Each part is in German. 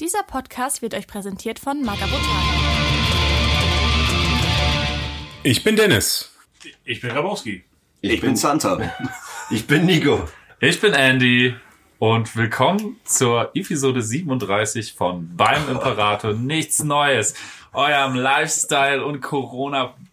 Dieser Podcast wird euch präsentiert von Magabotan. Ich bin Dennis. Ich bin Grabowski. Ich, ich bin Santa. Ich bin Nico. Ich bin Andy. Und willkommen zur Episode 37 von Beim Imperator Nichts Neues, eurem Lifestyle- und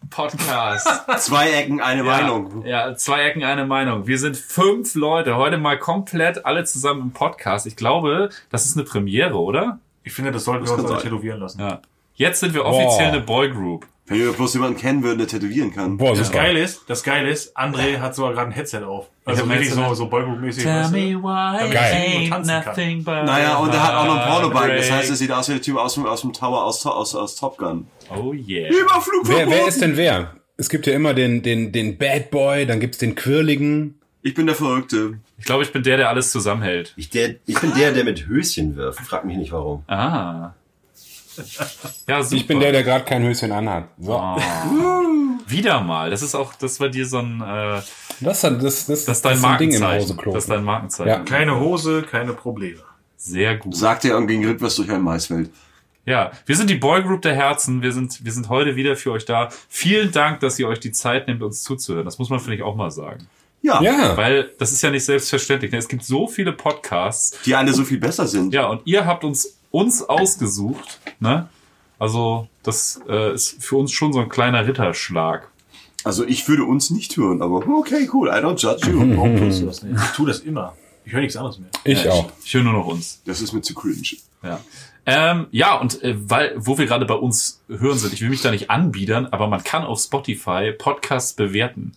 Corona-Podcast. Zwei Ecken, eine ja, Meinung. Ja, zwei Ecken, eine Meinung. Wir sind fünf Leute, heute mal komplett alle zusammen im Podcast. Ich glaube, das ist eine Premiere, oder? Ich finde, das sollten wir uns alle tätowieren lassen. Ja. Jetzt sind wir offiziell Boah. eine Boygroup. Wenn wir bloß jemanden kennen würden, der tätowieren kann. Boah, das Geile ist, das Geile ist, André hat sogar gerade ein Headset auf. Also wirklich so, so Boygroup-mäßig. Tell me why Geil. nothing but Naja, und er hat auch noch ein Pornobike. Das heißt, er sieht aus wie der Typ aus dem, aus dem Tower aus, aus, aus Top Gun. Oh yeah. Überflug wer, wer ist denn wer? Es gibt ja immer den, den, den Bad Boy, dann gibt's den Quirligen. Ich bin der Verrückte. Ich glaube, ich bin der, der alles zusammenhält. Ich, der, ich bin der, der mit Höschen wirft. Frag mich nicht warum. Ah. Ja, super. Ich bin der, der gerade kein Höschen anhat. So. Oh. Wieder mal. Das ist auch, das war dir so ein. Äh, das, das, das, das, ist dein Markenzeichen. Das ist dein Markenzeichen. Ja. Keine Hose, keine Probleme. Sehr gut. Sagt er und ging rückwärts durch ein Maisfeld. Ja, wir sind die Boygroup der Herzen. Wir sind, wir sind heute wieder für euch da. Vielen Dank, dass ihr euch die Zeit nehmt, uns zuzuhören. Das muss man, finde ich, auch mal sagen. Ja. ja. Weil das ist ja nicht selbstverständlich. Es gibt so viele Podcasts. Die alle so viel besser sind. Ja, und ihr habt uns uns ausgesucht. Ne? Also das äh, ist für uns schon so ein kleiner Ritterschlag. Also ich würde uns nicht hören, aber okay, cool. I don't judge you. Warum tust du das nicht? Ich tue das immer. Ich höre nichts anderes mehr. Ich ja, auch. Ich, ich höre nur noch uns. Das ist mir zu cringe. Ja. Ähm, ja, und äh, weil, wo wir gerade bei uns hören sind, ich will mich da nicht anbiedern, aber man kann auf Spotify Podcasts bewerten.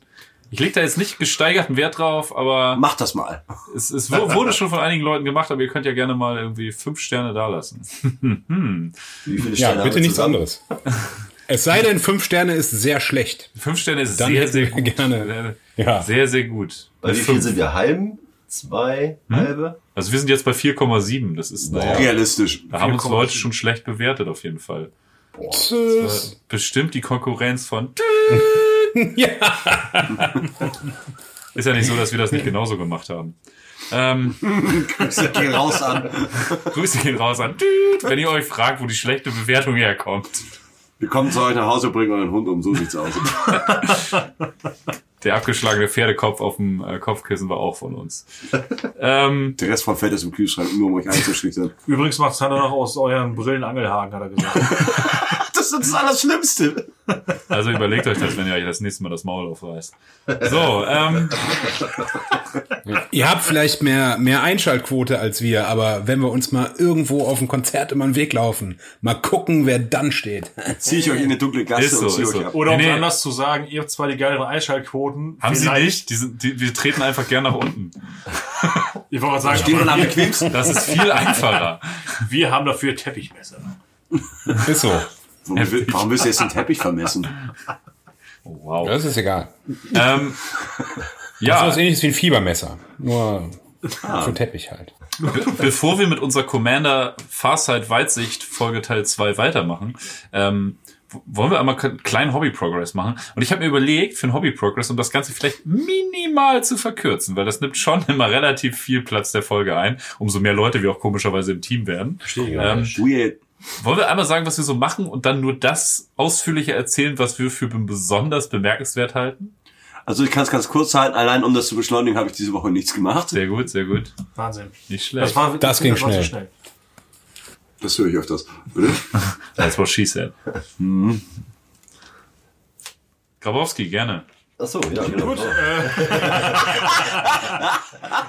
Ich lege da jetzt nicht gesteigerten Wert drauf, aber. Mach das mal. Es, es wurde schon von einigen Leuten gemacht, aber ihr könnt ja gerne mal irgendwie fünf Sterne dalassen. hm. Wie viele Sterne ja, bitte nichts anderes. Es sei denn, fünf Sterne ist sehr schlecht. Fünf Sterne ist Dann sehr, sehr gut. Gerne. Ja. Sehr, sehr gut. Bei wie viel sind wir? Halben? Zwei? Hm? Halbe? Also wir sind jetzt bei 4,7. Das ist naja, realistisch. Da haben uns Leute schon schlecht bewertet, auf jeden Fall. Boah, bestimmt die Konkurrenz von ja. Ist ja nicht so, dass wir das nicht genauso gemacht haben. Ähm, Grüße gehen raus an. Grüße gehen raus an. Wenn ihr euch fragt, wo die schlechte Bewertung herkommt. Wir kommen zu euch nach Hause, bringen euren Hund um, so sieht's aus. Der abgeschlagene Pferdekopf auf dem äh, Kopfkissen war auch von uns. ähm, Der Rest vom Fett ist im Kühlschrank, nur um euch einzuschüchtern. Übrigens macht Sander noch aus euren Brillen Angelhaken, hat er gesagt. das ist das Allerschlimmste. Also überlegt euch das, wenn ihr euch das nächste Mal das Maul aufreißt. So, ähm. Ihr habt vielleicht mehr, mehr Einschaltquote als wir, aber wenn wir uns mal irgendwo auf ein Konzert immer den Weg laufen, mal gucken, wer dann steht. Zieh ich euch in eine dunkle Gasse ist so, und zieh euch so. ab. Oder um nee. anders zu sagen, ihr habt zwar die geileren Einschaltquoten. Haben sie nicht? Die sind, die, wir treten einfach gern nach unten. ich wollte sagen, Stehen am bequemsten. Das ist viel einfacher. Wir haben dafür Teppichmesser. Ist so. Warum, warum willst du jetzt den Teppich vermessen? Oh, wow. Das ist egal. Ähm, ja. Das ist was ähnliches wie ein Fiebermesser. Nur ah. für Teppich halt. Be bevor wir mit unserer Commander Farsight Weitsicht Folge Teil 2 weitermachen, ähm, wollen wir einmal einen kleinen Hobby-Progress machen. Und ich habe mir überlegt, für einen Hobby-Progress, um das Ganze vielleicht minimal zu verkürzen, weil das nimmt schon immer relativ viel Platz der Folge ein, umso mehr Leute wir auch komischerweise im Team werden. Verstehe. Ähm, wollen wir einmal sagen, was wir so machen und dann nur das ausführlicher erzählen, was wir für besonders bemerkenswert halten? Also ich kann es ganz kurz halten. Allein um das zu beschleunigen, habe ich diese Woche nichts gemacht. Sehr gut, sehr gut. Wahnsinn. Nicht schlecht. Das, war, das ging schnell. schnell. Das höre ich öfters. Bitte? That's what she said. Mhm. Grabowski, gerne. Ach so, ja, genau. Gut.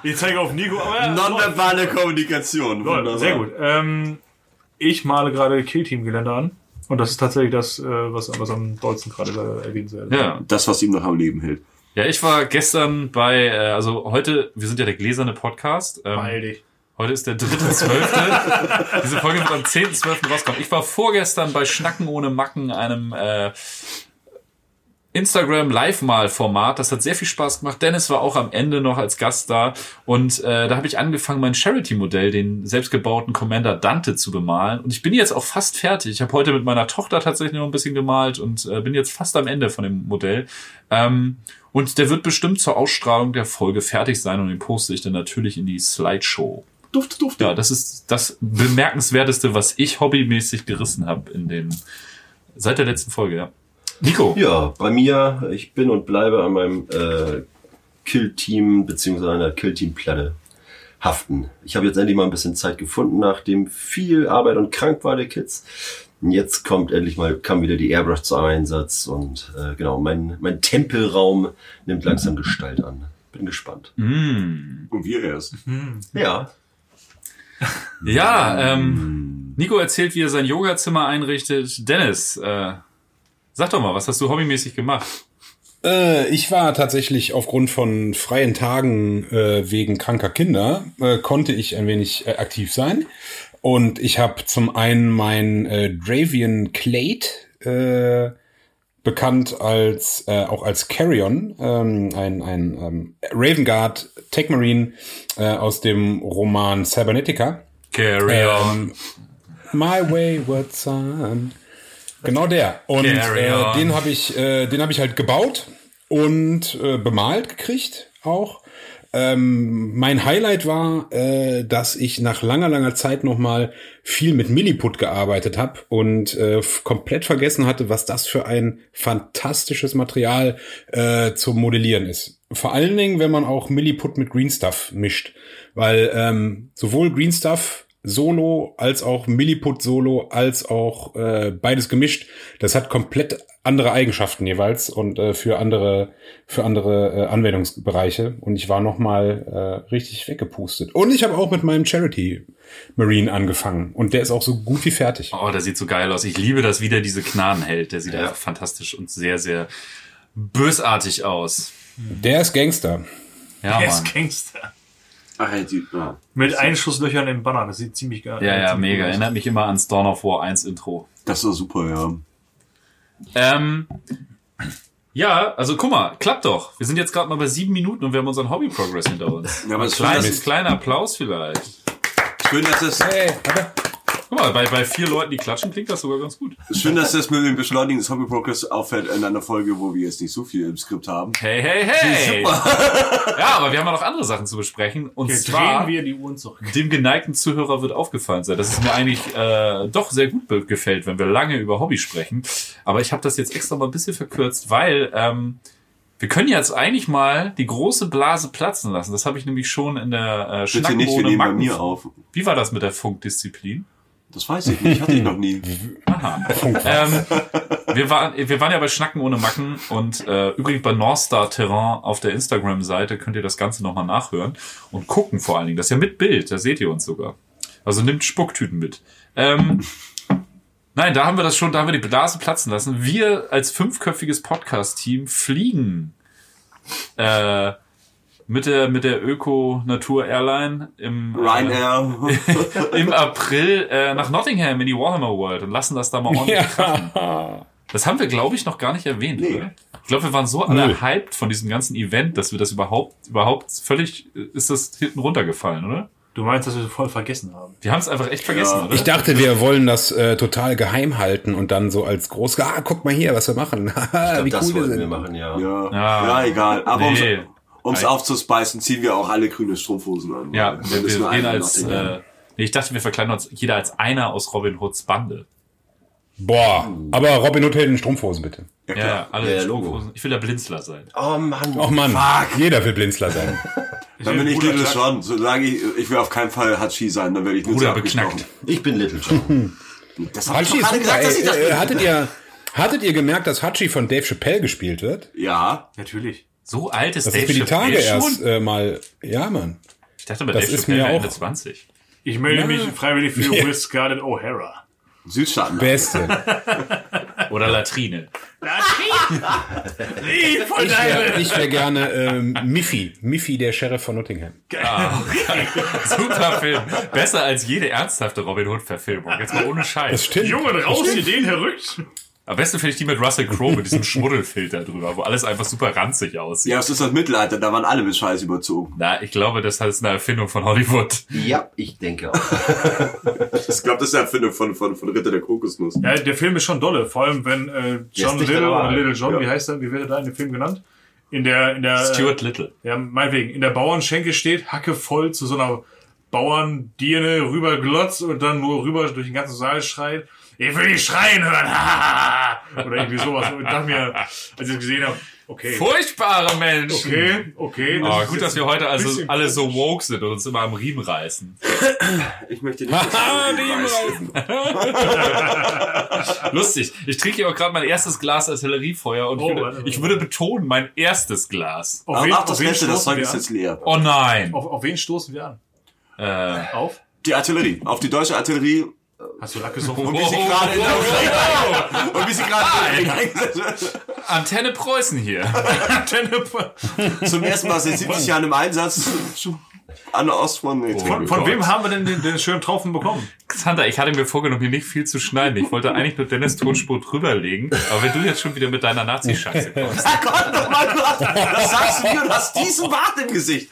ich zeige auf Nico. Ja, Nonverbale Kommunikation. Wunderbar. Sehr gut. Ähm, ich male gerade Killteam-Gelände an. Und das ist tatsächlich das, äh, was, was am dollsten gerade erwähnt wird. Ja. Das, was ihm noch am Leben hält. Ja, ich war gestern bei, äh, also heute, wir sind ja der gläserne Podcast. Ähm, Beeil dich. Heute ist der dritte zwölfte. Diese Folge wird am 10.12. rauskommen. Ich war vorgestern bei Schnacken ohne Macken, einem äh, Instagram Live-Mal-Format. Das hat sehr viel Spaß gemacht. Dennis war auch am Ende noch als Gast da. Und äh, da habe ich angefangen, mein Charity-Modell, den selbstgebauten Commander Dante, zu bemalen. Und ich bin jetzt auch fast fertig. Ich habe heute mit meiner Tochter tatsächlich noch ein bisschen gemalt und äh, bin jetzt fast am Ende von dem Modell. Ähm, und der wird bestimmt zur Ausstrahlung der Folge fertig sein und den poste ich dann natürlich in die Slideshow. Duft, Duft. Ja, das ist das bemerkenswerteste, was ich hobbymäßig gerissen habe in den seit der letzten Folge, ja. Nico. Ja, bei mir, ich bin und bleibe an meinem äh, Kill-Team beziehungsweise einer Kill-Team-Platte haften. Ich habe jetzt endlich mal ein bisschen Zeit gefunden, nachdem viel Arbeit und krank war der Kids. Und jetzt kommt endlich mal, kam wieder die Airbrush zum Einsatz und äh, genau, mein, mein Tempelraum nimmt langsam Gestalt an. Bin gespannt. Mm. Und wir erst. Ja, Ja, ähm, Nico erzählt, wie er sein Yogazimmer einrichtet. Dennis, äh, sag doch mal, was hast du hobbymäßig gemacht? Äh, ich war tatsächlich aufgrund von freien Tagen äh, wegen kranker Kinder, äh, konnte ich ein wenig äh, aktiv sein. Und ich habe zum einen mein äh, Dravian Clade, äh, bekannt als äh, auch als Carrion, ähm, ein, ein ähm, Raven Guard Tech Marine aus dem Roman Cybernetica. Carry Ähm, My Wayward Son. Genau der. Und äh, den habe ich, äh, den habe ich halt gebaut und äh, bemalt gekriegt auch. Ähm, mein Highlight war, äh, dass ich nach langer, langer Zeit nochmal viel mit Milliput gearbeitet habe und äh, komplett vergessen hatte, was das für ein fantastisches Material äh, zum Modellieren ist. Vor allen Dingen, wenn man auch Milliput mit Green Stuff mischt. Weil ähm, sowohl Green Stuff Solo als auch Milliput Solo als auch äh, beides gemischt. Das hat komplett andere Eigenschaften jeweils und äh, für andere für andere äh, Anwendungsbereiche. Und ich war noch mal äh, richtig weggepustet. Und ich habe auch mit meinem Charity Marine angefangen und der ist auch so gut wie fertig. Oh, der sieht so geil aus. Ich liebe, dass wieder diese Knarren hält. Der sieht Ja. einfach fantastisch und sehr, sehr bösartig aus. Der ist Gangster. Ja, Der Mann. ist Gangster. Ach, ja, die, ja. Mit Einschusslöchern im Banner. Das sieht ziemlich geil Ja, ja, ziemlich mega. aus. Erinnert mich immer ans Dawn of War 1 Intro. Das ist doch super, ja. Ähm, ja, also guck mal, klappt doch. Wir sind jetzt gerade mal bei sieben Minuten und wir haben unseren Hobby-Progress hinter uns. Ja, aber es ist Kleines, kleiner Applaus vielleicht. Schön, dass das, Hey, Guck mal, bei, bei vier Leuten, die klatschen, klingt das sogar ganz gut. schön, dass das mit dem Beschleunigen des Hobby Progress auffällt in einer Folge, wo wir jetzt nicht so viel im Skript haben. Hey, hey, hey! Ja, aber wir haben ja noch andere Sachen zu besprechen. Und Jetzt zwar, drehen wir die Uhren zurück. dem geneigten Zuhörer wird aufgefallen sein, dass es mir eigentlich äh, doch sehr gut gefällt, wenn wir lange über Hobby sprechen. Aber ich habe das jetzt extra mal ein bisschen verkürzt, weil ähm, wir können jetzt eigentlich mal die große Blase platzen lassen. Das habe ich nämlich schon in der äh, Bitte nicht, wir nehmen bei mir auf. Wie war das mit der Funkdisziplin? Das weiß ich nicht, hatte ich noch nie. ähm, wir, waren, wir waren ja bei Schnacken ohne Macken und äh, übrigens bei Northstar Terrain auf der Instagram-Seite könnt ihr das Ganze nochmal nachhören und gucken vor allen Dingen. Das ist ja mit Bild, da seht ihr uns sogar. Also nimmt Spucktüten mit. Ähm, nein, da haben wir das schon, da haben wir die Blase platzen lassen. Wir als fünfköpfiges Podcast-Team fliegen äh, mit der, mit der Öko-Natur-Airline im, äh, Ryanair. im April äh, nach Nottingham in die Warhammer World und lassen das da mal ordentlich krachen. ja. Das haben wir, glaube ich, noch gar nicht erwähnt, Nee. oder? Ich glaube, wir waren so alle Null. hyped von diesem ganzen Event, dass wir das überhaupt, überhaupt völlig, ist das hinten runtergefallen, oder? Du meinst, dass wir voll vergessen haben. Wir haben es einfach echt vergessen, Ja. oder? Ich dachte, wir wollen das äh, total geheim halten und dann so als groß, ah, guck mal hier, was wir machen. Haha, ich Wie glaub, das cool wir wollten wir sind. machen, ja. Ja. Ja. ja, egal. Aber Nee. Ums, ums aufzuspeisen, ziehen wir auch alle grüne Strumpfhosen an. ja, Dann wir, wir nur gehen als, äh, nee, ich dachte, wir verkleiden uns jeder als einer aus Robin Hoods Bande. Boah, aber Robin Hood hält in Strumpfhosen bitte. ja, Ja, klar. ja, alle Ja, Logo. Strumpfhosen. Ich will der Blinzler sein. Oh Mann. Och Mann, jeder will Blinzler sein. Dann bin ich Bruder Little. John. Solange ich, ich will auf keinen Fall Hachi sein, dann werde ich nur Bruder so beknackt. Ich bin Little John. Das hab ich gerade gesagt, dass ich das Ey, äh, bin. hattet ihr, hattet ihr gemerkt, dass Hachi von Dave Chappelle gespielt wird? Ja. Natürlich. So alt ist Das Dave ist für die Tage schon? erst äh, mal. Ja, Mann. Ich dachte mal, Das Dave ist Chappelle mir auch- Ende 20. Ich melde Ja. mich freiwillig für Ja. Will Scarlett O'Hara. Südstaaten. Beste. Oder Latrine. Nee, voll Ich wäre wär gerne ähm, Miffy. Miffy, der Sheriff von Nottingham. Super Film. Besser als jede ernsthafte Robin Hood-Verfilmung. Jetzt mal ohne Das Scheiß. stimmt. Jungen, Das raus, stimmt. Ideen herrückt. Am besten finde ich die mit Russell Crowe mit diesem Schmuddelfilter drüber, wo alles einfach super ranzig aussieht. Ja, es ist das Mittelalter, da waren alle mit Scheiß überzogen. Na, ich glaube, das ist eine Erfindung von Hollywood. Ja, ich denke auch. Ich glaube, das ist eine Erfindung von, von, von Ritter der Kokosnuss. Ja, der Film ist schon dolle. Vor allem, wenn äh, John Little normal. oder Little John, Ja. wie heißt er, wie wird er da in dem Film genannt? In der, in der, Stuart Little. äh, ja, meinetwegen, in der Bauernschenke steht, Hacke voll zu so einer Bauern Dirne rüber glotzt und dann nur rüber durch den ganzen Saal schreit, ich will dich schreien hören, oder irgendwie sowas. Und dachte mir, als ich das gesehen habe, okay. Furchtbare Menschen. Okay, okay. Oh, ist gut, dass wir heute also alle so woke sind und uns immer am Riemen reißen. Ich möchte nicht. dass du weißt. Lustig. Ich trinke hier auch gerade mein erstes Glas Artilleriefeuer und ich, Oh, würde, warte, warte. ich würde betonen, mein erstes Glas. Auf Aber wen, ach, das letzte, das Zeug ist jetzt leer. Oh nein. Auf, auf wen stoßen wir an? Äh, Auf? Die Artillerie. Auf die deutsche Artillerie. Hast du Lack gesoffen? Und wie sie gerade in der Und wie sie gerade der eingesetzt wird. Antenne Preußen hier. Zum ersten Mal seit 70 Jahren im Einsatz. An der Ostfront. Nee, Von, von wem haben wir denn den, den schönen Tropfen bekommen? Xander, ich hatte mir vorgenommen, hier nicht viel zu schneiden. Ich wollte eigentlich nur Dennis Tonspur drüberlegen. Aber wenn du jetzt schon wieder mit deiner Nazi-Scheiße kommst. Ach Gott, nochmal, das sagst du mir und hast diesen Bart im Gesicht.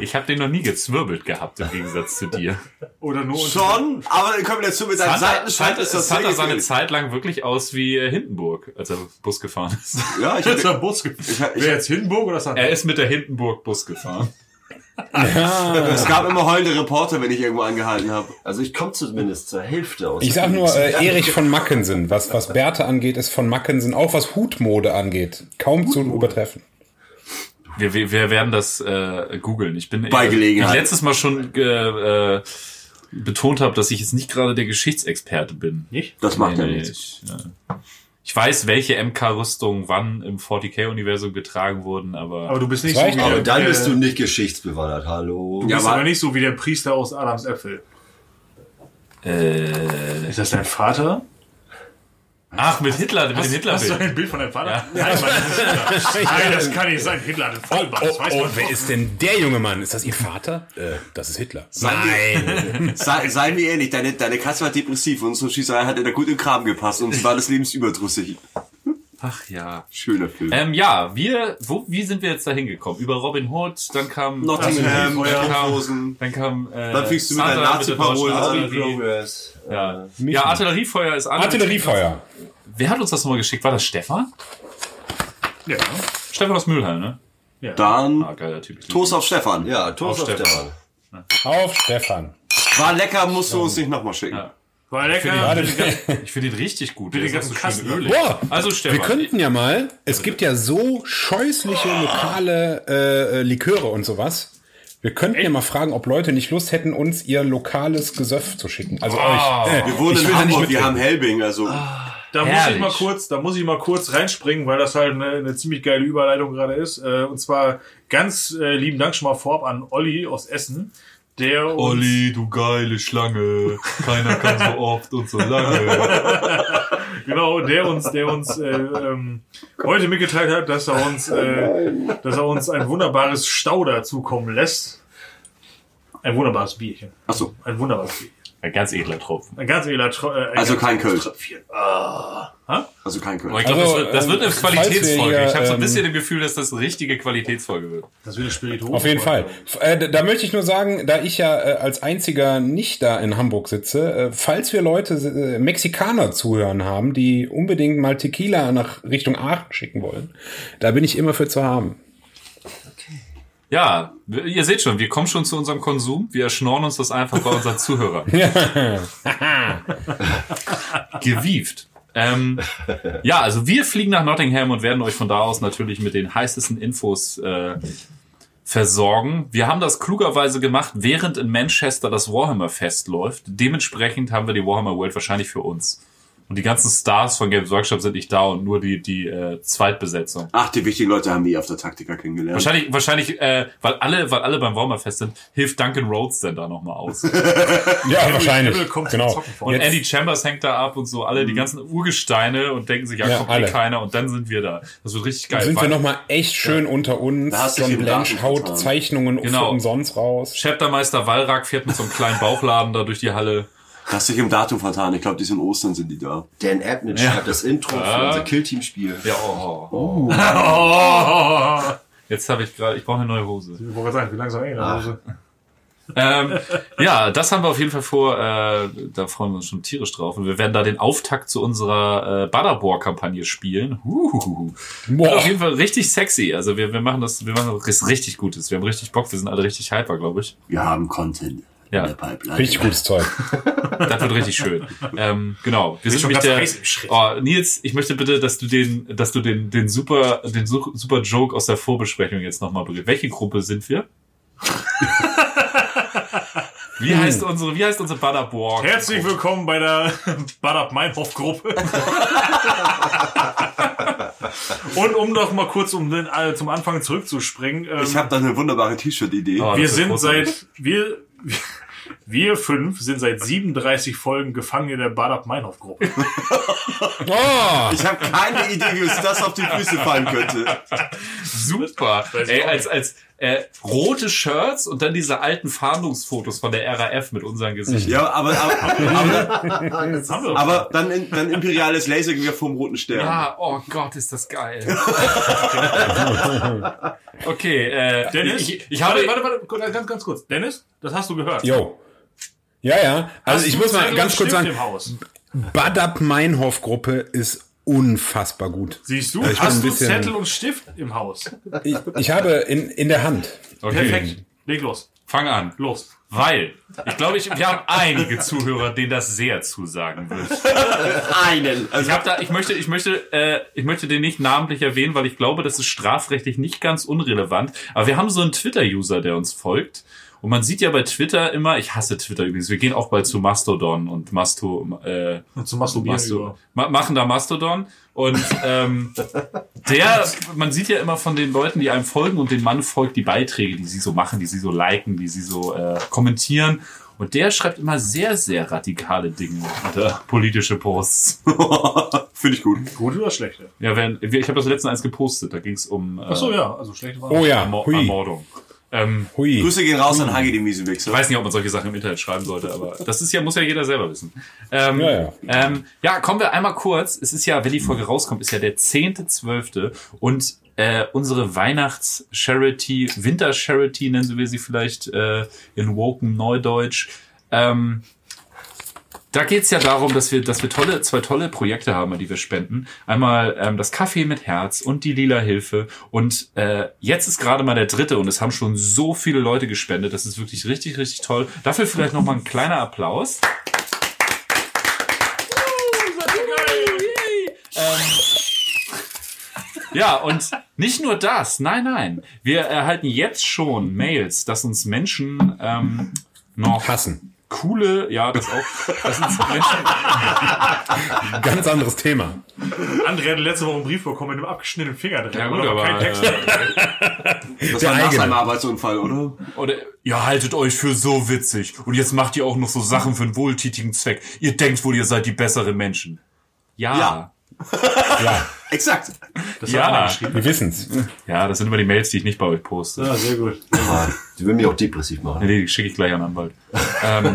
Ich habe den noch nie gezwirbelt gehabt, im Gegensatz zu dir. Oder nur Schon, aber in Kombination mit deinem Seitenschalt Santa, ist das Santa sehr sah eine gefährlich. Zeit lang wirklich aus wie äh, Hindenburg, als er Bus gefahren ist. Ja, ich hatte, Bus gefahren. Wer jetzt Hindenburg oder Santa? Er ist mit der Hindenburg Bus gefahren. es gab immer heulende Reporter, wenn ich irgendwo angehalten habe. Also ich komme zumindest zur Hälfte aus. Ich sag nur, äh, Erich von Mackensen, was, was Bärte angeht, ist von Mackensen, auch was Hutmode angeht, kaum zu übertreffen. Wir, wir, wir werden das äh, googeln. Ich bin Bei Gelegenheit. Ich letztes Mal schon äh, äh, betont habe, dass ich jetzt nicht gerade der Geschichtsexperte bin. Nicht? Das macht ja Nee, nee, nichts. Ich, äh, ich weiß, welche MK-Rüstungen wann im 40k-Universum getragen wurden, aber, Aber du bist nicht so wie aber dann bist du nicht geschichtsbewandert. Hallo. du Ja, bist aber- aber nicht so wie der Priester aus Adams Äpfel. äh, Ist das dein Vater? Ach mit Hitler, mit dem Hast du Hitlerbild. ein Bild von deinem Vater? Ja. Nein, Mann, das ist Hitler. Nein, das kann nicht sein. Hitler hat einen Vollbart. Weiß oh, man wer ist denn der junge Mann? Ist das Ihr Vater? Äh, das ist Hitler. Nein. Sei, seien wir ehrlich, deine, deine Katze war depressiv und so Schießerei hat ihr da gut im Kram gepasst und sie war des Lebens überdrüssig. Ach ja. Schöner Film. Ähm, ja, wir, wo, wie sind wir jetzt da hingekommen? Über Robin Hood, dann kam Nottingham, dann kam, dann kam äh, Dann fliegst du mit deinen Nazi-Parolen der deutschen an. Artillerie. Progress. Ja. ja, Artilleriefeuer ist an. Artilleriefeuer. Wer hat uns das nochmal geschickt? War das Stefan? Ja. Stefan aus Mühlheim, ne? ja. Dann Ah, geiler Typ. Toast auf Stefan. Ja, Toast Auf auf Stefan. Stefan. Auf Stefan. War lecker, musst du uns nicht nochmal schicken. Ja. War lecker. Ich finde ihn richtig gut. Der den ist auch ganzen so Kasten. schön ölig. Boah, Also wir Stefan. könnten ja mal, es gibt ja so scheußliche lokale äh, Liköre und sowas. Wir könnten ja mal fragen, ob Leute nicht Lust hätten, uns ihr lokales Gesöff zu schicken. Also euch. Äh, Wir wohnen ich in Hamburg, wir haben Helbing, also. Da muss ich mal kurz, da muss ich mal kurz reinspringen, weil das halt eine, eine ziemlich geile Überleitung gerade ist. Äh, Und zwar ganz äh, lieben Dank schon mal vorab an Olli aus Essen, der uns, Olli, du geile Schlange. Keiner kann so oft und so lange. genau, der uns, der uns äh, ähm, heute mitgeteilt hat, dass er uns, äh, dass er uns ein wunderbares Stauder zukommen lässt. Ein wunderbares Bierchen. Achso. Ein wunderbares Bierchen. Ein ganz edler Tropfen. Ein ganz edler Tro äh, Also ganz kein Kölsch. Tröpfchen. Ah. Ha? Also kein Aber ich glaube, Also, das, wird, das wird eine ähm, wir Qualitätsfolge. hier, ich habe so ein ähm, bisschen im Gefühl, dass das eine richtige Qualitätsfolge wird. Das wird eine Spirituose. Auf jeden Fall. Äh, da- da möchte ich nur sagen, da ich ja äh, als einziger nicht da in Hamburg sitze, äh, falls wir Leute, äh, Mexikaner zuhören haben, die unbedingt mal Tequila nach Richtung Aachen schicken wollen, da bin ich immer für zu haben. Ja, ihr seht schon, wir kommen schon zu unserem Konsum. Wir erschnorren uns das einfach bei unseren Zuhörern. Gewieft. Ähm, ja, also wir fliegen nach Nottingham und werden euch von da aus natürlich mit den heißesten Infos äh, versorgen. Wir haben das klugerweise gemacht, während in Manchester das Warhammer Fest läuft. Dementsprechend haben wir die Warhammer World wahrscheinlich für uns. Und die ganzen Stars von Games Workshop sind nicht da und nur die, die äh, Zweitbesetzung. Ach, die wichtigen Leute haben wir auf der Taktika kennengelernt. Wahrscheinlich, wahrscheinlich, äh, weil alle, weil alle beim Warhammer-Fest sind, hilft Duncan Rhodes denn da nochmal aus. Und Ja, wahrscheinlich. Genau. Vor. Jetzt- Andy Chambers hängt da ab und so, alle die ganzen Urgesteine und denken sich, ja, Ja, kommt alle. eh keiner und dann sind wir da. Das wird richtig geil. sind wir Weil noch mal echt schön unter uns. Da hast du John Blanche haut. Zeichnungen Genau. umsonst raus. Chaptermeister Wallrack fährt mit so einem kleinen Bauchladen da durch die Halle. Hast dich im Datum vertan. Ich glaube, die sind Ostern, sind die da. Dan Abnett schreibt das Intro für unser Killteam-Spiel. Ja, oh. Oh. Jetzt habe ich gerade, ich brauche eine neue Hose. Ich wollte sagen, wie langsam ey, Ah. Hose. ähm, ja, das haben wir auf jeden Fall vor. Äh, da freuen wir uns schon tierisch drauf. Und wir werden da den Auftakt zu unserer äh, Butterbore-Kampagne spielen. Huhuhu. Wird auf jeden Fall richtig sexy. Also wir, wir machen das, wir machen das richtig Gutes. Wir haben richtig Bock. Wir sind alle richtig hyper, glaube ich. Wir haben Content. Ja. In der Pipeline. Richtig gutes Zeug. Das wird richtig schön. Ähm, genau. Wir sind schon der. heiß im Schritt. Oh, Nils, ich möchte bitte, dass du den, dass du den, den super, den su- super Joke aus der Vorbesprechung jetzt nochmal bringst. Welche Gruppe sind wir? Wie heißt unsere, wie heißt unsere Butterborg? Herzlich willkommen bei der Up Meinhof Gruppe. Und um doch mal kurz um den, äh, zum Anfang zurückzuspringen. Ähm, Ich habe da eine wunderbare T-Shirt-Idee. Oh, wir sind großartig. seit, wir, wir fünf sind seit 37 Folgen gefangen in der Bad Up Meinhof Gruppe. Oh, Ich habe keine Idee, wie uns das auf die Füße fallen könnte. Super. Ey, als, als äh, rote Shirts und dann diese alten Fahndungsfotos von der RAF mit unseren Gesichtern. Ja, aber, aber, aber, aber dann, in, dann imperiales Lasergewehr vom Roten Stern. Ja, oh Gott, ist das geil. okay, äh, Dennis, ich, ich habe, warte, warte, warte, ganz, ganz kurz. Dennis, das hast du gehört. yo. Ja, ja. Also Hast ich muss mal Zettel ganz und kurz Stift sagen, Im Haus? Badab Meinhof Gruppe ist unfassbar gut. Siehst du, Also hast ein du bisschen- Zettel und Stift im Haus? Ich, ich habe in, in der Hand. okay, Perfekt. Leg los. fang an. Los. Weil, ich glaube, ich, wir haben einige Zuhörer, denen das sehr zusagen wird. Einen. Also Ich habe da, ich möchte, ich möchte, äh, ich möchte den nicht namentlich erwähnen, weil ich glaube, das ist strafrechtlich nicht ganz unrelevant. Aber wir haben so einen Twitter-User, der uns folgt. Und man sieht ja bei Twitter immer, ich hasse Twitter übrigens. Wir gehen auch bald zu Mastodon und Masto, äh, Und zum Masturbieren Masto, ma machen da Mastodon. Und ähm, der, man sieht ja immer von den Leuten, die einem folgen und den Mann folgt die Beiträge, die sie so machen, die sie so liken, die sie so äh, kommentieren. Und der schreibt immer sehr, sehr radikale Dinge unter politische Posts. Finde ich gut. Gut oder schlecht? Ja, wenn, ich habe das letzte eins gepostet, da ging es um äh, Ach so, ja, also schlechte war. Oh ja, Ermor hui, Ermordung. Ähm, hui. Grüße gehen raus an Hagi, den Miesenwichser. ich weiß nicht, ob man solche Sachen im Internet schreiben sollte, aber das ist ja, muss ja jeder selber wissen. Ähm, Ja, ja. Ähm, ja, kommen wir einmal kurz. Es ist ja, wenn die Folge rauskommt, ist ja der 10.12. und äh, unsere Weihnachts-Charity, Winter-Charity, nennen wir sie vielleicht äh, in Woken Neudeutsch. Ähm, da geht's ja darum, dass wir, dass wir tolle, zwei tolle Projekte haben, die wir spenden. Einmal ähm, das Kaffee mit Herz und die Lila Hilfe. Und äh, jetzt ist gerade mal der dritte und es haben schon so viele Leute gespendet. Das ist wirklich richtig, richtig toll. Dafür vielleicht noch mal ein kleiner Applaus. Ja, und nicht nur das, nein, nein. Wir erhalten jetzt schon Mails, dass uns Menschen ähm, noch Hassen. Coole, ja, das auch, dass uns Menschen, Ganz anderes Thema. André hatte letzte Woche einen Brief bekommen mit einem abgeschnittenen Finger drin. ja gut, Oder aber, kein Text. äh, Das Der war nach seinem Arbeitsunfall, oder? oder, ihr haltet euch für so witzig und jetzt macht ihr auch noch so Sachen für einen wohltätigen Zweck. Ihr denkt wohl, ihr seid die besseren Menschen. Ja. Ja. Ja, Exakt. Das Ja. wir wissen's. Ja, das sind immer die Mails, die ich nicht bei euch poste. Ja, sehr gut. Die will mich auch depressiv machen. Nee, die schicke ich gleich an den Anwalt. ähm,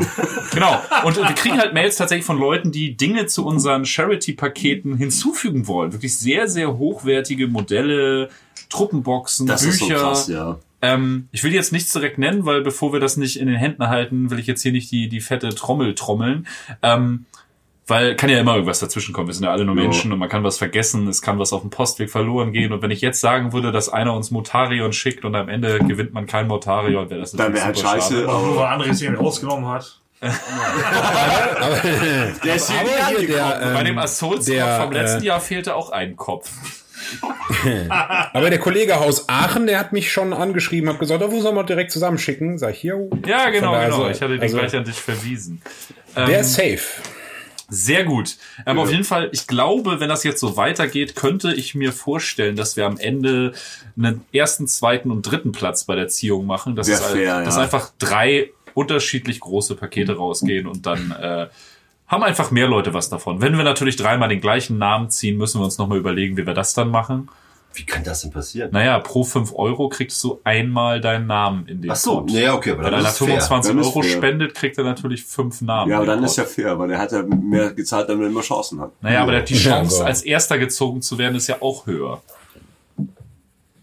genau. Und wir kriegen halt Mails tatsächlich von Leuten, die Dinge zu unseren Charity-Paketen hinzufügen wollen. Wirklich sehr, sehr hochwertige Modelle, Truppenboxen, Das ist so Bücher. krass, ja. Ähm, ich will jetzt nichts direkt nennen, weil bevor wir das nicht in den Händen halten, will ich jetzt hier nicht die, die fette Trommel trommeln. Ähm, weil kann ja immer irgendwas dazwischen kommen. Wir sind ja alle nur. Menschen und man kann was vergessen, es kann was auf dem Postweg verloren gehen. Und wenn ich jetzt sagen würde, dass einer uns Motarion schickt und am Ende gewinnt man kein Motarion, wäre das Dann natürlich wäre halt super scheiße. schade. Aber weil André es hier rausgenommen hat. der ist hier Aber wieder hier der, ähm, Bei dem Assault der, vom letzten äh, Jahr fehlte auch ein Kopf. Aber der Kollege aus Aachen, der hat mich schon angeschrieben, hat gesagt, oh, wo sollen wir direkt zusammenschicken? Sag ich, hier. Ja, genau, genau. so- ich hatte den also- gleich an dich verwiesen. Der Ähm, ist safe. Sehr gut. Ähm, Auf jeden Fall, ich glaube, wenn das jetzt so weitergeht, könnte ich mir vorstellen, dass wir am Ende einen ersten, zweiten und dritten Platz bei der Ziehung machen. Dass, Wär es, fair, dass ja. einfach drei unterschiedlich große Pakete rausgehen und dann äh, haben einfach mehr Leute was davon. Wenn wir natürlich dreimal den gleichen Namen ziehen, müssen wir uns nochmal überlegen, wie wir das dann machen. Wie kann das denn passieren? Naja, pro fünf Euro kriegst du einmal deinen Namen in den Ach so, Pot. naja, okay, aber Wenn dann einer ist es fair. 25 Dann ist Euro fair. spendet, kriegt er natürlich fünf Namen. Ja, aber dann ist Pot. ja fair, weil der hat ja mehr gezahlt, damit er immer Chancen hat. Naja, aber der- die Ja, Chance, als Erster gezogen zu werden, ist ja auch höher.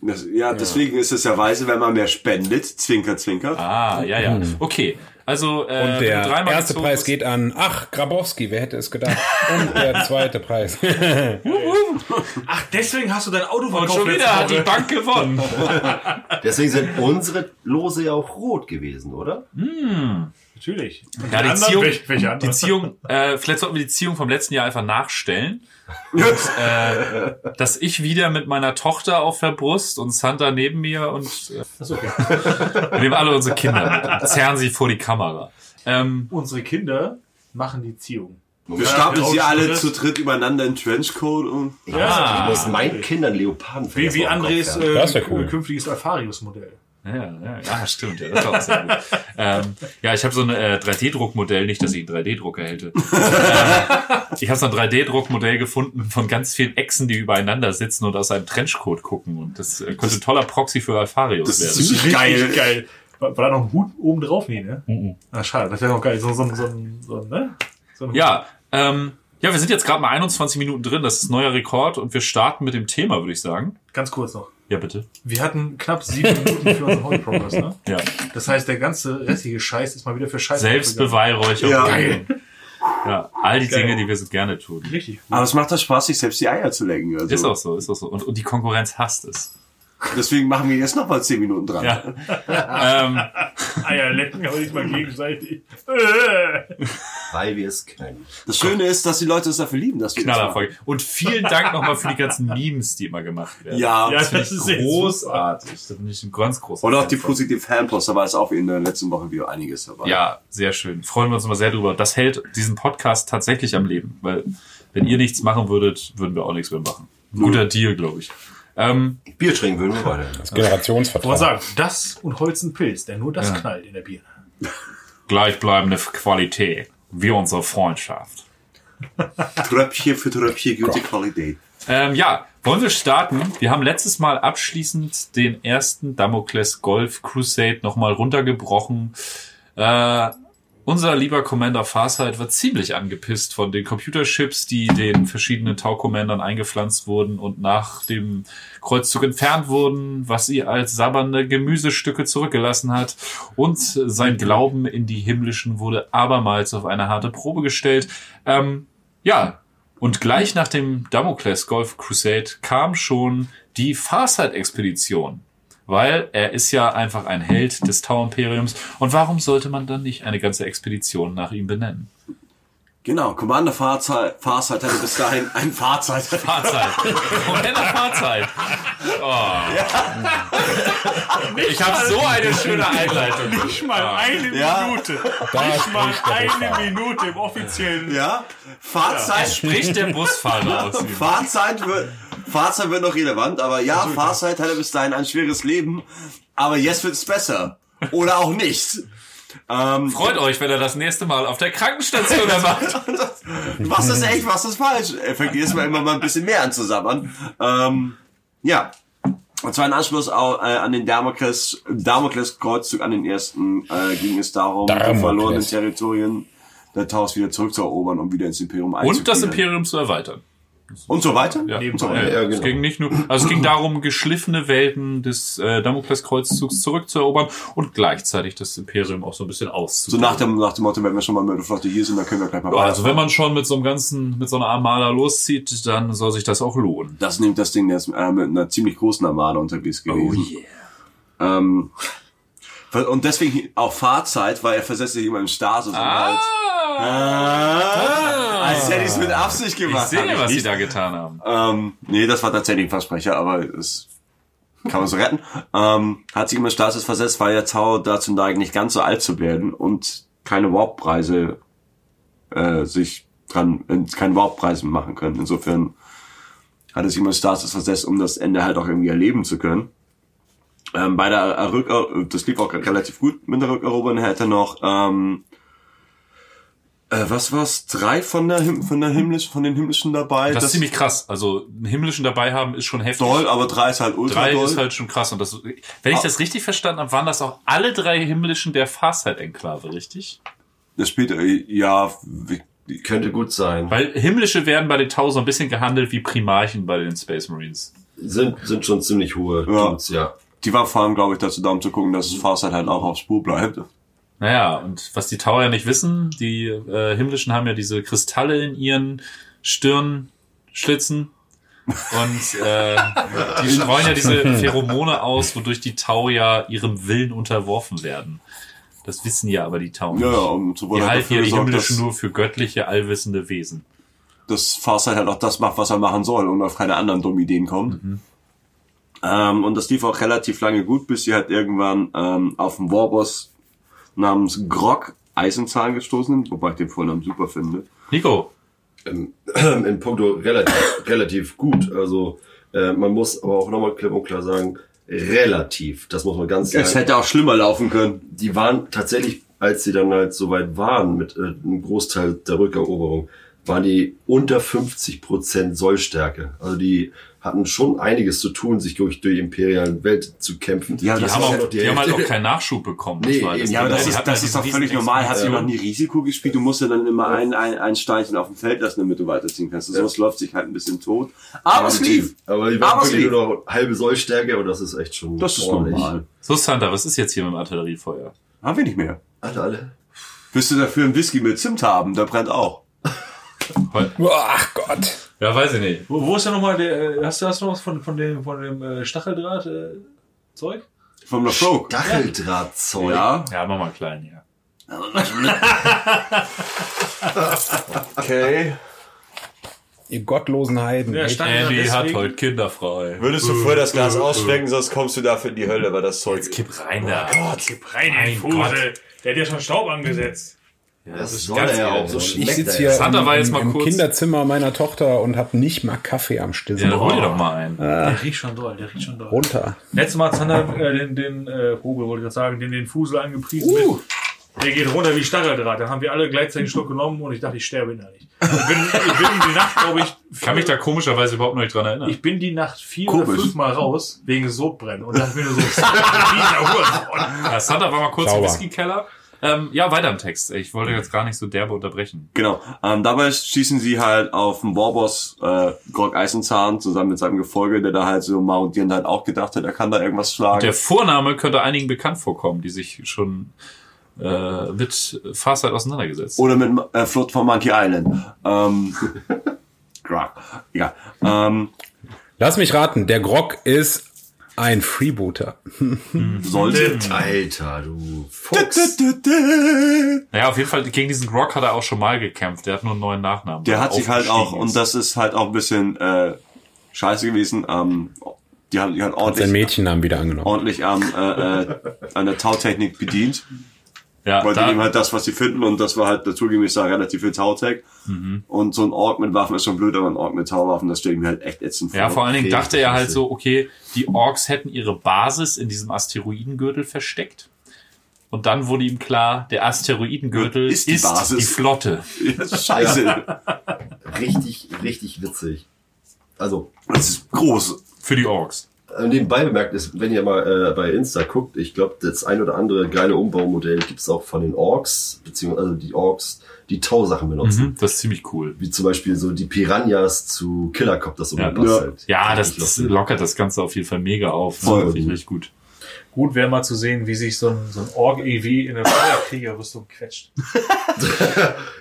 Das, ja, deswegen ist es ja weise, wenn man mehr spendet. Zwinker, zwinker. Ah, ja, ja. Okay. Also, äh, Und der erste Preis geht an, ach, Grabowski, wer hätte es gedacht? Und der zweite Preis. Ach, deswegen hast du dein Auto Und verkauft. schon wieder hat die. Bank gewonnen. Deswegen sind unsere Lose ja auch rot gewesen, oder? Natürlich. Und Ja, die? Ziehung, Welche, welche die? Ziehung, äh, vielleicht sollten wir die Ziehung vom letzten Jahr einfach nachstellen. Und, äh, dass ich wieder mit meiner Tochter auf der Brust und Santa neben mir und äh, Achso, okay. wir nehmen alle unsere Kinder mit und zerren sie vor die Kamera. Ähm, Unsere Kinder machen die Ziehung. Wir stapeln sie Ja, alle das- zu dritt übereinander in Trenchcoat und Ja. Ich muss meinen Kindern Leoparden Wie, wie Andres äh, Das wär cool. künftiges Alfarius-Modell. Ja, ja, ja, stimmt. Ja, das war auch sehr gut. Ähm, ja, ich habe so ein äh, 3D-Druckmodell, nicht, dass ich einen 3D-Drucker hätte. ähm, ich habe so ein 3D-Druckmodell gefunden von ganz vielen Echsen, die übereinander sitzen und aus einem Trenchcoat gucken. Und das äh, könnte ein toller Proxy für Alfarius Das werden. ist ziemlich geil. geil. War, war da noch ein Hut oben drauf? Nee, ne? Ah, schade. Das wäre noch geil. So, so, so, so, ne? So ein Ja, ähm, ja, wir sind jetzt gerade mal 21 Minuten drin. Das ist neuer Rekord und wir starten mit dem Thema, würde ich sagen. Ganz kurz noch. Ja, bitte. Wir hatten knapp sieben Minuten für unseren Hobby Progress, ne? Ja. Das heißt, der ganze restliche Scheiß ist mal wieder für Scheiße. Selbstbeweihräucherung. Ja. Geil. Ja, all die Geil. Dinge, die wir so gerne tun. Richtig. Aber es macht doch Spaß, sich selbst die Eier zu lecken. Also. Ist auch so, ist auch so. Und, und die Konkurrenz hasst es. Deswegen machen wir jetzt noch mal 10 Minuten dran. Ja. ähm, Eier lecken, aber nicht mal gegenseitig. Weil wir es können. Das Schöne ist, dass die Leute es dafür lieben, dass wir. Knallerfolge. Und vielen Dank nochmal für die ganzen Memes, die immer gemacht werden. Ja, Ja, Das das ist großartig. Das finde ich ein ganz großer und auch die positive Fanpost, da war es auch in der letzten Woche wieder einiges dabei. Ja, sehr schön. Freuen wir uns immer sehr drüber. Das hält diesen Podcast tatsächlich am Leben, weil wenn ihr nichts machen würdet, würden wir auch nichts mehr machen. Guter Deal, glaube ich. Ähm, Bier trinken würden wir weiter. Das Ich Generationsvertrag. sagen, das und Holzenpilz, denn nur das knallt in der Birne. gleichbleibende Qualität, wie unsere Freundschaft. Tröpfchen für Tröpfchen, gute Qualität. Ähm, ja, wollen wir starten? Wir haben letztes Mal abschließend den ersten Damocles Golf Crusade nochmal runtergebrochen. Äh, unser lieber Commander Farsight war ziemlich angepisst von den Computerships, die den verschiedenen Tau-Commandern eingepflanzt wurden und nach dem Kreuzzug entfernt wurden, was sie als sabbernde Gemüsestücke zurückgelassen hat. Und sein Glauben in die Himmlischen wurde abermals auf eine harte Probe gestellt. Ähm, ja, und gleich nach dem Damocles Golf Crusade kam schon die Farsight-Expedition. Weil er ist ja einfach ein Held des Tau-Imperiums. Und warum sollte man dann nicht eine ganze Expedition nach ihm benennen? Genau, Commander Fahrzeit, Fahrzeit hatte bis dahin ein Fahrzeit. Fahrzeit. Commander Fahrzeit. Oh. Ich habe so eine schöne Einleitung. Nicht mal eine Ja. Minute. Da Nicht mal eine. Minute im offiziellen. Ja, Fahrzeit, Spricht der Busfahrer aus. ihm. Fahrzeit wird, Fahrzeit wird noch relevant, aber ja, Fahrzeit hatte bis dahin ein schweres Leben, aber jetzt wird's besser. Oder auch nicht. Ähm, Freut euch, wenn er das nächste Mal auf der Krankenstation macht. was ist echt, was ist falsch? Er fängt jedes Mal immer mal ein bisschen mehr an zu sabbern. Ähm, ja. Und zwar in Anschluss auch, äh, an den Damokles, Damokles Kreuzzug an den ersten äh, ging es darum, die Damokles. verlorenen Territorien der Taus wieder zurückzuerobern und wieder ins Imperium Und das. Imperium zu erweitern. Und so weiter? Ja, und so, Ja, Es genau. ging nicht nur, also es ging darum, geschliffene Welten des äh, Damokleskreuzzugs zurückzuerobern und gleichzeitig das Imperium auch so ein bisschen So auszubauen. nach dem, nach dem Motto, wenn wir schon mal mit der Flotte hier sind, dann können wir gleich mal also wenn man schon mit so einem ganzen, mit so einer Armada loszieht, dann soll sich das auch lohnen. Das nimmt das Ding, der ist äh, mit einer ziemlich großen Armada unterwegs gewesen. Ähm, und deswegen auch Fahrzeit, weil er versetzt sich immer in Status und halt. Ah, als hätte ich es mit Absicht Ich gemacht. sehe, ich was sie da getan haben. Ähm, nee, das war tatsächlich ein Versprecher, aber das kann man so retten. Ähm, hat sich immer Status versetzt, weil der Tau dazu neigt, nicht ganz so alt zu werden und keine Warp-Preise äh, sich dran, äh, keine Warp-Preise machen können. Insofern hat er sich immer Status versetzt, um das Ende halt auch irgendwie erleben zu können. Ähm, bei der äh, Rücker, das lief auch relativ gut mit der Rückeroberung, hätte noch ähm, äh, was war's? Drei von der Him von der himmlischen, von den himmlischen dabei. Das, ist ziemlich krass. Also einen himmlischen dabei haben ist schon heftig. doll, aber drei ist halt ultra Drei doll. ist halt schon krass. Und das, wenn ich das richtig verstanden habe, waren das auch alle drei himmlischen der Farsight-Enklave, richtig? das spielt äh, ja Könnte gut sein. Weil himmlische werden bei den Tau so ein bisschen gehandelt wie Primarchen bei den Space Marines. Sind, sind schon ziemlich hohe Ja. Dudes, ja. Die war vor allem, glaube ich, dazu da, um zu gucken, dass Farsight halt auch auf Spur bleibt. Naja, und was die Tower ja nicht wissen, die äh, Himmlischen haben ja diese Kristalle in ihren Stirnschlitzen. Und äh, die streuen ja diese Pheromone aus, wodurch die Tau ja ihrem Willen unterworfen werden. Das wissen ja aber die Tau nicht. Ja, ja, und so die halt halten ja die Himmlischen nur für göttliche, allwissende Wesen. dass Farsight halt auch das macht, was er machen soll und auf keine anderen dummen Ideen kommt. Ähm, und das lief auch relativ lange gut, bis sie halt irgendwann ähm, auf einen Warboss namens Grog Eisenzahn gestoßen sind, wobei ich den Vornamen super finde. Nico, Ähm, in puncto relativ, relativ gut. Also äh, man muss aber auch nochmal klipp und klar sagen, relativ. Das muss man ganz Es sagen. hätte auch schlimmer laufen können. Die waren tatsächlich, als sie dann halt so weit waren mit äh, einem Großteil der Rückeroberung, waren die unter 50 Prozent Sollstärke. Also die hatten schon einiges zu tun, sich durch, die imperialen Welt zu kämpfen. Ja, die haben, auch, ja noch die die haben halt auch keinen Nachschub bekommen. Nee, das eben. Ja, aber das ist, das halt ist doch völlig normal. Hast du Explosion. noch nie Risiko gespielt? Du musst ja dann immer ein, ein, ein Steinchen auf dem Feld lassen, damit du weiterziehen kannst. Sowas läuft sich halt ein bisschen tot. Aber es lief. Aber die waren wirklich nur noch halbe Sollstärke und das ist echt schon Das ist ordentlich. normal. So, Santa, was ist jetzt hier mit dem Artilleriefeuer? Haben wir nicht mehr. Alle, alle. Willst du dafür einen Whisky mit Zimt haben? Der brennt auch. Ach Gott. Ja, weiß ich nicht. Wo, wo ist denn nochmal der, äh, hast du, hast du noch was von, von dem, von dem äh, Stacheldraht, äh, Zeug? Vom Lafrogue. Stacheldrahtzeug. Ja. Ja, mach mal klein, ja. Okay. Ihr gottlosen Heiden. Ja, Andy hat heute kinderfrei. Würdest du vorher das Glas ausschwenken, sonst kommst du dafür in die Hölle, weil das Zeug. Kipp rein da. Gib rein in Mein den Fusel. Der hat ja schon Staub angesetzt. Das, soll ganz er ja auch. So Ich sitze er hier ja. Im, war jetzt im, mal im kurz- Kinderzimmer meiner Tochter und habe nicht mal Kaffee am Ja, Stillen. dann hol dir doch mal einen. Der riecht schon doll, der riecht schon doll. Runter. Letztes Mal hat Zander äh, den, den äh, Vogel, wollte ich gerade sagen, den, den Fusel angepriesen mit. Der geht runter wie Stacheldraht. Da haben wir alle gleichzeitig einen Schluck genommen und ich dachte, ich sterbe innerlich. Ich bin, ich bin die Nacht, glaube ich, Kann mich da komischerweise überhaupt noch nicht dran erinnern. ich bin die Nacht vier oder Komisch. fünf Mal raus wegen Sodbrennen und dachte mir nur so, dieser Hurensohn. Ja, Santa war mal kurz im Sauber. Whisky-Keller. Ähm, ja, weiter im Text. Ich wollte jetzt gar nicht so derbe unterbrechen. Genau. Ähm, dabei schießen sie halt auf den Warboss äh, Grog Eisenzahn zusammen mit seinem Gefolge, der da halt so marodierend halt auch gedacht hat, er kann da irgendwas schlagen. Der Vorname könnte einigen bekannt vorkommen, die sich schon äh, mit Farsight auseinandergesetzt. Oder mit äh, Flut von Monkey Island. Ähm, Grog. Ja. Ähm, Lass mich raten, der Grog ist ein Freebooter. sollte. Alter, du Fuchs. Naja, auf jeden Fall gegen diesen Grog hat er auch schon mal gekämpft. Der hat nur einen neuen Nachnamen. Der er hat sich halt auch, und das ist halt auch ein bisschen äh, scheiße gewesen, ähm, die haben, die haben Hat seinen ordentlich, Mädchennamen wieder angenommen. ordentlich am, äh, äh, an der Tautechnik bedient. Ja, Weil die da, nehmen halt das, was sie finden und das war halt naturgemäß da relativ viel Tautech. Mhm. Und so ein Ork mit Waffen ist schon blöd, aber ein Ork mit Tauwaffen, das stelle ich mir halt echt ätzend vor. ja, vor allen Dingen Okay, dachte er halt so, okay, die Orks hätten ihre Basis in diesem Asteroidengürtel versteckt. Und dann wurde ihm klar, der Asteroidengürtel Ist ist die die, Basis. Flotte. Ja, scheiße. Richtig, richtig witzig. Also, Das ist groß. Für die Orks. Äh, nebenbei bemerkt ist, wenn ihr mal äh, bei Insta guckt, ich glaube, das ein oder andere geile Umbaumodell gibt's auch von den Orks, beziehungsweise die Orks, die Tausachen benutzen. Mhm, das ist ziemlich cool. Wie zum Beispiel so die Piranhas zu Killercopters Ja, umgepasst halt. Ja, das, das lockert das Ganze auf jeden Fall mega auf. Voll. Das finde ich gut. Gut wäre mal zu sehen, wie sich so ein, so ein Org-EW in der Feuerkriegerrüstung quetscht.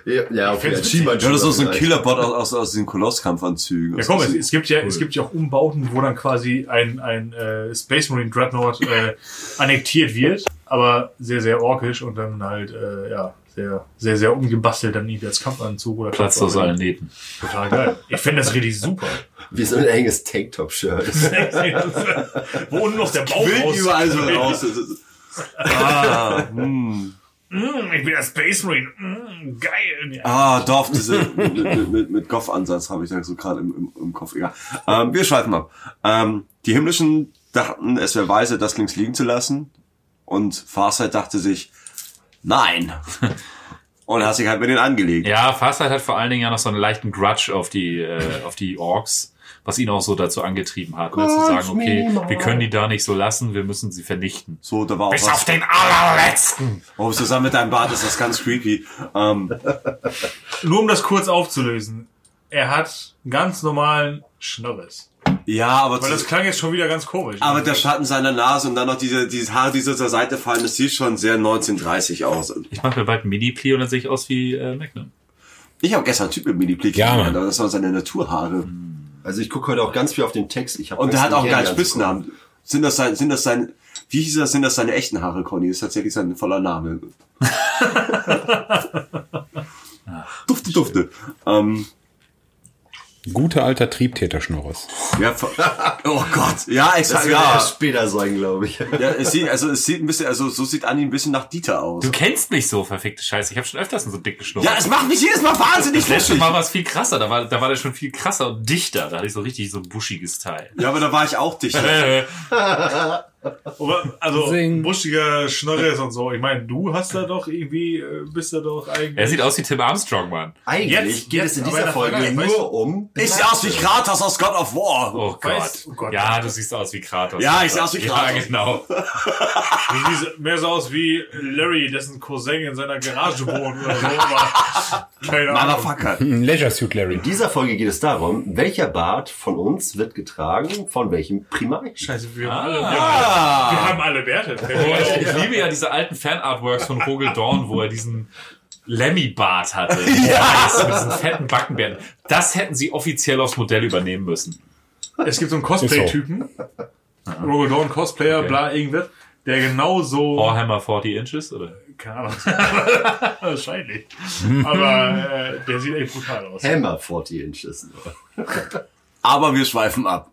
Ja, ja okay, Achievement Ja, das ist so ein. Killerbot aus, aus, aus den Kolosskampfanzügen. Ja, komm, es, es gibt ja, es gibt ja auch Umbauten, wo dann quasi ein, ein äh, Space Marine Dreadnought äh, annektiert wird, aber sehr, sehr orkisch und dann halt, äh, ja, sehr, sehr, sehr umgebastelt dann irgendwie als Kampfanzug oder Platz aus allen Nähten. Total geil. Ich finde das richtig super. Wie so ein enges Tanktop-Shirt. wo unten noch der Bauch raus- überall so raus. Ah, hm. Mm, ich bin der Space Marine. Mm, geil. Ja. ah Dorf, diese mit, mit, mit, mit Goff-Ansatz habe ich da so gerade im, im, im Kopf. Egal. Ähm, wir schweifen ab. Ähm, die Himmlischen dachten, es wäre weise, das links liegen zu lassen. Und Farsight dachte sich, nein. Und hat sich halt mit denen angelegt. Ja, Farsight hat vor allen Dingen ja noch so einen leichten Grudge auf die, äh, auf die Orks, was ihn auch so dazu angetrieben hat, ne, zu sagen, okay, wir können die da nicht so lassen, wir müssen sie vernichten. So, da war auch Bis was. auf den allerletzten! Oh, zusammen mit deinem Bart ist das ganz creepy. Ähm, Nur um das kurz aufzulösen. Er hat einen ganz normalen Schnorres. Ja, aber, Weil das klang jetzt schon wieder ganz komisch. aber der Schatten seiner Nase und dann noch diese, dieses Haar, die so zur Seite fallen, das sieht schon sehr 1930 aus. Ich mache mir bald Mini-Pli und dann sehe ich aus wie äh, Magnum. Ich habe gestern einen Typ mit Mini-Blick Ja, aber das waren seine Naturhaare. Also ich gucke heute auch ganz viel auf den Text. Ich Und der hat auch einen geilen Spitznamen. Sind das sein, sind das sein, wie hieß das, sind das seine echten Haare, Conny? Das ist tatsächlich sein voller Name. dufte, dufte. Ähm, Guter alter Triebtäter-Schnorres. ja, oh Gott, ja, Das exakt, wird ja. erst später sein, glaube ich. Ja, es sieht, also es sieht ein bisschen, also so sieht Anni ein bisschen nach Dieter aus. Du kennst mich so, verfickte Scheiße. Ich habe schon öfters einen so dick geschnurrt. Ja, es macht mich jedes Mal wahnsinnig das letzte. Mal war es viel krasser. Da war, da war der schon viel krasser und dichter. Da hatte ich so richtig so ein buschiges Teil. Ja, aber da war ich auch dichter. Aber, also Sing. buschiger Schnorres und so. Ich meine, du hast da doch irgendwie, äh, bist da doch eigentlich. er sieht aus wie Tim Armstrong, Mann. Eigentlich Jetzt- geht jetzt, es in dieser Folge Vergangenheit, weißt nur um... Ich sehe aus wie Kratos aus God of War. Oh Gott. Weißt- oh Gott. Ja, du siehst aus wie Kratos. Ja, ich seh aus wie Ja, Kratos. genau. Wie diese- mehr so aus wie Larry, dessen Cousin in seiner Garage wohnt oder so. Aber keine Ahnung. Motherfucker. Ein Leisure Suit Larry. In dieser Folge geht es darum, welcher Bart von uns wird getragen von welchem Primarchen. Scheiße, wir haben alle, wir Ah. haben, wir haben alle Werte. Ich, ich liebe ja diese alten Fan-Artworks von Rogel Dorn, wo er diesen Lemmy-Bart hatte. Ja. Mit diesen fetten Backenbärten. Das hätten sie offiziell aufs Modell übernehmen müssen. Es gibt so einen Cosplay-Typen, Rogal Dawn Cosplayer, Okay. bla, irgendwas, der genau so, Warhammer 40 Inches, oder? keine Ahnung, wahrscheinlich, aber äh, der sieht echt brutal aus. Hammer 40 Inches. Aber wir schweifen ab.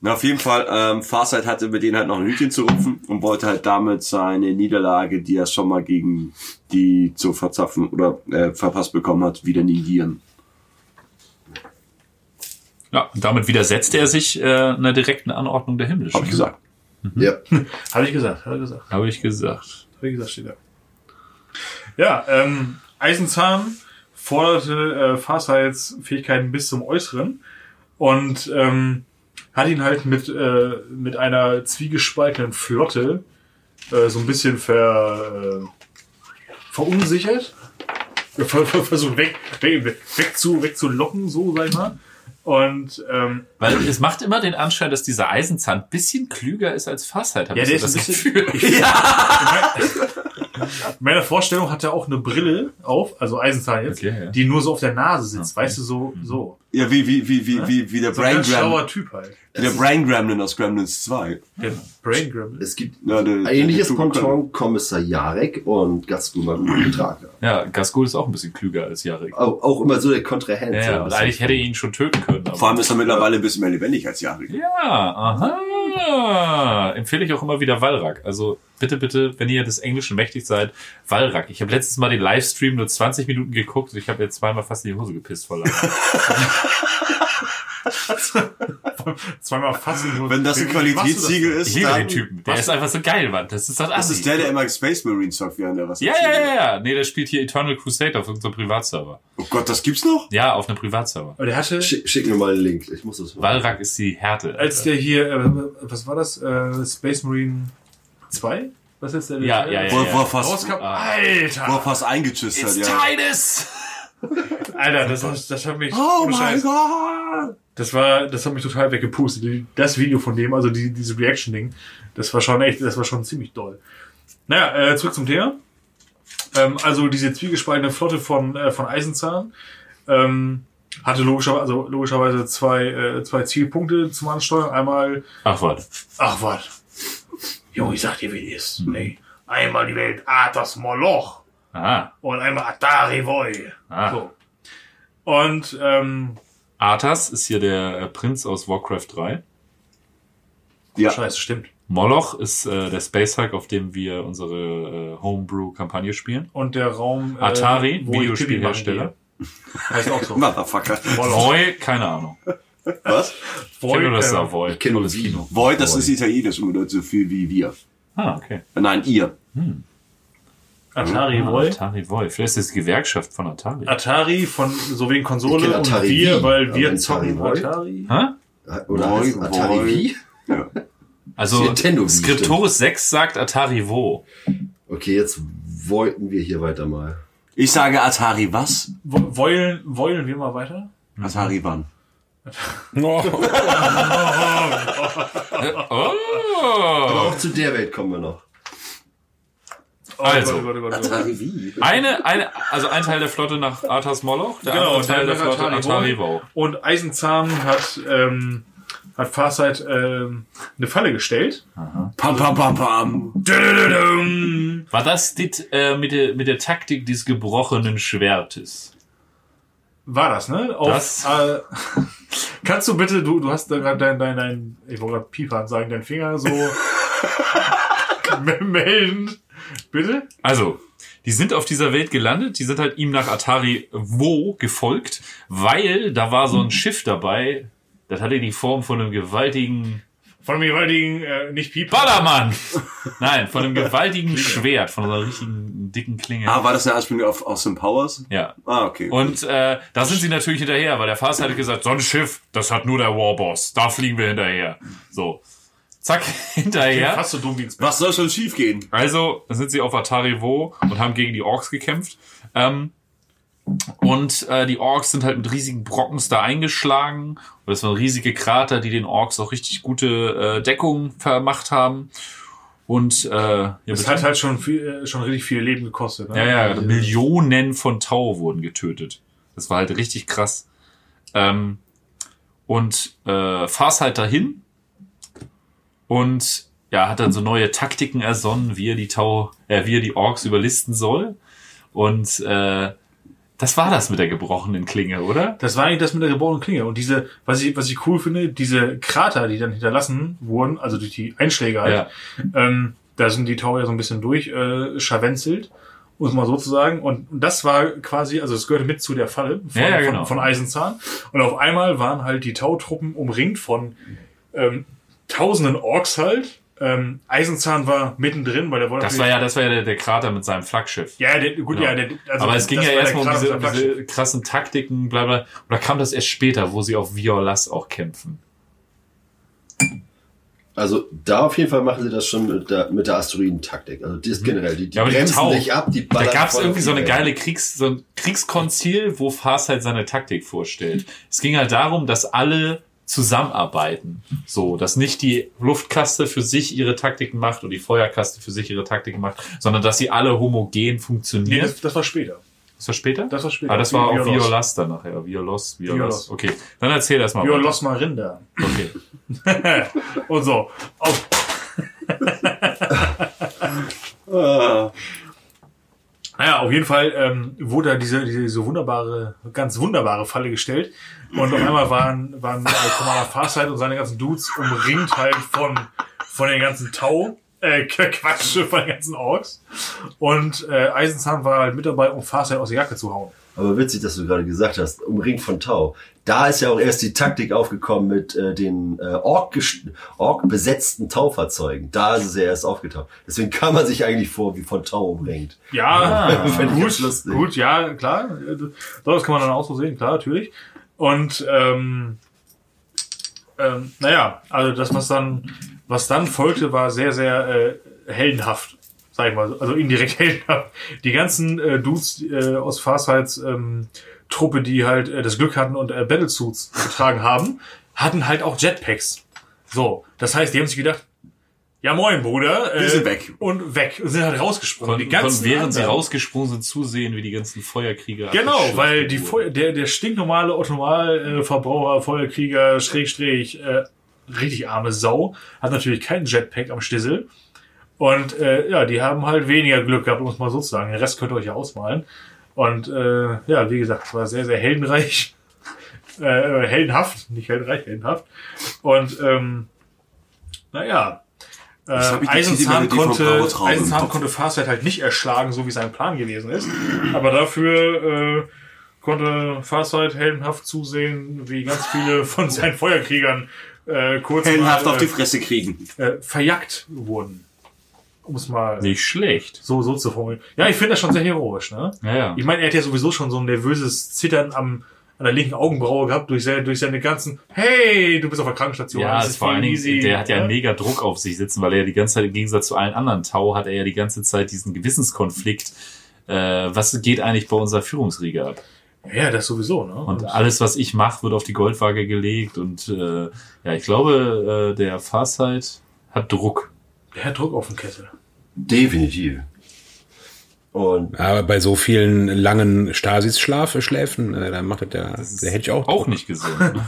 Na, auf jeden Fall, ähm, Farsight hatte mit denen halt noch ein Hütchen zu rupfen und wollte halt damit seine Niederlage, die er schon mal gegen die zu verzapfen oder äh, verpasst bekommen hat, wieder negieren. Ja, und damit widersetzte er sich äh, einer direkten Anordnung der Himmlischen. Hab ich gesagt. Ja. Habe ich gesagt, habe ich gesagt, Habe ich gesagt. habe ich gesagt, steht da. Ja, ähm, Eisenzahn forderte äh, Farsights Fähigkeiten bis zum Äußeren und ähm, hat ihn halt mit, äh, mit einer zwiegespaltenen Flotte äh, so ein bisschen ver, äh, verunsichert. Ver, ver, versucht weg, weg, weg, zu, wegzulocken, so sag ich mal. Und ähm, Weil es macht immer den Anschein, dass dieser Eisenzahn ein bisschen klüger ist als Fassheit. Hab Ja, ich der ist das ein bisschen- Gefühl. in meiner Vorstellung hat er auch eine Brille auf, also Eisenzahn jetzt, Okay, ja. die nur so auf der Nase sitzt, Okay. weißt du, so, so. Ja, wie, wie, wie, wie, wie, wie der So ein Brain Gremlin, Typ halt. wie der Brain Gremlin aus Gremlins 2. Der Brain Gremlin. Es gibt Ja, der, ein ähnliches der- Ponton, Kommissar Jarek und Gaskuma Betrager. Ja, Gasgul ist auch ein bisschen klüger als Jarek. Auch, auch immer so der Kontrahent. Ja, ja, ein eigentlich hätte er ihn schon töten können. aber- Vor allem ist er mittlerweile ein bisschen mehr lebendig als Jahre. Ja, aha. Empfehle ich auch immer wieder Walrak. Also bitte, bitte, wenn ihr des Englischen mächtig seid, Walrak. Ich habe letztes Mal den Livestream nur 20 Minuten geguckt und ich habe jetzt zweimal fast in die Hose gepisst vor Lachen. Zweimal fassen. nur- Wenn das ein Qualitätssiegel denn? Ich ist, liebe dann, den Typen. Der ist einfach so geil, Mann. Das ist das das ist der, der immer Space Marine zockt, während er was ja, ja, ja, ja. Nee, der spielt hier Eternal Crusade auf unserem Privatserver. Oh Gott, das gibt's noch? Ja, auf einem Privatserver. Aber der hatte, Schick, schick mir mal einen Link. Ich muss das mal. Walrak ist die Härte. als der hier, äh, was war das? Äh, Space Marine 2? Was ist der? Ja, ja, ja. Wo, wo, er fast. Ah. Alter! wo er fast eingetschüsst hat, ja. Titus! Alter, das, hat- das hat mich. Oh mein Gott! Das war, das hat mich total weggepustet. Das Video von dem, also die, diese Reaction-Ding, das war schon echt, das war schon ziemlich doll. Naja, äh, zurück zum Thema. Ähm, also diese zwiegespaltene Flotte von, äh, von Eisenzahn ähm, hatte logischerweise, also logischerweise zwei, äh, zwei Zielpunkte zum Ansteuern. Einmal, Ach, warte. ach was, Junge, ich sag dir, wie es ist. Nee. Einmal die Welt Atas Moloch Ah. und einmal Atari Voy. Ah. So. Und ähm, Arthas ist hier der äh, Prinz aus Warcraft 3. Ja. Scheiße, stimmt. Moloch ist äh, der Space Hug, auf dem wir unsere äh, Homebrew-Kampagne spielen. Und der Raum, äh, Atari, ich Videospielhersteller. Heißt auch so. Motherfucker. Voy, keine Ahnung. Was? Ich kenne nur das äh, Savoy. Ich kenne nur Tolles Wien. Kino. Void, das ist italienisch und bedeutet so viel wie wir. Ah, okay. Äh, Nein, ihr. Atari Ah, Voy. Atari Voy. Vielleicht ist das die Gewerkschaft von Atari. Atari von so wegen Konsole und Atari wir, weil aber wir Atari zocken Voy? Atari. Hä? Oder heißt Atari wie? Also Nintendo Skriptoris 6 sagt Atari Wo. Okay, jetzt wollten wir hier weiter mal. Ich sage Atari was? Wo- Wollen, wollen wir mal weiter? Atari wann? Oh, Oh. Auch zu der Welt kommen wir noch. Also. Oh Gott, oh Gott, oh Gott. Atari wie? Eine, eine, also ein Teil der Flotte nach Arthas Moloch, der Genau, andere Teil der nach Flotte Wow. Wow. Und Eisenzahn hat, ähm, hat Farsight ähm, eine Falle gestellt. Pam, pam, pam, pam. Dudududum. War das dit, äh, mit, der, mit der Taktik des gebrochenen Schwertes? War das, ne? Auf, Das- Äh, kannst du bitte, du, du hast da gerade dein, dein, dein, ich wollte gerade Piepern sagen, deinen Finger so melden. Bitte? Also, die sind auf dieser Welt gelandet, die sind halt ihm nach Atari Wo gefolgt, weil da war so ein Schiff dabei, das hatte die Form von einem gewaltigen Von dem jeweiligen, äh, nicht Piepern. Ballermann! Nein, von einem gewaltigen Schwert, von einer richtigen dicken Klinge. Ah, war das eine Anspielung auf Austin Powers? ja. Ah, okay. Und äh, da sind sie natürlich hinterher, weil der Fast hatte gesagt, so ein Schiff, das hat nur der Warboss, da fliegen wir hinterher. So. Zack, hinterher. Fast so dumm wie ins Bett. Was soll schon schief gehen? Also dann sind sie auf Atari Wo und haben gegen die Orks gekämpft. Ähm, und äh, die Orks sind halt mit riesigen Brockens da eingeschlagen. Und das waren riesige Krater, die den Orks auch richtig gute äh, Deckung vermacht haben. Und äh, ja, Es hat halt schon viel, äh, schon richtig viel Leben gekostet. Ne? ja, ja, Millionen von Tau wurden getötet. Das war halt richtig krass. Ähm, und äh, fahr's halt dahin und ja, hat dann so neue Taktiken ersonnen, wie er die Tau, äh, wie er die Orks überlisten soll. Und äh, das war das mit der gebrochenen Klinge, oder? Das war eigentlich das mit der gebrochenen Klinge. Und diese, was ich, was ich cool finde, diese Krater, die dann hinterlassen wurden, also durch die Einschläge halt, Ja. ähm, da sind die Tau ja so ein bisschen durch, äh, scharwenzelt, muss man so zu sagen. Und, und das war quasi, also es gehörte mit zu der Falle von, Ja, ja, genau. von, von Eisenzahn. Und auf einmal waren halt die Tautruppen umringt von ähm, tausenden Orks halt. Ähm, Eisenzahn war mittendrin, weil der wollte Das war ja, das war ja der, der Krater mit seinem Flaggschiff. ja, der, gut, Genau. ja, der, also Aber es ging ja erstmal um diese, diese krassen Taktiken, bla bla. Oder kam das erst später, wo sie auf Violas auch kämpfen? Also da auf jeden Fall machen sie das schon mit der, mit der Asteroidentaktik. Also das generell, die, die Ja, bremsen nicht ab, die Da ballern gab es irgendwie so eine geile Kriegs, so ein Kriegskonzil, wo Fars halt seine Taktik vorstellt. Es ging halt darum, dass alle zusammenarbeiten. So, dass nicht die Luftkaste für sich ihre Taktiken macht und die Feuerkaste für sich ihre Taktiken macht, sondern dass sie alle homogen Nee, funktionieren. das, das war später. das war später? Das war später. Ah, das war auch Violos. Violas dann nachher. Violos, Violas. Violos. Okay, dann erzähl das mal. weiter. Violos Marinda. Okay. Und so. Auf, Ah. Naja, auf jeden Fall ähm, wurde da diese, diese, wunderbare, ganz wunderbare Falle gestellt. Und auf einmal waren, waren äh, Commander Farsight und seine ganzen Dudes umringt halt von, von den ganzen Tau, äh, Quatsch, von den ganzen Orks. Und äh, Eisenzahn war halt mit dabei, um Farsight aus der Jacke zu hauen. Aber witzig, dass du gerade gesagt hast, umringt von Tau. Da ist ja auch erst die Taktik aufgekommen mit äh, den äh, Ork, Ork besetzten Taufahrzeugen. Da ist es ja erst aufgetaucht. Deswegen kam man sich eigentlich vor, wie von Tau umringt. Ja, ganz gut, gut, ja, klar. Das kann man dann auch so sehen, klar, natürlich. Und ähm, ähm, naja, also das, was dann, was dann folgte, war sehr, sehr äh, heldenhaft, sag ich mal, also indirekt heldenhaft. Die ganzen äh, Dudes äh, aus Farsights ähm, Truppe, die halt äh, das Glück hatten und äh, Battlesuits getragen haben, hatten halt auch Jetpacks. So, das heißt, die haben sich gedacht, ja moin, Bruder. Äh, Wir sind weg. Und weg. Und sind halt rausgesprungen. Von, die ganzen von während sie anderen- rausgesprungen sind, zusehen, wie die ganzen Feuerkrieger. Genau, weil die. Feu der, der stinknormale Ottomal-Verbraucher, Feuerkrieger, Schrägstrich, äh, richtig arme Sau, hat natürlich keinen Jetpack am Stissel. Und äh, ja, die haben halt weniger Glück gehabt, um es mal so zu sagen. Den Rest könnt ihr euch ja ausmalen. Und äh, ja, wie gesagt, es war sehr, sehr heldenreich. Äh, heldenhaft, nicht heldenreich, heldenhaft. Und ähm, naja, äh, Eisenzahn konnte, Eisenzahn konnte Farsight halt nicht erschlagen, so wie sein Plan gewesen ist. Aber dafür äh, konnte Farsight heldenhaft zusehen, wie ganz viele von seinen Feuerkriegern äh, kurz Heldenhaft mal, auf die äh, Fresse kriegen. äh, verjagt wurden. Um es mal Nicht schlecht. so, so zu formulieren. Ja, ich finde das schon sehr heroisch, ne? Ja, ja. Ich meine, er hat ja sowieso schon so ein nervöses Zittern am, an der linken Augenbraue gehabt durch seine, durch seine ganzen, hey, du bist auf der Krankenstation. Ja, das ist vor allen Dingen, easy, der hat ja ne? mega Druck auf sich sitzen, weil er ja die ganze Zeit im Gegensatz zu allen anderen Tau hat er ja die ganze Zeit diesen Gewissenskonflikt. Äh, was geht eigentlich bei unserer Führungsriege ab? Ja, das sowieso, ne? Und alles, was ich mache, wird auf die Goldwaage gelegt. Und äh, ja, ich glaube, äh, der Farsight hat Druck. Der hat Druck auf den Kessel. Definitiv. Und Aber bei so vielen langen Stasis-Schlafschläfen, äh, da macht das der, der hätte ich auch. Auch nicht gesund. Ne?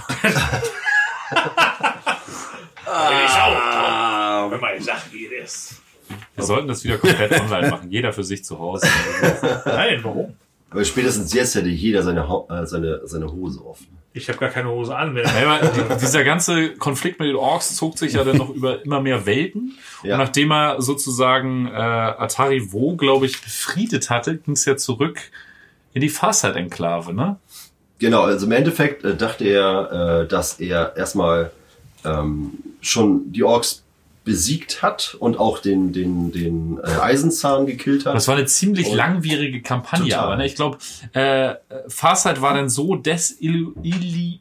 Ah, Wenn man sagt, wie das. Wir sollten das wieder komplett online machen. Jeder für sich zu Hause. Nein, warum? weil spätestens jetzt hätte jeder seine, äh, seine, seine Hose offen. Ich habe gar keine Hose an. Wenn Ja, dieser ganze Konflikt mit den Orks zog sich ja dann noch über immer mehr Welten. Ja. Und nachdem er sozusagen äh, Atari Wo, glaube ich, befriedet hatte, ging es ja zurück in die Farsight-Enklave, ne? Genau, also im Endeffekt äh, dachte er, äh, dass er erstmal ähm, schon die Orks besiegt hat und auch den, den, den äh, Eisenzahn gekillt hat. Das war eine ziemlich Und- langwierige Kampagne, Total. aber ne, ich glaube, äh, Farsight war dann so desillusioniert,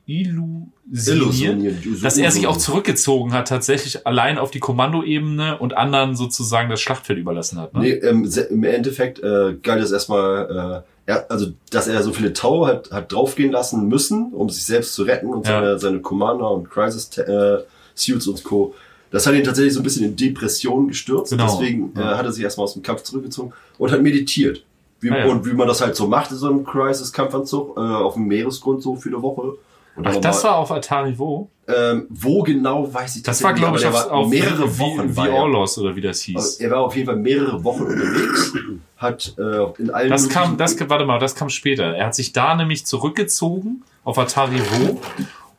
Illusioniert, dass er sich auch zurückgezogen hat, tatsächlich allein auf die Kommandoebene und anderen sozusagen das Schlachtfeld überlassen hat. Ne? Nee, ähm, im Endeffekt äh, galt es erstmal, äh, er, also dass er so viele Tower hat, hat draufgehen lassen müssen, um sich selbst zu retten und Ja. seine, seine Commander und Crisis äh, Suits und Co. Das hat ihn tatsächlich so ein bisschen in Depression gestürzt. Genau. Deswegen äh, hat er sich erstmal aus dem Kampf zurückgezogen und hat meditiert. Wie, Ah, ja. Und wie man das halt so macht in so einem Crisis-Kampfanzug, äh, auf dem Meeresgrund so für eine Woche. Und Ach, das war auf Atari Wo? ähm, wo genau weiß ich Das war, tatsächlich glaube ich, auf, war auf mehrere Wochen wie war. Orlos oder wie das hieß. Also er war auf jeden Fall mehrere Wochen unterwegs, hat äh, in allen Das kam, das, warte mal, das kam später. Er hat sich da nämlich zurückgezogen auf Atari Wo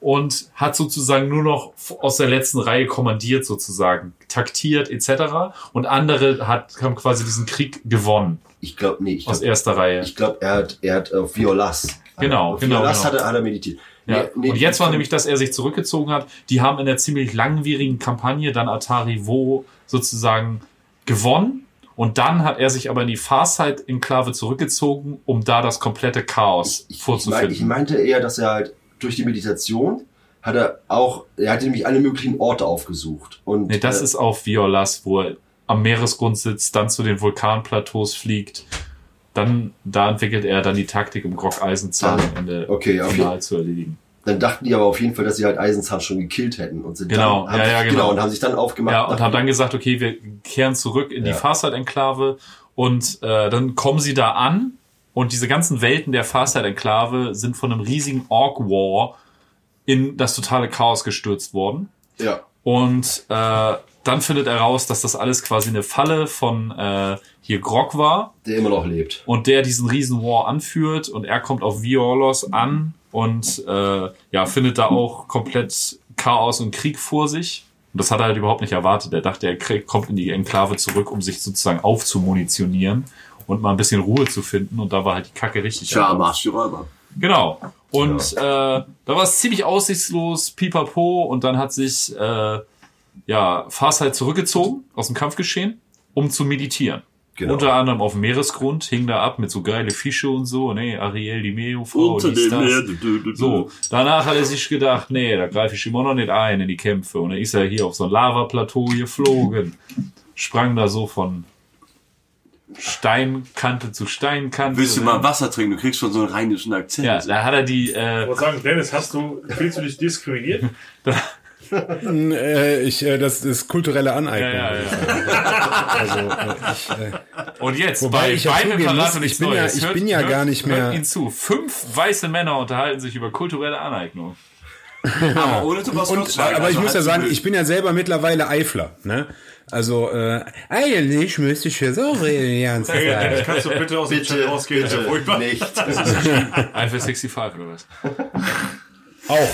und hat sozusagen nur noch aus der letzten Reihe kommandiert sozusagen, taktiert etc. Und andere hat, haben quasi diesen Krieg gewonnen Ich glaube, nee, ich aus glaube, erster Reihe. ich glaub, er hat, er hat auf Violas. Genau, auf genau, Violas genau. Hat, er, hat er meditiert. Ja. Nee, nee, und jetzt war ich- nämlich, dass er sich zurückgezogen hat. Die haben in der ziemlich langwierigen Kampagne dann Atari Wo sozusagen gewonnen. Und dann hat er sich aber in die Farsight-Enklave zurückgezogen, um da das komplette Chaos ich, ich, vorzufinden. ich meinte eher, dass er halt durch die Meditation hat er auch, er hatte nämlich alle möglichen Orte aufgesucht. Und Nee, das äh, ist auf Violas, wo er am Meeresgrund sitzt, dann zu den Vulkanplateaus fliegt. Dann, da entwickelt er dann die Taktik, um Grog Eisenzahn Ah, am Ende okay, okay. final zu erledigen. dann dachten die aber auf jeden Fall, dass sie halt Eisenzahn schon gekillt hätten und sind Genau, dann, haben ja, sich, ja, genau. genau. und haben sich dann aufgemacht. Ja, und haben dann gesagt, okay, wir kehren zurück in die Ja. Farsight-Enklave und äh, dann kommen sie da an und diese ganzen Welten der Farsight-Enklave sind von einem riesigen Orc-War in das totale Chaos gestürzt worden. ja, Und äh, dann findet er raus, dass das alles quasi eine Falle von äh, hier Grog war der immer noch lebt. und der diesen riesen War anführt und er kommt auf Violos an und äh, ja, findet da auch komplett Chaos und Krieg vor sich. Und das hat er halt überhaupt nicht erwartet. Er dachte, er krieg, kommt in die Enklave zurück, um sich sozusagen aufzumunitionieren und mal ein bisschen Ruhe zu finden. Und da war halt die Kacke richtig. Dampf. machst du Räuber. Genau. Und äh, da war es ziemlich aussichtslos, pipapo, und dann hat sich äh, ja Farsight zurückgezogen aus dem Kampfgeschehen, um zu meditieren. Genau. Unter anderem auf dem Meeresgrund, hing da ab mit so geile Fische und so, ne, Ariel, die Meerjungfrau, Unter dies, dem das. Meer. du, du, du. So, danach hat er sich gedacht, nee, da greife ich immer noch nicht ein in die Kämpfe. Und dann ist er hier auf so ein Lavaplateau geflogen, sprang da so von Steinkante zu Steinkante. Willst du mal Wasser trinken? Du kriegst schon so einen rheinischen Akzent. Ja, da hat er die, Ich äh, wollte sagen, Dennis, hast du, fühlst du dich diskriminiert? Äh, ich, äh, das ist kulturelle Aneignung. Ja, ja, ja. Also, äh, ich, äh, Und jetzt, Wobei bei ich ja beiden nichts ich bin ja- ich bin ja gar nicht mehr- Hört ihn zu. Fünf weiße Männer unterhalten sich über kulturelle Aneignung. Aber ohne Thomas und, aber ich also muss ja sagen, ich bin ja selber mittlerweile Eifler. Ne? Also äh, eigentlich müsste ich jetzt auch reden die ganze Hey, Zeit. Dennis, kannst du bitte aus dem Chat Bitte, rausgehen? Ist ja bitte nicht. Einfach 65 oder was? Auch.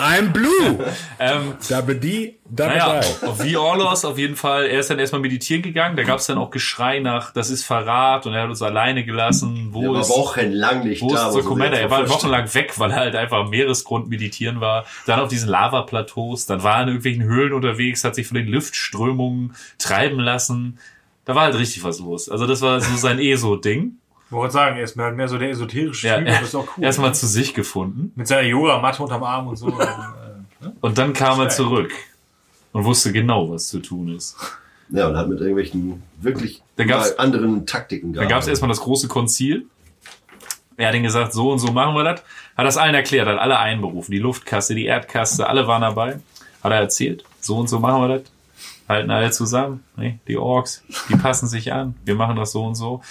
I'm blue. Ähm, Double D, Double naja, Die. Orlos auf jeden Fall. Er ist dann erstmal meditieren gegangen. Da gab es dann auch Geschrei nach, das ist Verrat und er hat uns alleine gelassen. Wo war ist, wochenlang nicht wo ist da. Commander? jetzt Er war vorstellen. wochenlang weg, weil er halt einfach am Meeresgrund meditieren war. Dann auf diesen Lavaplateaus. Dann war er in irgendwelchen Höhlen unterwegs, hat sich von den Luftströmungen treiben lassen. Da war halt richtig was los. Also das war so sein ESO-Ding. Ich wollte sagen, er ist mehr, mehr so der esoterische Ja, Typ, er das ist auch cool. erstmal zu sich gefunden. Mit seiner Yoga-Matte unterm Arm und so. äh, Und dann kam er zurück und wusste genau, was zu tun ist. Ja, und hat mit irgendwelchen wirklich anderen Taktiken Dann gab es erstmal das große Konzil. Er hat ihnen gesagt, so und so machen wir das. Hat das allen erklärt, hat alle einberufen. Die Luftkaste, die Erdkaste, alle waren dabei. Hat er erzählt, so und so machen wir das. Halten alle zusammen. Ne? Die Orks, die passen sich an. Wir machen das so und so.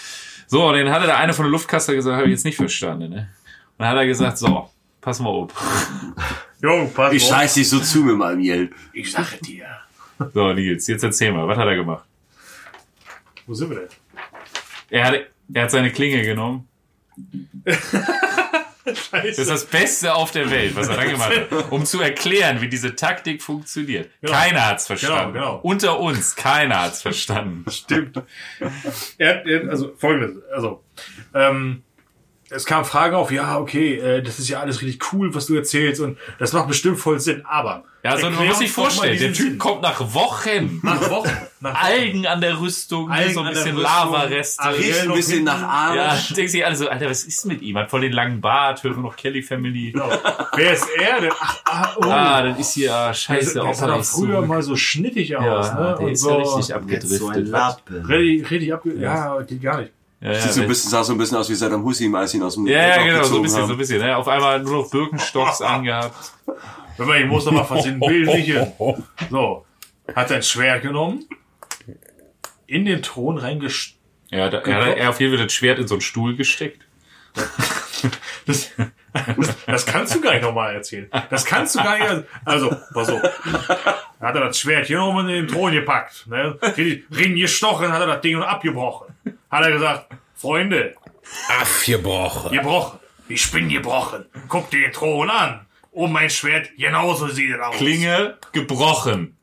So, und dann hatte der eine von der Luftkaste gesagt, habe ich jetzt nicht verstanden. Ne? Und dann hat er gesagt, so, pass mal auf. Jo, pass Ich auf. scheiß dich so zu mit meinem Yell. Ich sage dir. So, Nils, jetzt erzähl mal, was hat er gemacht? Wo sind wir denn? Er hat, er hat seine Klinge genommen. Scheiße. Das ist das Beste auf der Welt, was er dann gemacht hat. Um zu erklären, wie diese Taktik funktioniert. Genau. Keiner hat's verstanden. Genau, genau. Unter uns, keiner hat's verstanden. Stimmt. er, er, also folgendes, also ähm, es kam Fragen auf, ja, okay, äh, das ist ja alles richtig cool, was du erzählst und das macht bestimmt voll Sinn, aber Ja, also man muss sich vorstellen, der Typ Sinn. kommt nach Wochen. nach Wochen, nach Wochen. Algen an der Rüstung, Algen so ein der bisschen Lavareste. Riecht ein bisschen hinten. nach Arsch. Ja, denkst sich alle so, Alter, was ist mit ihm? Hat voll den langen Bart, hört nur noch Kelly Family. Genau. Wer ist er denn? Ach, ah, oh. Ah, dann ist hier, ah, der, scheiße, der Opa sah doch früher so. mal so schnittig aus, Ja, ne? der Und ist so ja richtig Jetzt so ein abgedriftet. Lappe. richtig, richtig abge... Ja, geht gar nicht. Ja, ja, Sieht so ein bisschen, sah so ein bisschen aus wie Saddam Hussein, als ihn aus dem ja, ja, genau, so ein bisschen, haben. so ein bisschen. Ne? Auf einmal nur noch Birkenstocks angehabt. Wenn man, ich muss noch mal versinnbildlichen. So, hat sein Schwert genommen, in den Thron reingesteckt. Ja, da, er, hat- er auf jeden Fall das Schwert in so einen Stuhl gesteckt. Das, das, das kannst du gar nicht nochmal erzählen. Das kannst du gar nicht. Also, pass auf. Da hat er das Schwert genommen und in den Thron gepackt. Ne? Ring gestochen, hat er das Ding abgebrochen. Hat er gesagt, Freunde, Abgebrochen. gebrochen. Ich bin gebrochen. Guck dir den Thron an. Oh, mein Schwert, genauso sieht es aus. Klinge gebrochen.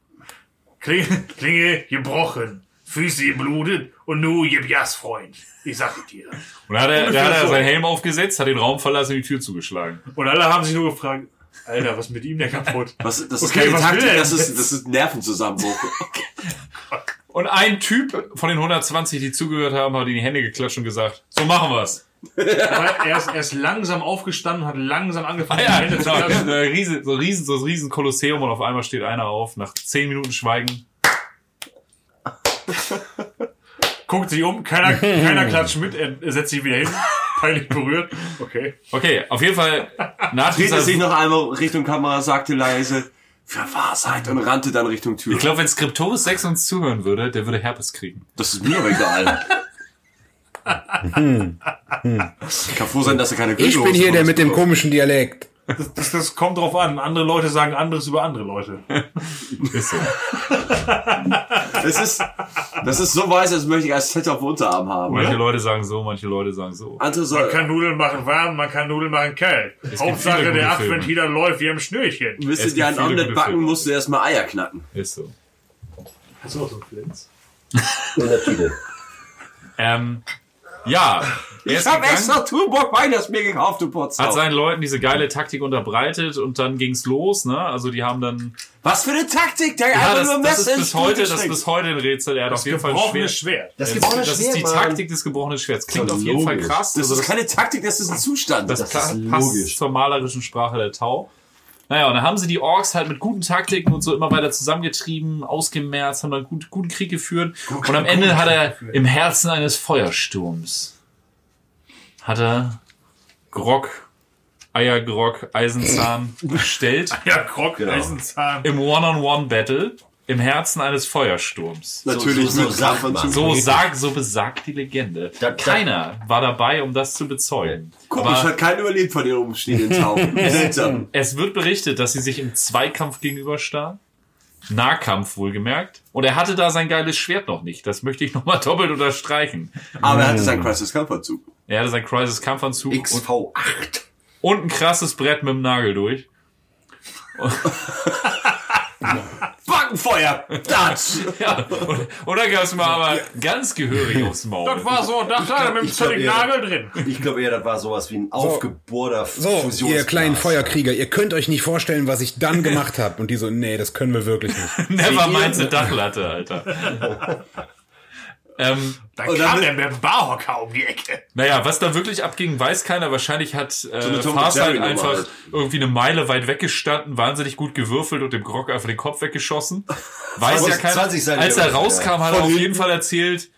Klinge, Klinge gebrochen. Füße geblutet und nu gib Jas, Freund. Ich sag dir. Und dann hat er, da hat er seinen Helm aufgesetzt, hat den Raum verlassen und die Tür zugeschlagen. Und alle haben sich nur gefragt, Alter, was ist mit ihm denn kaputt? Was, das ist Okay, keine was will Taktik, er das ist, das ist Nervenzusammenbruch. Und ein Typ von den 120, die zugehört haben, hat in die Hände geklatscht und gesagt, so machen wir's. Aber er ist, er ist langsam aufgestanden, hat langsam angefangen, Ah ja, die Hände zu genau. klatschen. So ein riesen, so riesen, so riesen Kolosseum und auf einmal steht einer auf, nach 10 Minuten Schweigen. Guckt sich um, keiner, keiner klatscht mit, er, er setzt sich wieder hin, peinlich berührt. Okay. Okay, auf jeden Fall Drehte dieser... sich noch einmal Richtung Kamera, sagte leise, für Wahrheit und rannte dann Richtung Tür. Ich glaube, wenn Skriptoris 6 uns zuhören würde, der würde Herpes kriegen. Das ist mir aber egal. Ich kann froh sein, dass er keine Ich bin hier der mit dem komischen Dialekt. Das, das, das kommt drauf an. Andere Leute sagen anderes über andere Leute. Ist so. Das ist, das ist so weiß, als möchte ich als Tattoo auf Unterarm haben. Manche Ja. Leute sagen so, manche Leute sagen so. Andere Man kann Nudeln machen warm, man kann Nudeln machen kalt. gibt Hauptsache der Filme. Adventiler läuft wie am Schnürchen. Es gibt dir ein Omelette backen, Filme. musst du erstmal Eier knacken. Ist so. Hast du auch so einen Flens? In der Tüte. Ähm, ja, er Ich hab gegangen, extra Turbock Weihnachts mir gekauft, du hat Potsdam. seinen Leuten diese geile Taktik unterbreitet und dann ging's los, ne? Also die haben dann Was für eine Taktik, der ja, einfach das, nur das ist bis heute, das ist bis heute ein Rätsel. Er hat auf jeden Fall ein Gebrochenes Schwert. Schwert. Das Das, gebrochene das ist die Mann. Taktik des gebrochenen Schwerts. Klingt Das auf jeden Fall krass. Das Also ist keine Taktik, das ist ein Zustand. Das, Das passt logisch. zur malerischen Sprache der Tau. Naja, und dann haben sie die Orks halt mit guten Taktiken und so immer weiter zusammengetrieben, ausgemerzt, haben dann gut, guten Krieg geführt. Und am Ende hat er im Herzen eines Feuersturms hat er Grog, Eiergrog, Eisenzahn gestellt Ja, Krog, Genau. Eisenzahn. im One-on-One-Battle im Herzen eines Feuersturms. Natürlich so, so mit sagt man. So, sag, so besagt die Legende. Da- Keiner war dabei, um das zu bezeugen. Komisch, Aber hat keiner überlebt von den umstehenden Tauben. Seltsam. es wird berichtet, dass sie sich im Zweikampf gegenüberstanden. Nahkampf wohlgemerkt. Und er hatte da sein geiles Schwert noch nicht. Das möchte ich nochmal doppelt unterstreichen. Aber er hatte seinen Crisis Kampfanzug. Er hatte sein Crisis Kampfanzug und, XV8. und ein krasses Brett mit dem Nagel durch. Backenfeuer! Das! Ja, und, dann gab es mal aber ganz gehörig aufs Maul. Das war so, da hat er mit dem ja. Nagel drin. Ich glaube eher, das war sowas wie ein aufgebohrter So, Fusionsglas. ihr kleinen Feuerkrieger, ihr könnt euch nicht vorstellen, was ich dann gemacht habe. Und die so, nee, das können wir wirklich nicht. Never mind the Dachlatte, Alter. ähm, Dann Und dann kam wird- der mit Barhocker um die Ecke. Naja, was da wirklich abging, weiß keiner. Wahrscheinlich hat äh, Jerry Nummer einfach halt. irgendwie eine Meile weit weggestanden, wahnsinnig gut gewürfelt und dem Grog einfach den Kopf weggeschossen. Weiß 20 ja keiner. 20 Seiten Als er rauskam, hat er auf jeden Fall erzählt,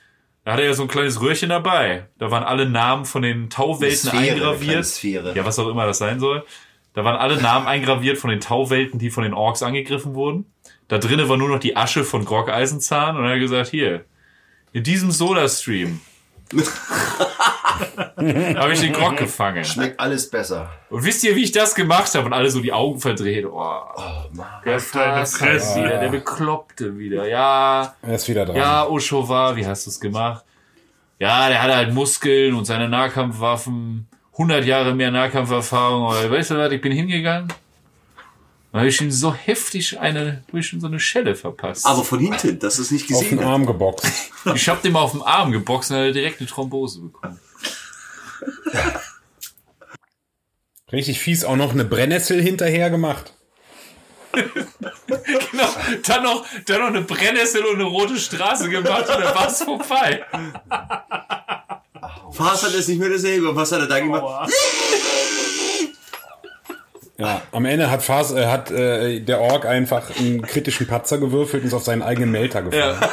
Da hatte er so ein kleines Röhrchen dabei. Da waren alle Namen von den Tauwelten Sphäre, eingraviert. Ja, was auch immer das sein soll. Da waren alle Namen eingraviert von den Tauwelten, die von den Orks angegriffen wurden. Da drinnen war nur noch die Asche von Grog Eisenzahn und er hat gesagt, hier, in diesem Soda-Stream habe ich den Grog gefangen. Schmeckt alles besser. Und wisst ihr, wie ich das gemacht habe? Und alle so die Augen verdreht. Oh, der deine Fass Fresse. wieder, der Bekloppte wieder. Ja, Er ist wieder dran. ja, Oshova, wie hast du es gemacht? Ja, der hatte halt Muskeln und seine Nahkampfwaffen. 100 Jahre mehr Nahkampferfahrung. Aber weißt du was, ich bin hingegangen. Da habe ich ihm so heftig eine, ihm so eine Schelle verpasst. Aber von hinten, dass es nicht auf gesehen den hast. Arm geboxt. ich hab dem auf den Arm geboxt und er hat direkt eine Thrombose bekommen. Richtig fies auch noch eine Brennnessel hinterher gemacht. Genau, dann noch, dann noch eine Brennnessel und eine rote Straße gemacht und dann war's vorbei. Fast hat es nicht mehr dasselbe. Was hat er dann gemacht? Ja, am Ende hat, Fas, äh, hat äh, der Ork einfach einen kritischen Patzer gewürfelt und ist auf seinen eigenen Melter gefallen.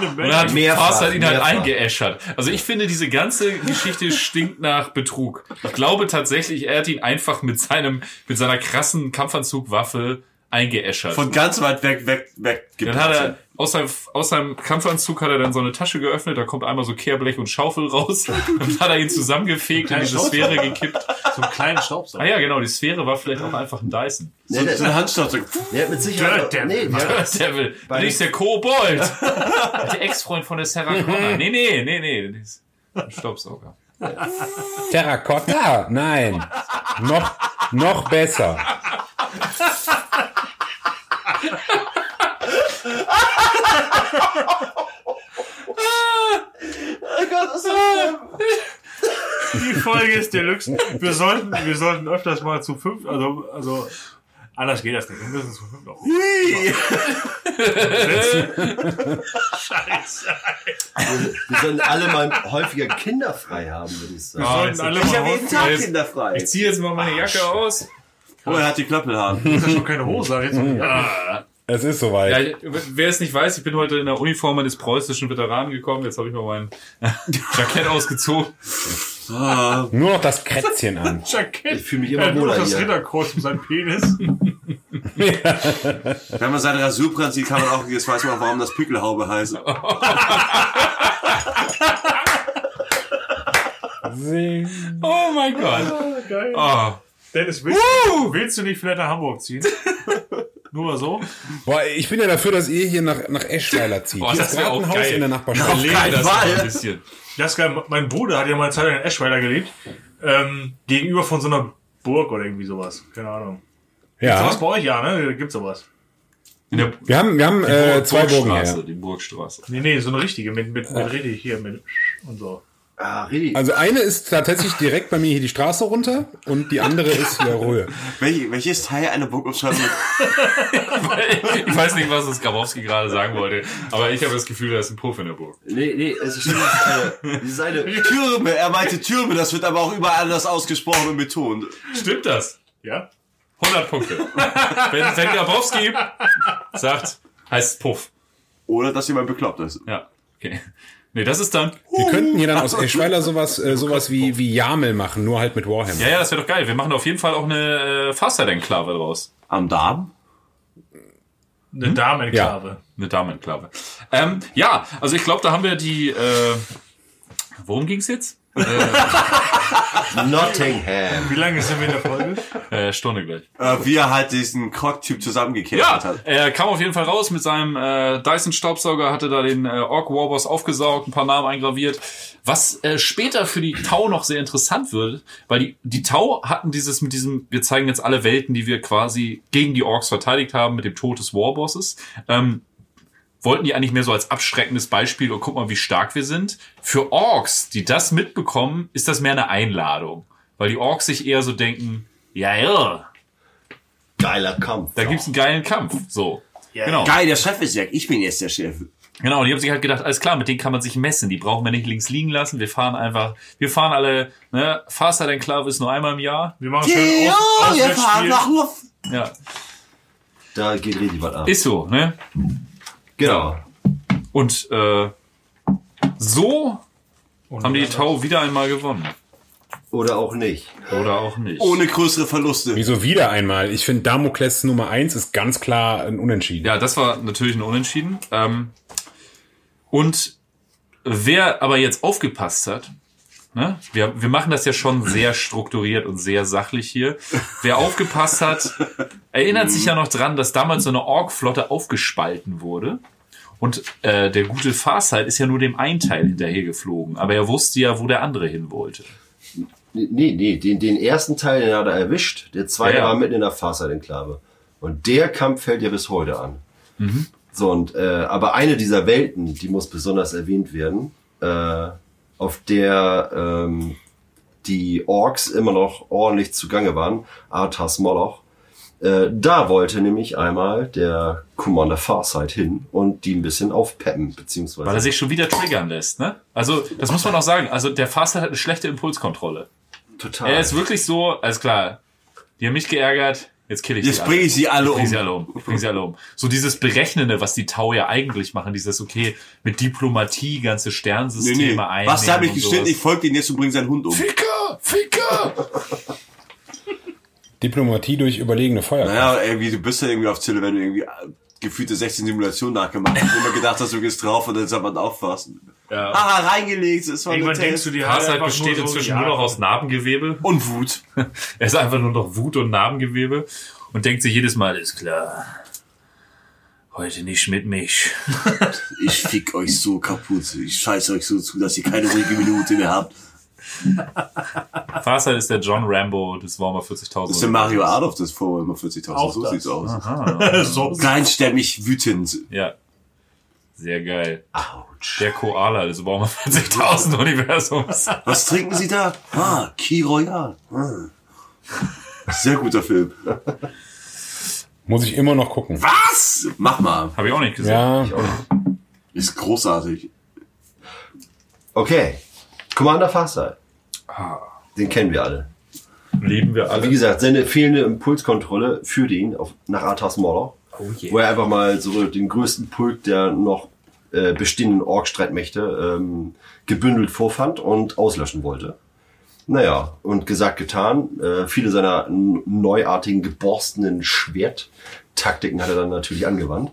Und dann hat Mehrfach, Fast halt ihn halt eingeäschert. Also ich finde, diese ganze Geschichte stinkt nach Betrug. Ich glaube tatsächlich, er hat ihn einfach mit seinem, mit seiner krassen Kampfanzugwaffe eingeäschert. Von ganz weit weg, weg, weg. dann hat er, aus seinem, aus seinem Kampfanzug hat er dann so eine Tasche geöffnet, da kommt einmal so Kehrblech und Schaufel raus. Dann hat er ihn zusammengefegt und diese. Sphäre gekippt. So einen kleinen Staubsauger. Ah ja, genau, die Sphäre war vielleicht auch einfach ein Dyson. Nee, so, der, so ein Handstaubsauger. der hat mit Sicherheit. Der- nee, der, Der will, das ist der Kobold. der Ex-Freund von der Sarah Connor. Nee, nee, nee, nee, ein Staubsauger. Terrakotta? Nein. Noch, noch besser. Die Folge ist Deluxe. Wir sollten, wir sollten öfters mal zu fünf, also, also, anders geht das nicht. Wir müssen zu fünf noch. Scheiße. wir sollen alle mal häufiger kinderfrei haben, würde ich sagen. Wir sollten alle Ich mal habe jeden Tag kinderfrei. Ich ziehe jetzt mal meine Jacke aus. Oh, er hat die Klöppelhaare. Das ist ja schon keine Hose, jetzt ja. Es ist soweit. Ja, wer es nicht weiß, ich bin heute in der Uniform eines preußischen Veteranen gekommen. Jetzt habe ich mal mein Jackett ausgezogen. Nur noch das Krätzchen an. Jackett. Ich fühle mich Er immer hat nur wohler noch das hier. Ritterkreuz um seinen Penis. Wenn man seine Rasurbrand sieht, kann man auch, jetzt weiß man auch, warum das Pickelhaube heißt. Oh mein Gott. Geil. Oh. Dennis, willst, willst du nicht vielleicht nach Hamburg ziehen? Nur mal so? Boah, ich bin ja dafür, dass ihr hier nach, nach Eschweiler zieht. Boah, Hier das ist wär gerade auch ein Haus geil. in der Nachbarschaft. Lebe keinen das mal Fall. ein bisschen. Das ist geil. Mein Bruder hat ja mal eine Zeit lang in Eschweiler gelebt. Ähm, gegenüber von so einer Burg oder irgendwie sowas. Keine Ahnung. Sowas Ja, bei euch, ja, ne? Gibt's sowas. In der wir haben, wir haben äh, zwei Burgen Burgstraße, her. die Burgstraße. Nee, nee, so eine richtige, mit, mit, mit richtig hier, mit und so. Ah, Redi. Also eine ist tatsächlich direkt bei mir hier die Straße runter und die andere ist hier Röhe. Welch, welches Teil einer Burgumschreibung? Ich weiß nicht, was das Grabowski gerade sagen wollte, aber ich habe das Gefühl, da ist ein Puff in der Burg. Nee, nee, es ist eine, dieses eine, Türme, er meinte Türme, das wird aber auch überall anders ausgesprochen und betont. Stimmt das? Ja? 100 Punkte. wenn, wenn Grabowski sagt, heißt es Puff. Oder dass jemand bekloppt ist. Ja, okay. Nee, das ist dann. Wir könnten hier dann aus Eschweiler sowas, äh, sowas wie, wie Jamel machen, nur halt mit Warhammer. Ja, ja, das wäre doch geil. Wir machen auf jeden Fall auch eine äh, Faster-Enklave draus. Am Darm? Eine Damenenklave. Eine Damenenklave. Ähm, ja, also ich glaube, da haben wir die. Äh, worum ging's jetzt? Nottingham. Wie lange sind wir in der Folge? Äh, Stunde gleich. Äh, wie er halt diesen Krog-Typ zusammengekehrt Ja, hat. er kam auf jeden Fall raus mit seinem äh, Dyson-Staubsauger, hatte da den äh, Orc Warboss aufgesaugt, ein paar Namen eingraviert. Was äh, später für die Tau noch sehr interessant wird, weil die, die Tau hatten dieses mit diesem, wir zeigen jetzt alle Welten, die wir quasi gegen die Orks verteidigt haben, mit dem Tod des Warbosses. Ähm, wollten die eigentlich mehr so als abschreckendes Beispiel und guck mal, wie stark wir sind. Für Orks, die das mitbekommen, ist das mehr eine Einladung. Weil die Orks sich eher so denken, ja, ja, Geiler Kampf. da gibt's einen geilen Kampf. So. genau. Geil, der Chef ist weg. Ich bin jetzt der Chef. Genau, und die haben sich halt gedacht, alles klar, mit denen kann man sich messen. Die brauchen wir nicht links liegen lassen. Wir fahren einfach, wir fahren alle, ne, Faster than Club ist nur einmal im Jahr. Wir machen schön aus, wir fahren nach nur. Ja, Da geht richtig was ab. ist so, ne? Genau. Und, äh, So Und haben die Tau wieder einmal gewonnen. Oder auch nicht. Oder auch nicht. Ohne größere Verluste. Wieso wieder einmal? Ich finde Damokles Nummer eins ist ganz klar ein Unentschieden. Ja, das war natürlich ein Unentschieden. Ähm, und wer aber jetzt aufgepasst hat, ne, wir, wir machen das ja schon sehr strukturiert und sehr sachlich hier. Wer aufgepasst hat, erinnert sich ja noch dran, dass damals so eine Ork-Flotte aufgespalten wurde. Und äh, der gute Farsight ist ja nur dem einen Teil hinterher geflogen. Aber er wusste ja, wo der andere hin wollte. Nee, nee, den, den ersten Teil, den hat er erwischt. Der zweite Ja, ja. war mitten in der Faser-Enklave. Und der Kampf fällt ja bis heute an. So, und, äh, aber eine dieser Welten, die muss besonders erwähnt werden, äh, auf der ähm, die Orks immer noch ordentlich zugange waren, Arthas Moloch. Äh, da wollte nämlich einmal der Commander Farsight hin und die ein bisschen aufpeppen, beziehungsweise Weil er sich schon wieder triggern lässt, ne? Also, das muss man auch sagen. Also, der Farsight hat eine schlechte Impulskontrolle. total. Er ist wirklich so, alles klar, die haben mich geärgert, jetzt kill ich Jetzt sie bringe ich sie alle Ich bring sie um. alle um. Ich bring sie alle um. So dieses Berechnende, was die Tau ja eigentlich machen, dieses, okay, mit Diplomatie ganze Nee, Sternsysteme nee. einnehmen. Was, da habe ich sowas. ich folge den jetzt und bringe seinen Hund um. Ficker! Ficker! Diplomatie durch überlegene Feuerkraft. Naja, irgendwie, du bist ja irgendwie auf Zille, wenn du irgendwie äh, gefühlte 16 Simulationen nachgemacht hast, immer gedacht hast, du gehst drauf und dann soll man aufpassen. Ja. Ah, reingelegt, es war Irgendwann denkst du halt Farsight einfach besteht nur so, inzwischen ja, nur noch aus Narbengewebe. Und Wut. Er ist einfach nur noch Wut und Narbengewebe und denkt sich jedes Mal, ist klar, heute nicht mit mich. Ich fick euch so kaputt. Ich scheiße euch so zu, dass ihr keine ruhige Minute mehr habt. Farsight ist der John Rambo des Warhammer 40.000. Das ist der Mario Adolf des Vorwärmer 40.000. Auch So das. sieht's aus. so. Kleinstämmig wütend. Ja. Sehr geil. Autsch. Der Koala des Warhammer 40.000 Universums. Was trinken Sie da? Ah, Key Royal. Ah. Sehr guter Film. Muss ich immer noch gucken. Was? Mach mal. Habe ich auch nicht gesehen. Ja, Ist großartig. Okay. Commander Farsight. Ah. Den kennen wir alle. Lieben wir Wie alle. gesagt, seine fehlende Impulskontrolle führte ihn auf, nach Arthas Moloch, Oh wo er einfach mal so den größten Pulk der noch äh, bestehenden Ork-Streitmächte ähm, gebündelt vorfand und auslöschen wollte. Naja, und gesagt, getan. Äh, viele seiner neuartigen, geborstenen Schwerttaktiken hat er dann natürlich angewandt.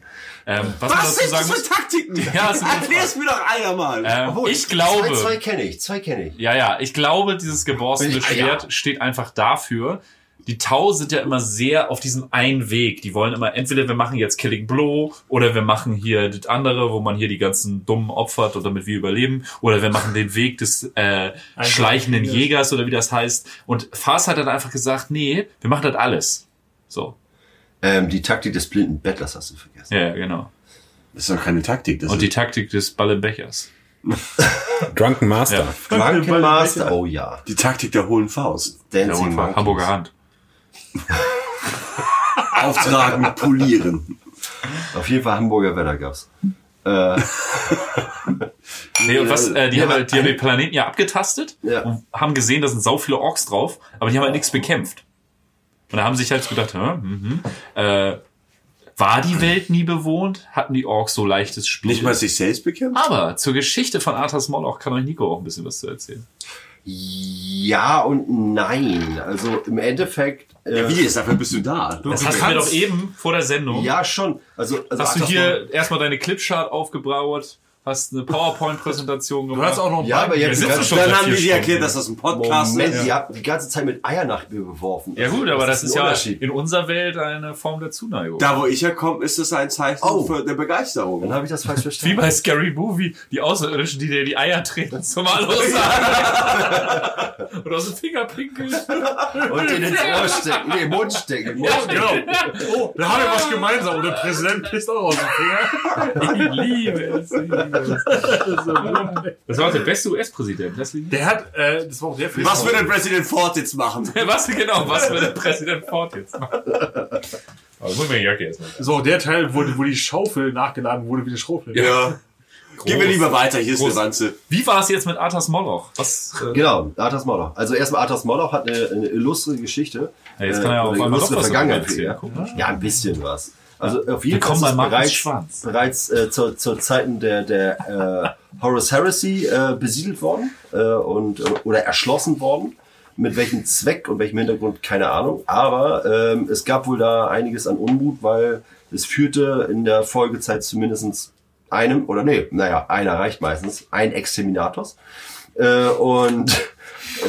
Ähm, was, Was sind sagen das für Taktiken? Ja, Erklär's mir doch einer mal. ähm, Obwohl, ich glaube, Zwei, zwei kenne ich, zwei kenne ich. ja, ja, ich glaube, dieses geborstene Ah, ja. Schwert steht einfach dafür. Die Tau sind ja immer sehr auf diesem einen Weg. Die wollen immer, entweder wir machen jetzt Killing Blow oder wir machen hier das andere, wo man hier die ganzen Dummen opfert und damit wir überleben. Oder wir machen den Weg des äh, schleichenden Jägers oder wie das heißt. Und Fars hat dann einfach gesagt, nee, wir machen das alles. So. Ähm, die Taktik des blinden Bettlers hast du vergessen. Ja, genau. Das ist doch keine Taktik. Das Und die Taktik des Ballenbechers. Drunken Master. Ja. Drunken Master, oh ja. die Taktik der hohlen Faust. Dancing Monkeys. Hamburger Hand. Auftragen, polieren. Auf jeden Fall Hamburger Wetter gab's. Äh, Nee, und was, äh, die, Ja, haben, halt, die haben den Planeten ja abgetastet Ja. und haben gesehen, da sind sau viele Orks drauf, aber die haben halt nichts bekämpft. Und da haben sich halt gedacht, mhm, äh, war die Welt nie bewohnt? Hatten die Orks so leichtes Spiel? Nicht mal sich selbst bekämpft? aber zur Geschichte von Arthas Moloch kann euch Nico auch ein bisschen was zu erzählen. Ja und nein. Also im Endeffekt. Äh, Wie ist dafür bist du da? Das hast du mir doch eben vor der Sendung. Ja, schon. Also, also hast du hier erstmal deine Clipchart aufgebraut, hast eine PowerPoint-Präsentation Du gemacht. hast auch noch Ja, aber jetzt ganz- schon Dann haben die dir erklärt, dass das ein Podcast Moment, ist. ihr habt die ganze Zeit mit Eier nach mir geworfen. Ja gut, aber das ist ein ja Unterschied. in unserer Welt eine Form der Zuneigung. Da, wo ich herkomme, ist das ein Zeichen Oh. für der Begeisterung. Dann habe ich das falsch Wie verstanden. bei Scary Movie, die Außerirdischen, die dir die Eier treten zum Hallo sagen. Oder aus dem Finger pinkeln. Und in ins Ohr stecken, nee, im Mund stecken. Im Mund. Genau. Oh, da haben wir was gemeinsam. Und der Präsident pisst auch aus dem Finger. Ich liebe es. Das war auch der beste US-Präsident. Deswegen. Der hat, äh, das war auch der Film. Was würde Präsident Ford jetzt machen? Was genau, was will der Präsident Ford jetzt machen? Aber muss ich mir die Jacke erstmal. So, der Teil, wo, wo die Schaufel nachgeladen wurde wie eine Schaufel. Ja. Gehen wir lieber weiter, hier ist Groß. eine Wanze. Wie war es jetzt mit Arthas Moloch? Was, äh, Genau, Arthas Moloch. Also erstmal Arthas Moloch hat eine, eine illustre Geschichte. Ja, jetzt kann er Äh, eine einmal illustre doch was Vergangenheit. Ja, ein bisschen was. Also auf jeden Fall ist bereits, Schwanz. bereits äh, zu, zu Zeiten der, der äh, Horus Heresy äh, besiedelt worden äh, und äh, oder erschlossen worden. Mit welchem Zweck und welchem Hintergrund, keine Ahnung. Aber ähm, es gab wohl da einiges an Unmut, weil es führte in der Folgezeit zumindestens einem, oder nee, naja, einer reicht meistens, ein Exterminators. Äh, und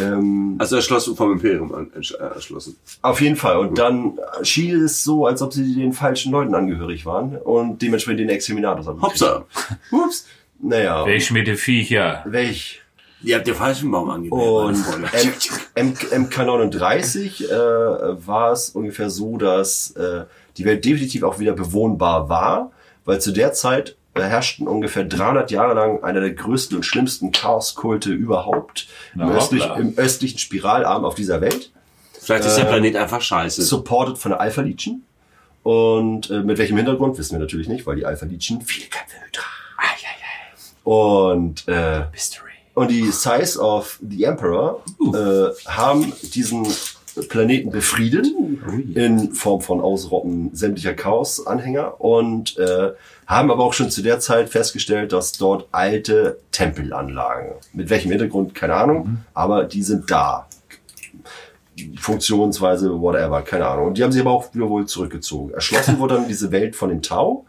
ähm, Also erschlossen vom Imperium an, äh, erschlossen. auf jeden Fall. Und dann schien es so, als ob sie den falschen Leuten angehörig waren und dementsprechend den Exterminators haben. Hopsa. Ups. Naja. Welch mit den Viecher. Welch? Ihr habt den falschen Baum meine Und Freunde. M MK39 äh, war es ungefähr so, dass äh, die Welt definitiv auch wieder bewohnbar war, weil zu der Zeit herrschten ungefähr 300 Jahre lang einer der größten und schlimmsten Chaoskulte überhaupt im, östlich, im östlichen Spiralarm auf dieser Welt. Vielleicht ist der Planet einfach scheiße. supported von der Alpha Legion. Und äh, mit welchem Hintergrund wissen wir natürlich nicht, weil die Alpha Legion viele Köpfe tragen. Und äh, Mystery. und die Size of the Emperor äh, haben diesen Planeten befriedet in Form von Ausrotten sämtlicher Chaos-Anhänger und äh, haben aber auch schon zu der Zeit festgestellt, dass dort alte Tempelanlagen, mit welchem Hintergrund, keine Ahnung, aber die sind da. Funktionsweise, whatever, keine Ahnung. Und die haben sich aber auch wieder wohl zurückgezogen. Erschlossen wurde dann diese Welt von den Tau.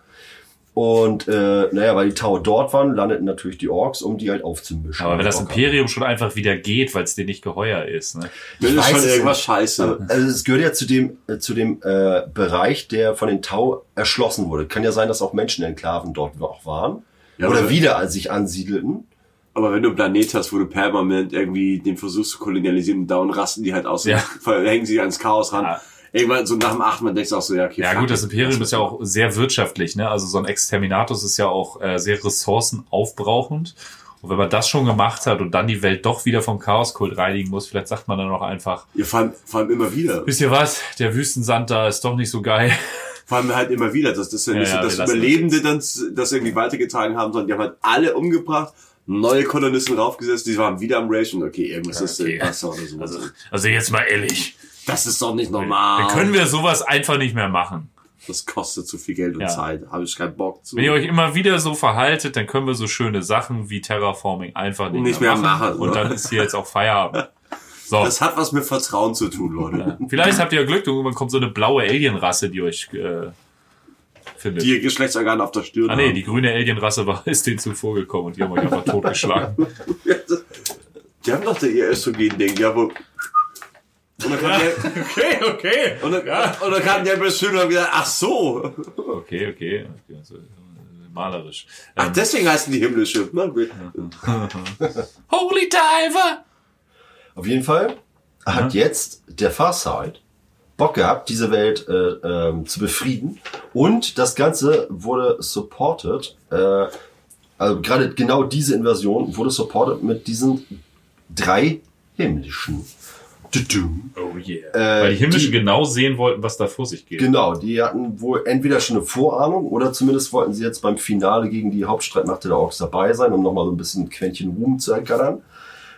Und äh, naja, weil die Tau dort waren, landeten natürlich die Orks, um die halt aufzumischen. Aber wenn das Imperium schon einfach wieder geht, weil es dir nicht geheuer ist, ne? Das ist schon es irgendwas scheiße. Also es gehört ja zu dem, äh, zu dem äh, Bereich, der von den Tau erschlossen wurde. Kann ja sein, dass auch Menschenenklaven dort auch waren. Ja, oder wieder sich ansiedelten. Aber wenn du einen Planet hast, wo du permanent irgendwie den versuchst zu kolonialisieren und dauernd rasten die halt aus, Ja. und hängen sie ans Chaos ran. Ja. Irgendwann so nach dem achten Mal denkst du auch so, ja, okay. Ja gut, das. Imperium ist ja auch sehr wirtschaftlich, ne? Also so ein Exterminatus ist ja auch äh, sehr ressourcenaufbrauchend. Und wenn man das schon gemacht hat und dann die Welt doch wieder vom Chaoskult reinigen muss, vielleicht sagt man dann auch einfach, Ja, vor allem, vor allem immer wieder. wisst ihr was, der Wüstensand da ist doch nicht so geil. Vor allem halt immer wieder. Das, das ist ja nicht Ja, dass lassen Überlebende dann das irgendwie weitergetragen haben, sondern die haben halt alle umgebracht, neue Kolonisten raufgesetzt, die waren wieder am Ration. Okay, irgendwas ist Okay. im Wasser oder so. Also, also jetzt mal ehrlich, das ist doch nicht normal. dann können wir sowas einfach nicht mehr machen. das kostet zu viel Geld und Ja. Zeit. Habe ich keinen Bock zu. Wenn ihr euch immer wieder so verhaltet, dann können wir so schöne Sachen wie Terraforming einfach nicht, Nicht mehr mehr machen. machen, Und dann ist hier jetzt auch Feierabend. So. das hat was mit Vertrauen zu tun, Leute. Vielleicht habt ihr ja Glück, irgendwann kommt so eine blaue Alienrasse, die euch äh, findet. Die ihr Geschlechtsorgane auf der Stirn ah nee, haben. die grüne Alienrasse war, ist denen zuvor gekommen und die haben euch einfach totgeschlagen. Die haben doch ihr Östrogen-Ding, ja, wo... Und dann kam der, Okay, okay. und dann, und dann kam der bestimmt und hat gesagt, ach so. Okay, okay. okay also, äh, malerisch. Ach, Ähm, deswegen heißen die himmlische. Na gut. Holy Diver! Auf jeden Fall hat jetzt der Farsight Bock gehabt, diese Welt äh, ähm, zu befrieden. Und das Ganze wurde supported, äh, also gerade genau diese Invasion wurde supported mit diesen drei himmlischen. Oh yeah. Äh, Weil die Himmlischen die- genau sehen wollten, was da vor sich geht. Genau, die hatten wohl entweder schon eine Vorahnung oder zumindest wollten sie jetzt beim Finale gegen die Hauptstreitmacht der Orks dabei sein, um nochmal so ein bisschen ein Quäntchen Ruhm zu ergattern.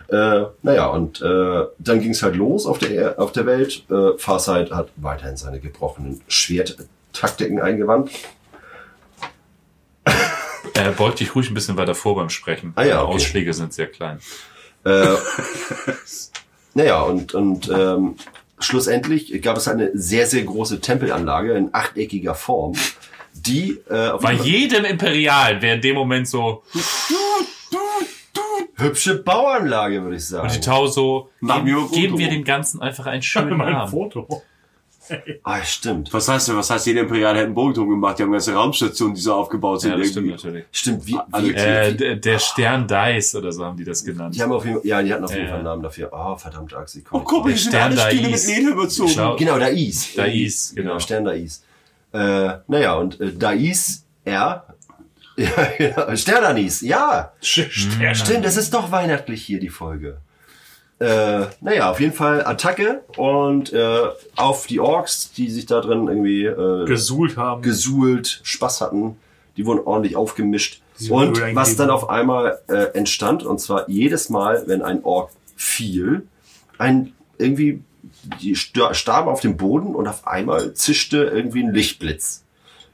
Äh, naja, und äh, dann ging es halt los auf der, Er- auf der Welt. Äh, Farsight hat weiterhin seine gebrochenen Schwerttaktiken eingewandt. Äh, beug dich ruhig ein bisschen weiter vor beim Sprechen. Ah ja, okay. Ausschläge sind sehr klein. Äh, naja, und, und ähm, schlussendlich gab es eine sehr, sehr große Tempelanlage in achteckiger Form, die äh, auf Bei jedem Imperial wäre in dem Moment so, hübsche Bauanlage, würde ich und sagen. die Tau so, geben, geben wir dem Ganzen einfach einen schönen Namen. Foto. Ah, stimmt. Was heißt denn, was heißt, jeder Imperial hätte einen Bogenturm gemacht, die haben ganze Raumstationen, die so aufgebaut sind. Ja, das stimmt natürlich. Stimmt, wie, Alle- wie, Äh, wie, der, der Stern Dice oder so haben die das genannt. die haben auf jeden Fall, ja, die hatten auf jeden Fall einen. Namen dafür. Oh, verdammt, Axel. Oh, guck mal, die sind alle da Stühle mit ist. Leder überzogen. Schau. Genau, Dais. Dais, genau. Stern Dais. Äh, naja, und äh, Dais, er, ja, ja, Sternanis, ja. Stern. Stimmt, es ist doch weihnachtlich hier, die Folge. Äh, naja, auf jeden Fall Attacke und äh, auf die Orks, die sich da drin irgendwie äh, Gesuhlt haben. gesuhlt, Spaß hatten. Die wurden ordentlich aufgemischt. Wurden Und was dann auf einmal äh, entstand, und zwar jedes Mal, wenn ein Ork fiel, ein irgendwie, die sta- starben auf dem Boden und auf einmal zischte irgendwie ein Lichtblitz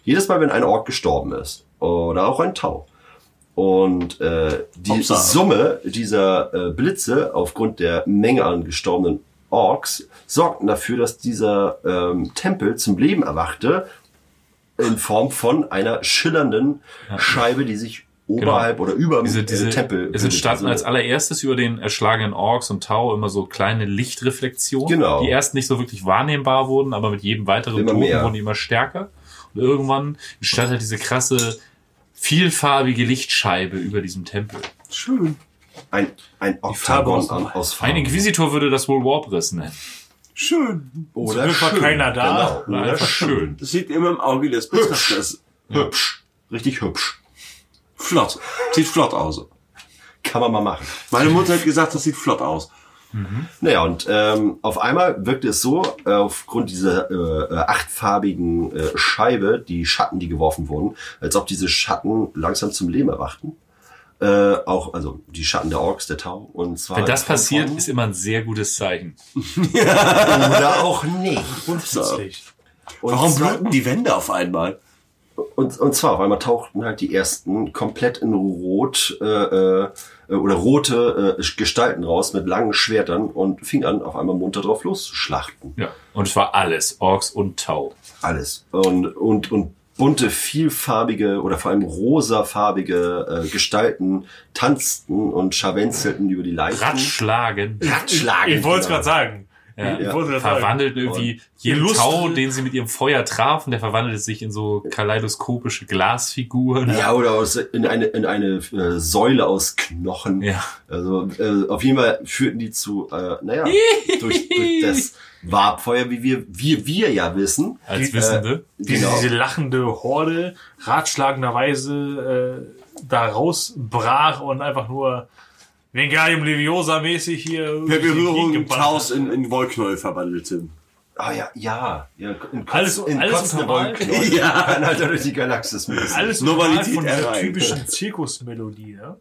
Jedes Mal, wenn ein Ork gestorben ist, oder auch ein Tau, und äh, die Upsa. Summe dieser äh, Blitze aufgrund der Menge an gestorbenen Orks sorgten dafür, dass dieser ähm, Tempel zum Leben erwachte in Form von einer schillernden Scheibe, die sich oberhalb oder über Diese, diese, äh, Tempel es entstanden bildete. als allererstes über den erschlagenen Orks und Tau immer so kleine Lichtreflexionen, Genau. die erst nicht so wirklich wahrnehmbar wurden, aber mit jedem weiteren Toten wurden die immer stärker. Und irgendwann entstand halt diese krasse, vielfarbige Lichtscheibe über diesem Tempel. Schön. ein, ein Oktagon aus- aus Ein Farben. Inquisitor würde das wohl Warbriss nennen. Schön. Oder Glück war schön. keiner da. Genau. Oder einfach schön. Das liegt immer im Auge des Betrachters. Hübsch. Richtig hübsch. Flott. Sieht flott aus. Kann man mal machen. Meine Mutter hat gesagt, das sieht flott aus. Naja, und ähm, auf einmal wirkte es so, äh, aufgrund dieser äh, äh, achtfarbigen äh, Scheibe, die Schatten, die geworfen wurden, als ob diese Schatten langsam zum Leben erwachten. Äh, auch, also die Schatten der Orks, der Tau. Und zwar Wenn das passiert, ist immer ein sehr gutes Zeichen. Oder auch nicht. Unflüssig. Und Warum zwar, bluten die Wände auf einmal? Und, und zwar auf einmal tauchten halt die ersten komplett in Rot äh, äh, oder rote äh, Gestalten raus mit langen Schwertern und fing an, auf einmal munter drauf loszuschlachten. Ja. Und es war alles, Orks und Tau. Alles. Und, und, und bunte, vielfarbige oder vor allem rosafarbige äh, Gestalten tanzten und scharwenzelten über die Leichen. Ratschlagen. Ratschlagen. Ich wollte es genau. gerade sagen. Ja. Ich wollte gerade sagen. irgendwie jeden Illustre- Tau, den sie mit ihrem Feuer trafen, der verwandelte sich in so kaleidoskopische Glasfiguren. Ja, oder aus, in eine, in eine äh, Säule aus Knochen. Ja. Also äh, auf jeden Fall führten die zu, äh, naja, durch, durch das Wabfeuer, wie wir, wir, wir ja wissen. Als Die- Wissende. Diese, Genau. diese lachende Horde ratschlagenderweise äh, da rausbrach und einfach nur Wingardium Leviosa mäßig hier Per Berührung hat. in, in Wollknäuel verwandelte. Ah ja, ja, ja in, Kotz, Alles- in alles kotzende untermalt. Ja. Kann halt durch die Galaxis müssen. Alles Normalität von dieser typischen Zirkusmelodie, ne?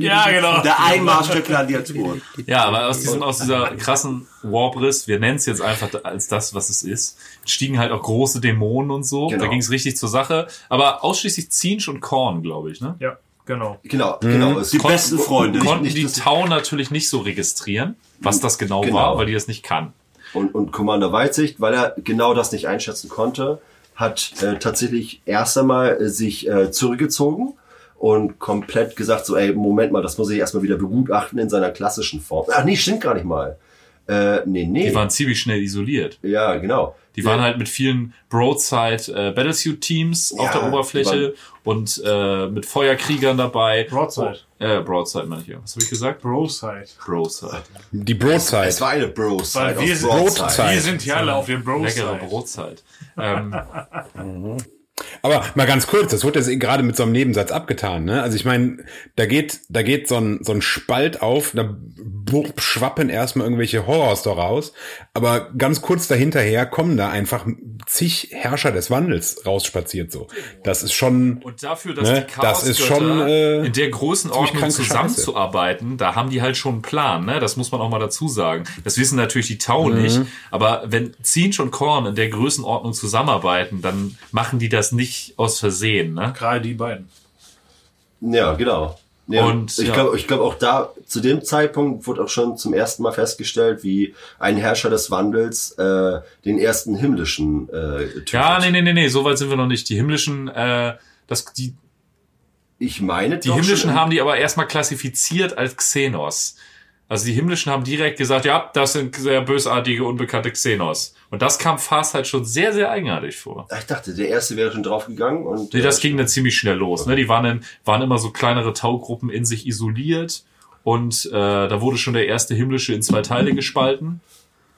Ja, genau. Der Einmarsch der Gladiatoren. Ja, aber aus diesem, aus dieser krassen Warbriss, wir nennen es jetzt einfach als das, was es ist, stiegen halt auch große Dämonen und so. Genau. Da ging es richtig zur Sache. Aber ausschließlich Zinsch und Korn, glaube ich, ne? Ja, genau. Genau, genau. Es Die besten Freunde. Konnten nicht die das- Tau natürlich nicht so registrieren, was das genau, Genau. war, weil die das nicht kann. Und, und Commander Weitsicht, weil er genau das nicht einschätzen konnte, hat äh, tatsächlich erst einmal äh, sich äh, zurückgezogen und komplett gesagt so, ey, Moment mal, das muss ich erstmal wieder begutachten in seiner klassischen Form. Ach nee, stimmt gar nicht mal. Äh, nee, nee. Die waren ziemlich schnell isoliert. ja, genau. Die waren halt mit vielen Broadside äh, Battlesuit Teams auf Ja, der die Oberfläche und äh, mit Feuerkriegern dabei. Broadside. Äh, Broadside meine ich ja. Was habe ich gesagt? Broside. Broadside. Die Broadside. Es war eine Bro-Side Weil wir sind, Broadside. wir sind ja alle auf dem Leckere Broside. Brotzeit. Ähm, Aber mal ganz kurz, das wurde jetzt eh gerade mit so einem Nebensatz abgetan, ne? Also ich meine, da geht, da geht so ein, so ein Spalt auf, da schwappen erstmal irgendwelche Horrors da raus, aber ganz kurz dahinterher kommen da einfach zig Herrscher des Wandels rausspaziert so. Das ist schon, Und dafür, dass Ne, die das ist schon, äh, in der Größenordnung kranke Scheiße. zusammenzuarbeiten, da haben die halt schon einen Plan, ne? Das muss man auch mal dazu sagen. Das wissen natürlich die Tau Mhm. nicht, aber wenn Zinch und Korn in der Größenordnung zusammenarbeiten, dann machen die das nicht aus Versehen, ne? Gerade die beiden. Ja, genau. Ja, Und, ich ja. glaube, ich glaube auch da zu dem Zeitpunkt wurde auch schon zum ersten Mal festgestellt, wie ein Herrscher des Wandels äh, den ersten himmlischen äh, tötet. Ja, nee, nee, nee, nee, so weit sind wir noch nicht. Die himmlischen, äh, das, die, Ich meine, die himmlischen haben die aber erstmal klassifiziert als Xenos. Also die himmlischen haben direkt gesagt, ja, das sind sehr bösartige, unbekannte Xenos. Und das kam Fast halt schon sehr, sehr eigenartig vor. Ich dachte, der erste wäre schon draufgegangen und Nee, das ging dann ziemlich schnell los. Ne? Die waren, dann, waren immer so kleinere Taugruppen in sich isoliert und äh, da wurde schon der erste himmlische in zwei Teile gespalten.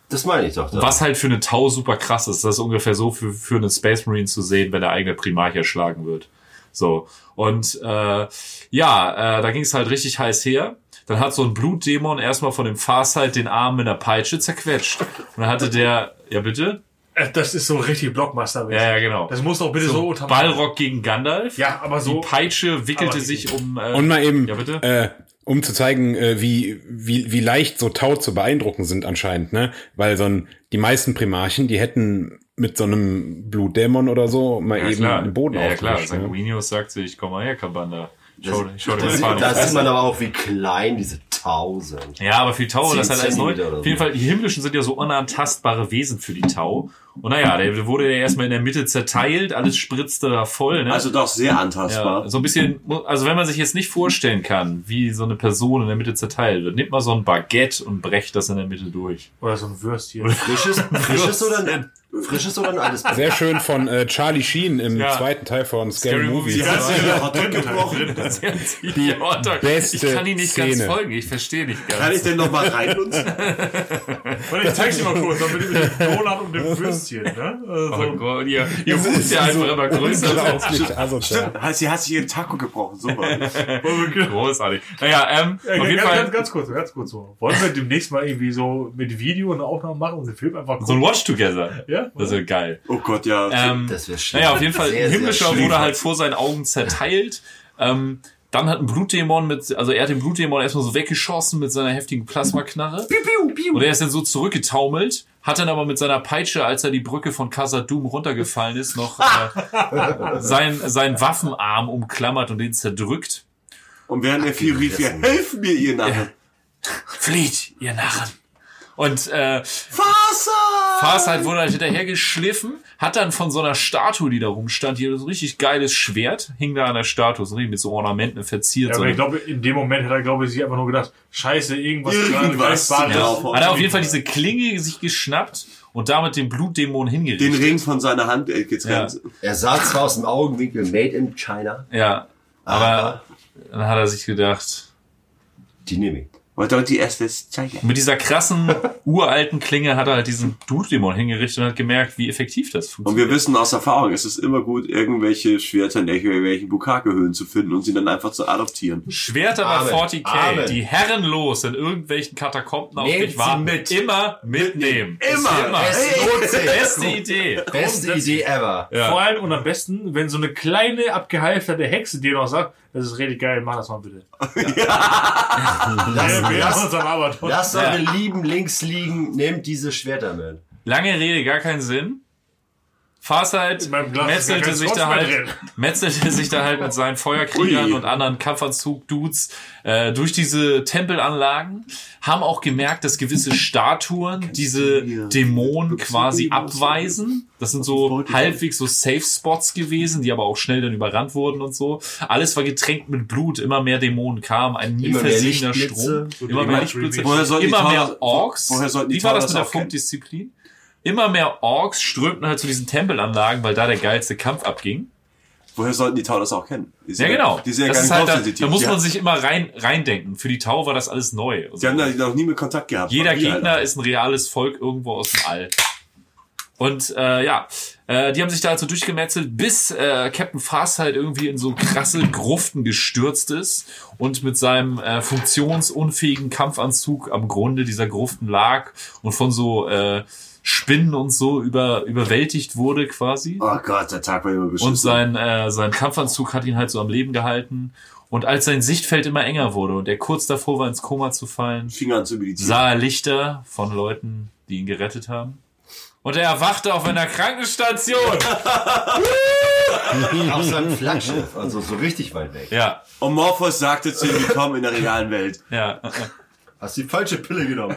das meine ich doch. Da. Was halt für eine Tau super krass ist. Das ist ungefähr so für, für einen Space Marine zu sehen, wenn der eigene Primarch erschlagen wird. So. Und äh, ja, äh, da ging es halt richtig heiß her. Dann hat so ein Blutdämon erstmal von dem Farsight den Arm mit einer Peitsche zerquetscht. Und dann hatte der, ja bitte? Äh, Das ist so richtig blockbuster Ja, ja, genau. Das muss doch bitte so, unter Ballrock gegen Gandalf. Ja, aber so. Die Peitsche wickelte sich um. Äh, und mal eben, Ja, bitte? äh, um zu zeigen, äh, wie, wie, wie leicht so Tau zu beeindrucken sind anscheinend, ne? Weil so ein, die meisten Primarchen, die hätten mit so einem Blutdämon oder so mal eben den Boden ja, ja, klar. ne? Sanguinius sagt sich, komm mal her, Kabanda. Das, Schau, schau dir da, das sieht, man aber auch, wie klein diese Tau sind. Ja, aber für die Tau, das ist halt alles neu. Auf jeden. Fall, die Himmlischen sind ja so unantastbare Wesen für die Tau. Und naja, der wurde ja erstmal in der Mitte zerteilt, alles spritzte da voll, ne? Also doch sehr antastbar. Ja, so ein bisschen, also wenn man sich jetzt nicht vorstellen kann, wie so eine Person in der Mitte zerteilt wird, nimmt mal so ein Baguette und brecht das in der Mitte durch. Oder so ein Würstchen. Frisches, frisches oder ein, frisches oder ein altes Sehr schön von äh, Charlie Sheen im Ja. zweiten Teil von Scary, Scary Movie. Movie. Hast du den Hotdog gebrochen? Die Hotdog. beste ich kann ihn nicht ganz Szene. folgen, ich verstehe nicht ganz. Kann ich denn noch mal reinnutzen? Und ich zeig's dir mal kurz, dann mit dem Donut und dem Würstchen, ne? Oh Also, Gott, ihr, ihr ist ja einfach immer größer. Asozial. Heißt, sie hat sich ihren Taco gebrochen. Super. Großartig. Naja, ähm, Ja, auf jeden ganz, Fall ganz, ganz kurz, ganz kurz so. Wollen wir demnächst mal irgendwie so mit Video eine Aufnahme machen und den Film einfach so ein gucken? Watch Together. Ja? Das ist geil. Oh Gott, ja. Ähm, Das wäre schlimm. Naja, auf jeden Fall, Sehr, ein sehr himmlischer wurde halt vor seinen Augen zerteilt. Ähm, dann hat ein Blutdämon mit, also er hat den Blutdämon erstmal so weggeschossen mit seiner heftigen Plasmaknarre. Und er ist dann so zurückgetaumelt, hat dann aber mit seiner Peitsche, als er die Brücke von Khazad-dûm runtergefallen ist, noch äh, sein, seinen Waffenarm umklammert und den zerdrückt. Und während er viel rief, wir helfen mir, ihr Narren. Flieht, ihr Narren! Und äh, Faser! Farsight wurde halt hinterher geschliffen, hat dann von so einer Statue, die da rumstand, hier so ein richtig geiles Schwert, hing da an der Statue, so richtig mit so Ornamenten verziert. Ja, so aber ich glaube, in dem Moment hat er, glaube ich, sich einfach nur gedacht, scheiße, irgendwas, Irgendwas Greifbares. drauf. hat er auf jeden Fall diese Klinge sich geschnappt und damit den Blutdämon Den hingerichtet. Ring von seiner Hand äh, getrennt. Er sah zwar aus dem Augenwinkel Made in China, Ja, aber dann hat er sich gedacht, die nehme ich. Don't you ask this China? mit dieser krassen, uralten Klinge hat er halt diesen Blutdämon hingerichtet und hat gemerkt, wie effektiv das Und funktioniert. wir wissen aus Erfahrung, es ist immer gut, irgendwelche Schwerter in irgendwelchen Bukake-Höhlen zu finden und sie dann einfach zu adoptieren. Schwerter bei Amen. 40k, Amen. die herrenlos in irgendwelchen Katakomben auf Nehmt dich warten. mit. Immer mitnehmen. Immer. Immer. Es lohnt sich. Beste Idee. Beste Idee ever. Ja. Vor allem und am besten, wenn so eine kleine, abgehalfterte Hexe dir noch sagt, das ist richtig geil, mach das mal bitte. Lass, Wir haben lass, uns am Arbeit. lasst eure Lieben links liegen, nehmt diese Schwerter mit. Lange Rede, gar keinen Sinn. Farsight gar metzelte sich da halt, metzelte sich da halt mit seinen Feuerkriegern Ui. und anderen Kampfanzug-Dudes äh, durch diese Tempelanlagen, haben auch gemerkt, dass gewisse Statuen diese Dämonen quasi abweisen. Das sind so halbwegs so Safe Spots gewesen, die aber auch schnell dann überrannt wurden und so. Alles war getränkt mit Blut, immer mehr Dämonen kamen, ein nie versiegener. Strom, immer mehr Lichtblitze, Woher sollten die immer mehr Orks. woher sollten die Wie war das mit der? Funkdisziplin? Immer mehr Orks strömten halt zu diesen Tempelanlagen, weil da der geilste Kampf abging. Woher sollten die Tau das auch kennen? Ja, genau. Die sind ja das gar nicht halt da, da muss man sich immer rein reindenken. Für die Tau war das alles neu. Und Die haben so. da noch nie mit Kontakt gehabt. Jeder Gegner Alter? ist ein reales Volk irgendwo aus dem All. Und äh, ja, äh, die haben sich da also durchgemetzelt, bis äh, Captain Fast halt irgendwie in so krasse Gruften gestürzt ist und mit seinem äh, funktionsunfähigen Kampfanzug am Grunde dieser Gruften lag und von so äh, Spinnen und so über, überwältigt wurde quasi. Oh Gott, der Tag war immer beschissen. Und sein, äh, sein Kampfanzug hat ihn halt so am Leben gehalten. Und als sein Sichtfeld immer enger wurde und er kurz davor war, ins Koma zu fallen, sah er Lichter von Leuten, die ihn gerettet haben. Und er erwachte auf einer Krankenstation. Auf seinem Flaggschiff, also so richtig weit weg. ja, Und Morphos sagte zu ihm, willkommen in der realen Welt. ja. Hast die falsche Pille genommen.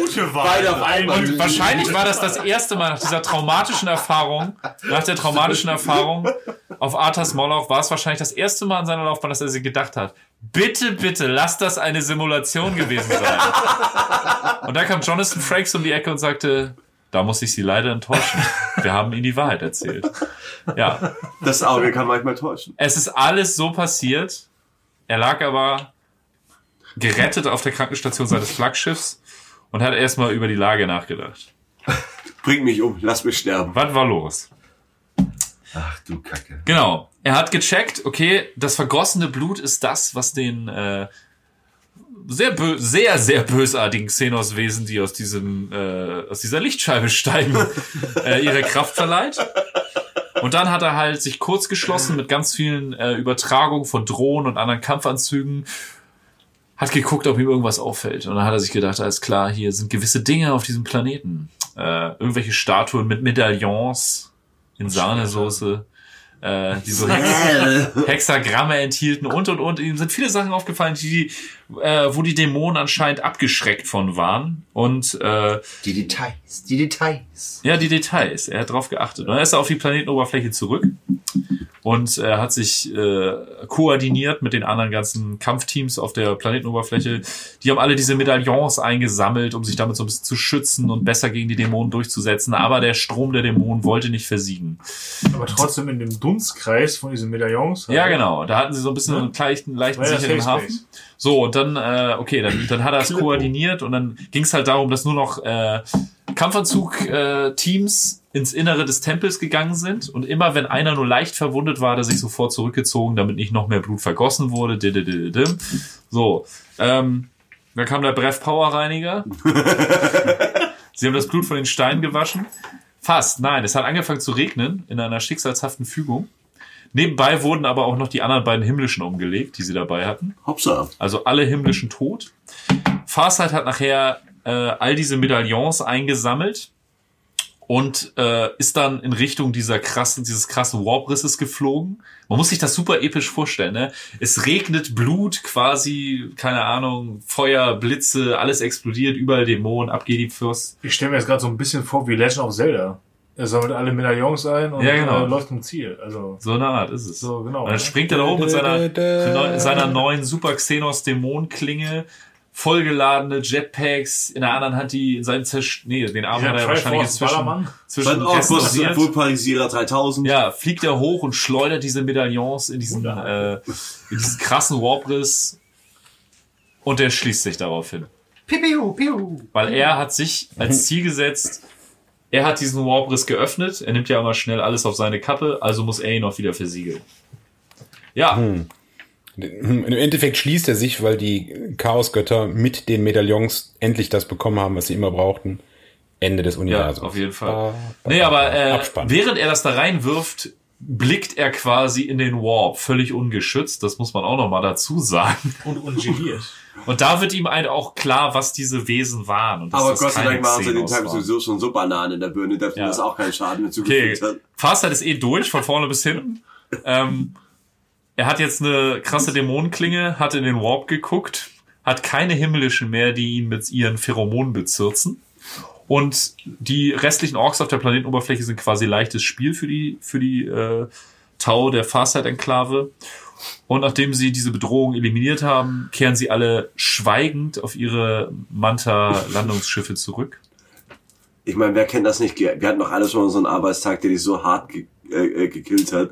Gute Wahl. Beide auf einmal. Und wahrscheinlich war das das erste Mal nach dieser traumatischen Erfahrung, nach der traumatischen Erfahrung auf Arthas Moloch, war es wahrscheinlich das erste Mal in seiner Laufbahn, dass er sich gedacht hat, bitte, bitte, lass das eine Simulation gewesen sein. Und da kam Jonathan Frakes um die Ecke und sagte, da muss ich Sie leider enttäuschen. Wir haben Ihnen die Wahrheit erzählt. Ja, Das Auge kann manchmal täuschen. es ist alles so passiert. Er lag aber gerettet auf der Krankenstation seines Flaggschiffs und hat erstmal über die Lage nachgedacht. Bring mich um, lass mich sterben. Was war los? Ach du Kacke. Genau. Er hat gecheckt, okay, das vergossene Blut ist das, was den äh, sehr, bö sehr, sehr bösartigen Xenos-Wesen, die aus diesem, äh, aus dieser Lichtscheibe steigen, äh, ihre Kraft verleiht. Und dann hat er halt sich kurz geschlossen mit ganz vielen äh, Übertragungen von Drohnen und anderen Kampfanzügen. Hat geguckt, ob ihm irgendwas auffällt. Und dann hat er sich gedacht, alles klar, hier sind gewisse Dinge auf diesem Planeten. äh, irgendwelche Statuen mit Medaillons in Sahnesoße, äh, die so Hex Hexagramme enthielten und und und. Ihm sind viele Sachen aufgefallen, die, äh, wo die Dämonen anscheinend abgeschreckt von waren. Und äh, Die Details, die Details. ja, die Details. Er hat drauf geachtet. Und dann ist er auf die Planetenoberfläche zurück und er hat sich äh, koordiniert mit den anderen ganzen Kampfteams auf der Planetenoberfläche. Die haben alle diese Medaillons eingesammelt, um sich damit so ein bisschen zu schützen und besser gegen die Dämonen durchzusetzen. Aber der Strom der Dämonen wollte nicht versiegen. Aber trotzdem in dem Dunstkreis von diesen Medaillons. Ja, genau. Da hatten sie so ein bisschen Ja. einen leichten, leichten ja sicheren Hafen. Space. So, und dann, äh, okay, dann, dann hat er es koordiniert und dann ging es halt darum, dass nur noch äh, Kampfanzug-Teams ins Innere des Tempels gegangen sind und immer wenn einer nur leicht verwundet war, hat er sich sofort zurückgezogen, damit nicht noch mehr Blut vergossen wurde. So, ähm, dann kam der Breath Power Reiniger. Sie haben das Blut von den Steinen gewaschen. Fast, nein, es hat angefangen zu regnen in einer schicksalshaften Fügung. Nebenbei wurden aber auch noch die anderen beiden himmlischen umgelegt, die sie dabei hatten. Hopsa. Also alle himmlischen tot. Farsight hat nachher äh, all diese Medaillons eingesammelt und äh, ist dann in Richtung dieser krassen, dieses krassen Warp-Risses geflogen. Man muss sich das super episch vorstellen, ne? Es regnet Blut quasi, keine Ahnung, Feuer, Blitze, alles explodiert, überall Dämonen, ab geht die Fürst. Ich stelle mir jetzt gerade so ein bisschen vor wie Legend of Zelda. Er sammelt alle Medaillons ein und Ja, genau. äh, läuft zum Ziel. Also, So eine Art ist es. so genau. Und dann springt er da hoch mit seiner, seiner neuen Super Xenos Dämonenklinge, vollgeladene Jetpacks, in der anderen Hand die in seinem Zersch nee, den Arm Ja, hat er wahrscheinlich inzwischen Ballermann. zwischen Oh. Vulparisierer 3000. Ja, fliegt er hoch und schleudert diese Medaillons in diesen, äh, in diesen krassen Warbriss und er schließt sich darauf hin. Piu, piu. Weil er hat sich als Ziel gesetzt, er hat diesen Warbriss geöffnet, er nimmt ja immer schnell alles auf seine Kappe, also muss er ihn auch wieder versiegeln. Ja, Im Endeffekt schließt er sich, weil die Chaosgötter mit den Medaillons endlich das bekommen haben, was sie immer brauchten. Ende des Ja, Universums. auf jeden Fall. Ba, ba, Nee, aber äh, Abspann. während er das da reinwirft, blickt er quasi in den Warp, völlig ungeschützt. Das muss man auch noch mal dazu sagen. Und ungeniert. Und da wird ihm halt auch klar, was diese Wesen waren. Und Aber Gott sei Dank waren sie den waren. sowieso schon so Bananen in der Birne, dass Ja. das auch keinen Schaden mehr Okay, zugefügt hat. Farsight ist eh durch, von vorne bis hinten. Ähm, er hat jetzt eine krasse Dämonenklinge, hat in den Warp geguckt, hat keine himmlischen mehr, die ihn mit ihren Pheromonen bezirzen. Und die restlichen Orks auf der Planetenoberfläche sind quasi leichtes Spiel für die, für die äh, Tau der Farsight-Enklave. Und nachdem sie diese Bedrohung eliminiert haben, kehren sie alle schweigend auf ihre Manta-Landungsschiffe zurück. Ich meine, wer kennt das nicht? Wir hatten doch alle schon mal so einen Arbeitstag, der dich so hart ge äh, äh, gekillt hat,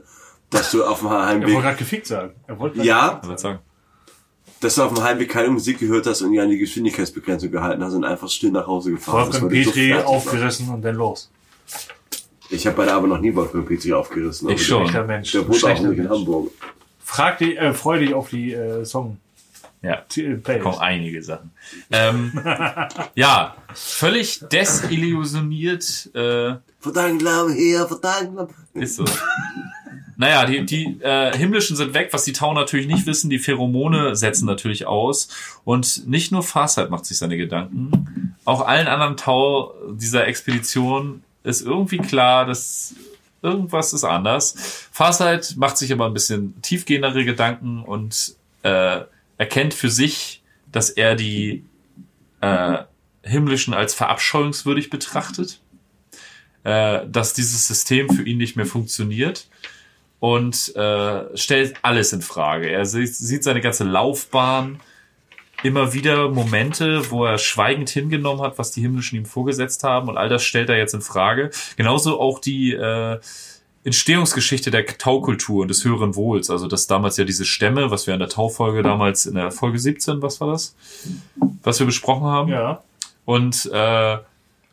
dass du auf dem Er wollte Heimweg, gerade gefickt sagen. Er wollte ja, sagen. dass du auf dem Heimweg keine Musik gehört hast und ja an die Geschwindigkeitsbegrenzung gehalten hast und einfach still nach Hause gefahren bist. Wolfgang so Petri warst. aufgerissen und dann los. Ich habe bei der Arbeit noch nie Wolfgang Petri aufgerissen. Ich aber schon. Der, der wohnt auch nicht in. Hamburg. Frag dich, äh, freu dich auf die äh, Song. Ja. T- Playlist. kommen einige Sachen. Ähm, ja, völlig desillusioniert äh, her, von deinem Glauben. ist so. Naja, die, die äh, Himmlischen sind weg, was die Tau natürlich nicht wissen. Die Pheromone setzen natürlich aus. Und nicht nur Farsight macht sich seine Gedanken. Auch allen anderen Tau dieser Expedition ist irgendwie klar, dass irgendwas ist anders. Farsight macht sich aber ein bisschen tiefgehendere Gedanken und äh, erkennt für sich, dass er die äh, Himmlischen als verabscheuungswürdig betrachtet, äh, dass dieses System für ihn nicht mehr funktioniert und äh, stellt alles in Frage. Er sieht, sieht seine ganze Laufbahn, immer wieder Momente, wo er schweigend hingenommen hat, was die Himmlischen ihm vorgesetzt haben und all das stellt er jetzt in Frage. Genauso auch die äh, Entstehungsgeschichte der Taukultur und des höheren Wohls. Also dass damals ja diese Stämme, was wir in der Taufolge damals in der Folge 17, was war das? Was wir besprochen haben. Ja, Und äh,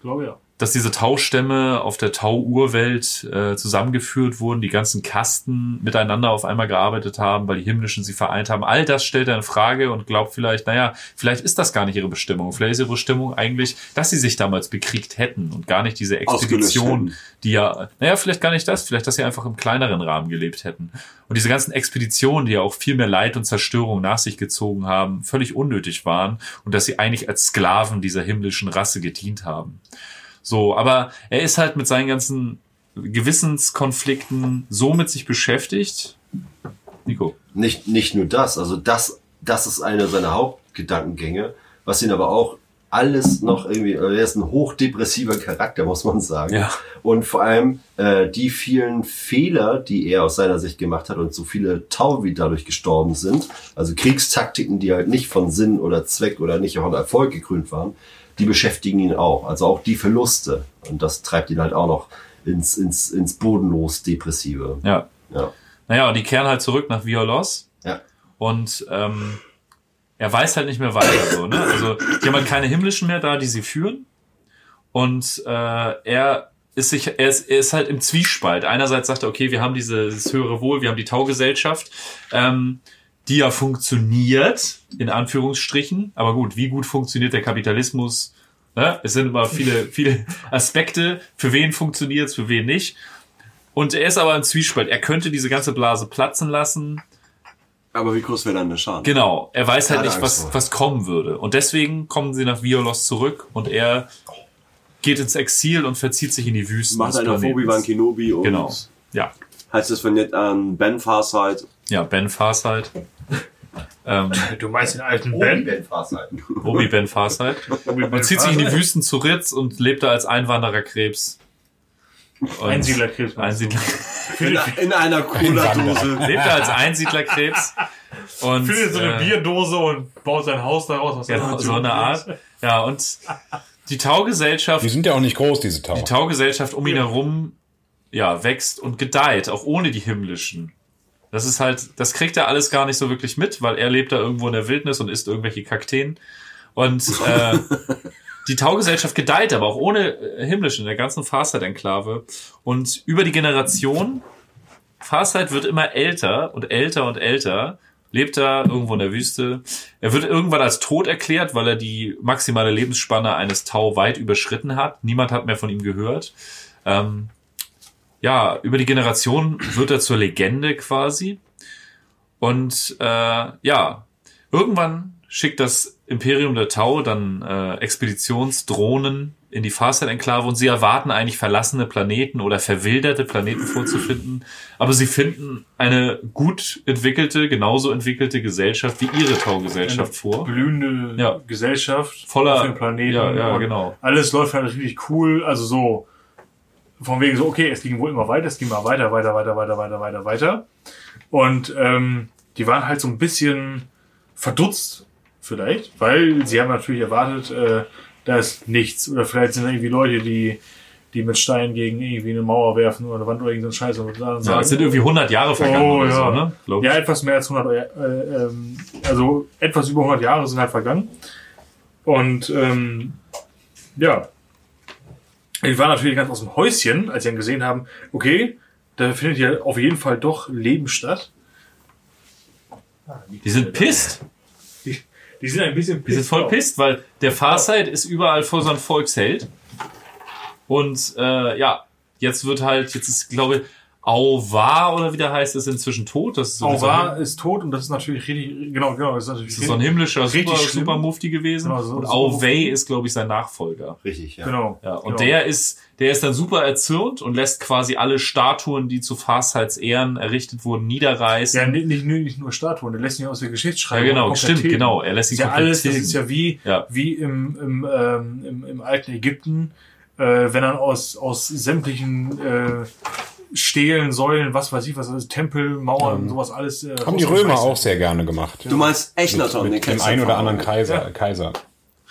glaube ja. Dass diese Taustämme auf der Tau-Urwelt äh, zusammengeführt wurden, die ganzen Kasten miteinander auf einmal gearbeitet haben, weil die Himmlischen sie vereint haben. All das stellt er in Frage und glaubt vielleicht, naja, vielleicht ist das gar nicht ihre Bestimmung. Vielleicht ist ihre Bestimmung eigentlich, dass sie sich damals bekriegt hätten und gar nicht diese Expedition, die ja, naja, vielleicht gar nicht das, vielleicht, dass sie einfach im kleineren Rahmen gelebt hätten. Und diese ganzen Expeditionen, die ja auch viel mehr Leid und Zerstörung nach sich gezogen haben, völlig unnötig waren und dass sie eigentlich als Sklaven dieser himmlischen Rasse gedient haben. So, aber er ist halt mit seinen ganzen Gewissenskonflikten so mit sich beschäftigt. Nico. Nicht, nicht nur das, also das, das ist einer seiner Hauptgedankengänge, was ihn aber auch alles noch irgendwie, er ist ein hochdepressiver Charakter, muss man sagen. Ja. Und vor allem äh, die vielen Fehler, die er aus seiner Sicht gemacht hat und so viele Tau, wie dadurch gestorben sind, also Kriegstaktiken, die halt nicht von Sinn oder Zweck oder nicht von Erfolg gekrönt waren, die beschäftigen ihn auch. Also auch die Verluste. Und das treibt ihn halt auch noch ins, ins, ins bodenlos Depressive. Ja. Ja. Naja, und die kehren halt zurück nach Violos. Ja. Und ähm, er weiß halt nicht mehr weiter. So, ne? Also die haben halt keine himmlischen mehr da, die sie führen. Und äh, er ist sich, er ist, er ist halt im Zwiespalt. Einerseits sagt er, okay, wir haben dieses höhere Wohl, wir haben die Taugesellschaft, ähm, die ja funktioniert, in Anführungsstrichen. Aber gut, wie gut funktioniert der Kapitalismus? Ne? Es sind immer viele, viele Aspekte. Für wen funktioniert's, für wen nicht. Und er ist aber im Zwiespalt. Er könnte diese ganze Blase platzen lassen. Aber wie groß wäre dann der Schaden? Genau, er weiß halt nicht, was, was kommen würde. Und deswegen kommen sie nach Violos zurück und er geht ins Exil und verzieht sich in die Wüsten. Macht einer Planetens. Obi-Wan Kenobi und Genau. Ja. heißt es von jetzt an Ben Farsight. Ja, Ben Farsight. Ähm, Du meinst den alten Ben? Ben Farsight. Obi Ben Farsight. Und zieht sich in die Wüsten zu Ritz und lebt da als Einwandererkrebs. Und Einsiedlerkrebs. Einsiedler In, in einer Cola-Dose. lebt da als Einsiedlerkrebs. Und, Findet so eine äh, Bierdose und baut sein Haus daraus. Was Genau, er so eine Art. Ja, und die Taugesellschaft Die sind ja auch nicht groß, diese Tau. die Taugesellschaft um ihn herum ja wächst und gedeiht, auch ohne die himmlischen. Das ist halt, das kriegt er alles gar nicht so wirklich mit, weil er lebt da irgendwo in der Wildnis und isst irgendwelche Kakteen. Und äh, die Taugesellschaft gedeiht aber auch ohne äh, himmlischen in der ganzen Farsight-Enklave. Und über die Generation, Farsight wird immer älter und älter und älter, lebt da irgendwo in der Wüste. Er wird irgendwann als tot erklärt, weil er die maximale Lebensspanne eines Tau weit überschritten hat. Niemand hat mehr von ihm gehört. Ähm, ja, über die Generation wird er zur Legende quasi. Und äh, ja, irgendwann schickt das Imperium der Tau dann äh, Expeditionsdrohnen in die Farsight-Enklave und sie erwarten eigentlich verlassene Planeten oder verwilderte Planeten vorzufinden. Aber sie finden eine gut entwickelte, genauso entwickelte Gesellschaft wie ihre Taugesellschaft vor. blühende Ja. Gesellschaft Voller- auf dem Planeten. ja, ja, genau. Alles läuft halt richtig cool. Also so von wegen so, okay, es ging wohl immer weiter, es ging mal weiter, weiter, weiter, weiter, weiter, weiter, weiter. Und ähm, die waren halt so ein bisschen verdutzt vielleicht, weil sie haben natürlich erwartet, äh, da ist nichts. Oder vielleicht sind da irgendwie Leute, die die mit Steinen gegen irgendwie eine Mauer werfen oder eine Wand oder irgendeinen Scheiß und Ja, sagen, es sind irgendwie 100 Jahre vergangen Oh, oder ja. so, ne? Glaub ja, etwas mehr als 100, äh, ähm, also etwas über 100 Jahre sind halt vergangen. Und ähm, ja, ich war natürlich ganz aus dem Häuschen, als sie dann gesehen haben, okay, da findet ja auf jeden Fall doch Leben statt. Die sind pisst. Die, die sind ein bisschen Die sind voll pisst, weil der Farsight ist überall vor so ein Volksheld. Und äh, ja, jetzt wird halt, jetzt ist, glaube ich, Auvar oder wie der heißt, ist inzwischen tot. Das ist so, Auvar ist tot und das ist natürlich richtig, genau, genau, das ist natürlich das ist so ein himmlischer Richtig Super, schlimm. Super Mufti gewesen. Genau, so- und Auwei ist, glaube ich, sein Nachfolger. Richtig, ja. genau. Ja, und genau. der ist, der ist dann super erzürnt und lässt quasi alle Statuen, die zu Farsights Ehren errichtet wurden, niederreißen. ja, nicht, nicht, nur- nicht nur Statuen, der lässt ihn aus der Ja, Geschichtsschreibung genau, komplett stimmt, genau. Er lässt sie ja alles, das ist ja wie, Ja. wie im, im, ähm, im, im alten Ägypten, äh, wenn dann aus, aus sämtlichen äh, Stelen, Säulen, was weiß ich, was alles, Tempel, Mauern, sowas alles. Äh, Haben die Römer auch sehr gerne gemacht. Du meinst Echnaton, den Mit dem kennst du einen oder anderen Kaiser. Kaiser.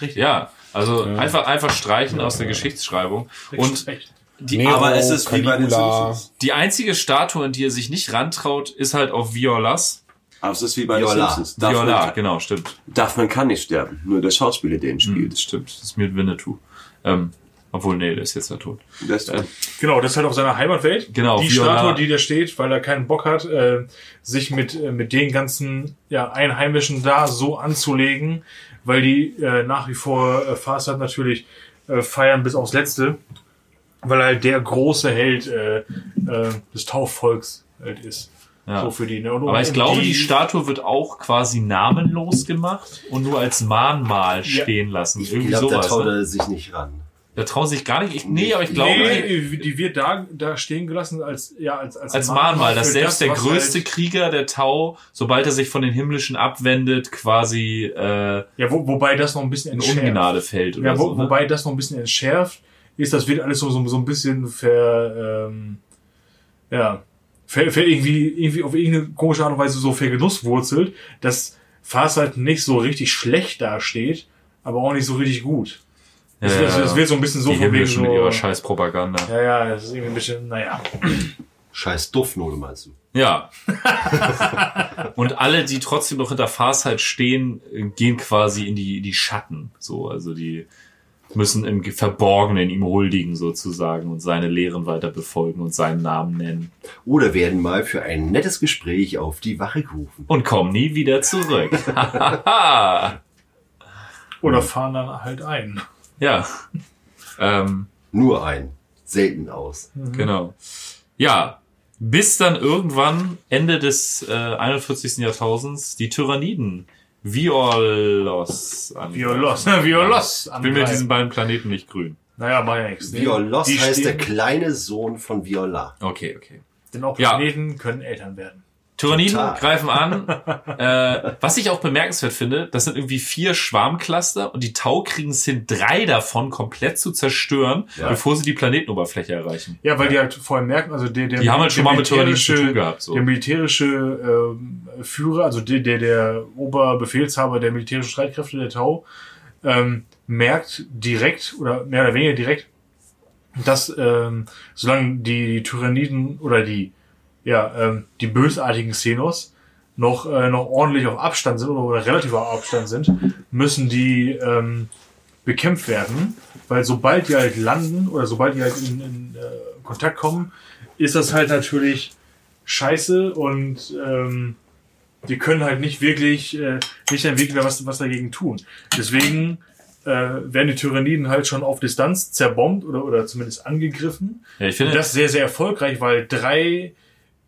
Richtig. Ja, also einfach, einfach streichen aus der Geschichtsschreibung. Und Echt. die, Nero, Aber es ist wie bei den Caligula. Simpsons. die einzige Statue, in die er sich nicht rantraut, ist halt auf Violas. Aber es ist wie bei den Viola. Simpsons. Darf Viola, man, genau, stimmt. darf man kann nicht sterben. Nur der Schauspieler, den spielt. Das stimmt. Das ist mit Winnetou. Ähm, obwohl, nee, der ist jetzt ja tot. Der ist Äh, Genau, das ist halt auf seiner Heimatwelt. Genau, Die Viola. Statue, die da steht, weil er keinen Bock hat, äh, sich mit, äh, mit den ganzen ja, Einheimischen da so anzulegen, weil die äh, nach wie vor äh, Farsight natürlich äh, feiern bis aufs Letzte, weil er halt der große Held äh, äh, des Taufvolks halt ist. Ja. So für die. Ne? Und, Aber ich glaube, die Statue wird auch quasi namenlos gemacht und nur als Mahnmal Ja. stehen lassen. Ich glaube, da traut Ne? er sich nicht ran. Da trauen sich gar nicht. Ich, nee, aber ich glaube, Nee, die wird da, da stehen gelassen als, ja, als, als, als Mahnmal, dass für selbst der was größte Halt, Krieger, der Tau, sobald er sich von den Himmlischen abwendet, quasi äh, ja, wo, wobei das noch ein bisschen in entschärft. Ungnade fällt oder Ja, wo, so. Ne? wobei das noch ein bisschen entschärft ist, das wird alles so, so, so ein bisschen ver, ähm, ja, ver, ver irgendwie, irgendwie auf irgendeine komische Art und Weise so vergenusswurzelt, dass Fast halt nicht so richtig schlecht dasteht, aber auch nicht so richtig gut. Ja, Es, ja, es wird so ein bisschen so die von wegen so, mit ihrer Scheißpropaganda. ja, ja, das ist irgendwie ein bisschen, naja. Scheiß Duftnote meinst du? Ja. Und alle, die trotzdem noch hinter Farsight stehen, gehen quasi in die, die Schatten. So, also die müssen im Verborgenen ihm huldigen sozusagen und seine Lehren weiter befolgen und seinen Namen nennen. Oder werden mal für ein nettes Gespräch auf die Wache gerufen. Und kommen nie wieder zurück. Oder fahren dann halt ein. Ja. Ähm, Nur ein. Selten aus. Genau. Ja, bis dann irgendwann Ende des äh, 41. Jahrtausends die Tyranniden Violos an. Violos, Violos. Ich bin mit diesen beiden Planeten nicht grün. Naja, mach ja nichts. Violos Die heißt der stehen- kleine Sohn von Viola. Okay, okay. Denn auch Ja. Planeten können Eltern werden. Tyranniden Total. greifen an. äh, was ich auch bemerkenswert finde, das sind irgendwie vier Schwarmcluster und die Tau kriegen es hin, drei davon komplett zu zerstören, Ja. bevor sie die Planetenoberfläche erreichen. Ja, weil die halt vorher merken, also der, der Die haben halt schon der mal mit Tyranniden zu militärische- tun gehabt. So. Der militärische ähm, Führer, also der, der, der Oberbefehlshaber der militärischen Streitkräfte der Tau, ähm, merkt direkt oder mehr oder weniger direkt, dass ähm, solange die, die Tyranniden oder die ja ähm, die bösartigen Xenos noch äh, noch ordentlich auf Abstand sind oder, oder relativ auf Abstand sind, müssen die ähm, bekämpft werden, weil sobald die halt landen oder sobald die halt in, in äh, Kontakt kommen, ist das halt natürlich scheiße und ähm, die können halt nicht wirklich äh, nicht dann wirklich was, was dagegen tun. Deswegen äh, werden die Tyranniden halt schon auf Distanz zerbombt oder, oder zumindest angegriffen. Ja, ich Und finde, das sehr, sehr erfolgreich, weil drei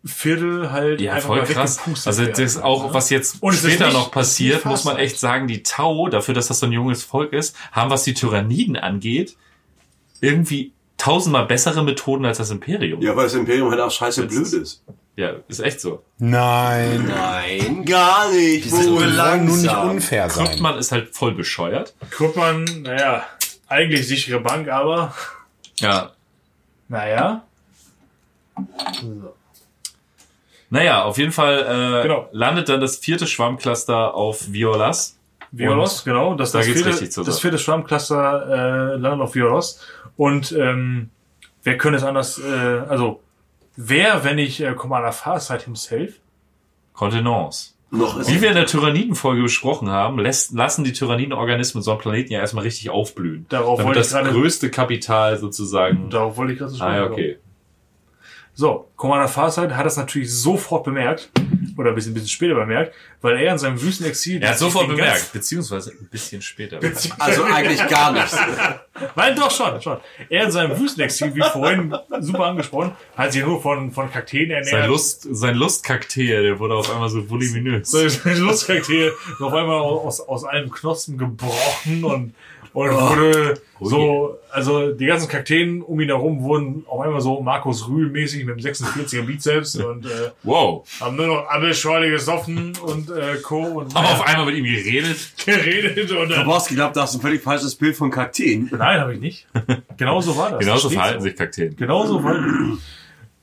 Viertel halt Ja, einfach voll krass. Also werden. das auch, was jetzt Und ist später nicht- noch passiert, ist muss man echt sagen, die Tau, dafür, dass das so ein junges Volk ist, haben, was die Tyranniden angeht, irgendwie tausendmal bessere Methoden als das Imperium. Ja, weil das Imperium halt auch scheiße Jetzt- blöd ist. Ja, ist echt so. Nein. Nein. Gar nicht. Die sind wollen nur nicht langsam. unfair sein. Kryptmann ist halt voll bescheuert. Guckt man, naja, eigentlich sichere Bank, aber Ja. naja. Naja, auf jeden Fall äh, Genau. landet dann das vierte Schwarmcluster auf Violas. Violos, genau. Das, da das, geht's vierte, richtig zur das vierte Schwarmcluster äh, landet auf Violos. Und ähm, wer könnte es anders, äh, also wer, wenn nicht äh, Commander Farsight himself? Kontenance. Noch ist Wie wir in der Tyrannidenfolge besprochen haben, lässt, lassen die Tyrannidenorganismen so einen Planeten ja erstmal richtig aufblühen. Darauf damit wollte ich das gerade- größte Kapital sozusagen. Darauf wollte ich gerade so Ah, ja, sprechen. okay. So, Commander Farsight hat das natürlich sofort bemerkt, oder ein bisschen, ein bisschen später bemerkt, weil er in seinem Wüstenexil... Er hat sofort bemerkt, beziehungsweise ein bisschen später. ganzen- also eigentlich gar nichts. Nein, doch schon, schon. Er in seinem Wüstenexil, wie vorhin super angesprochen, hat sich nur von, von Kakteen ernährt. Sein Lust, sein Lustkakteen, der wurde auf einmal so voluminös. So, Sein Lustkakteen auf einmal aus, aus einem Knospen gebrochen und, und wurde so, also die ganzen Kakteen um ihn herum wurden auf einmal so Markus Rühl mäßig mit dem 46er Bizeps und äh, Wow. haben nur noch Abelschorle gesoffen und äh, Co. und Haben auf einmal mit ihm geredet. geredet und Du dann, brauchst geglaubt, du hast ein völlig falsches Bild von Kakteen. Nein, habe ich nicht. Genauso war das. Genauso Das verhalten so. sich Kakteen. Genauso war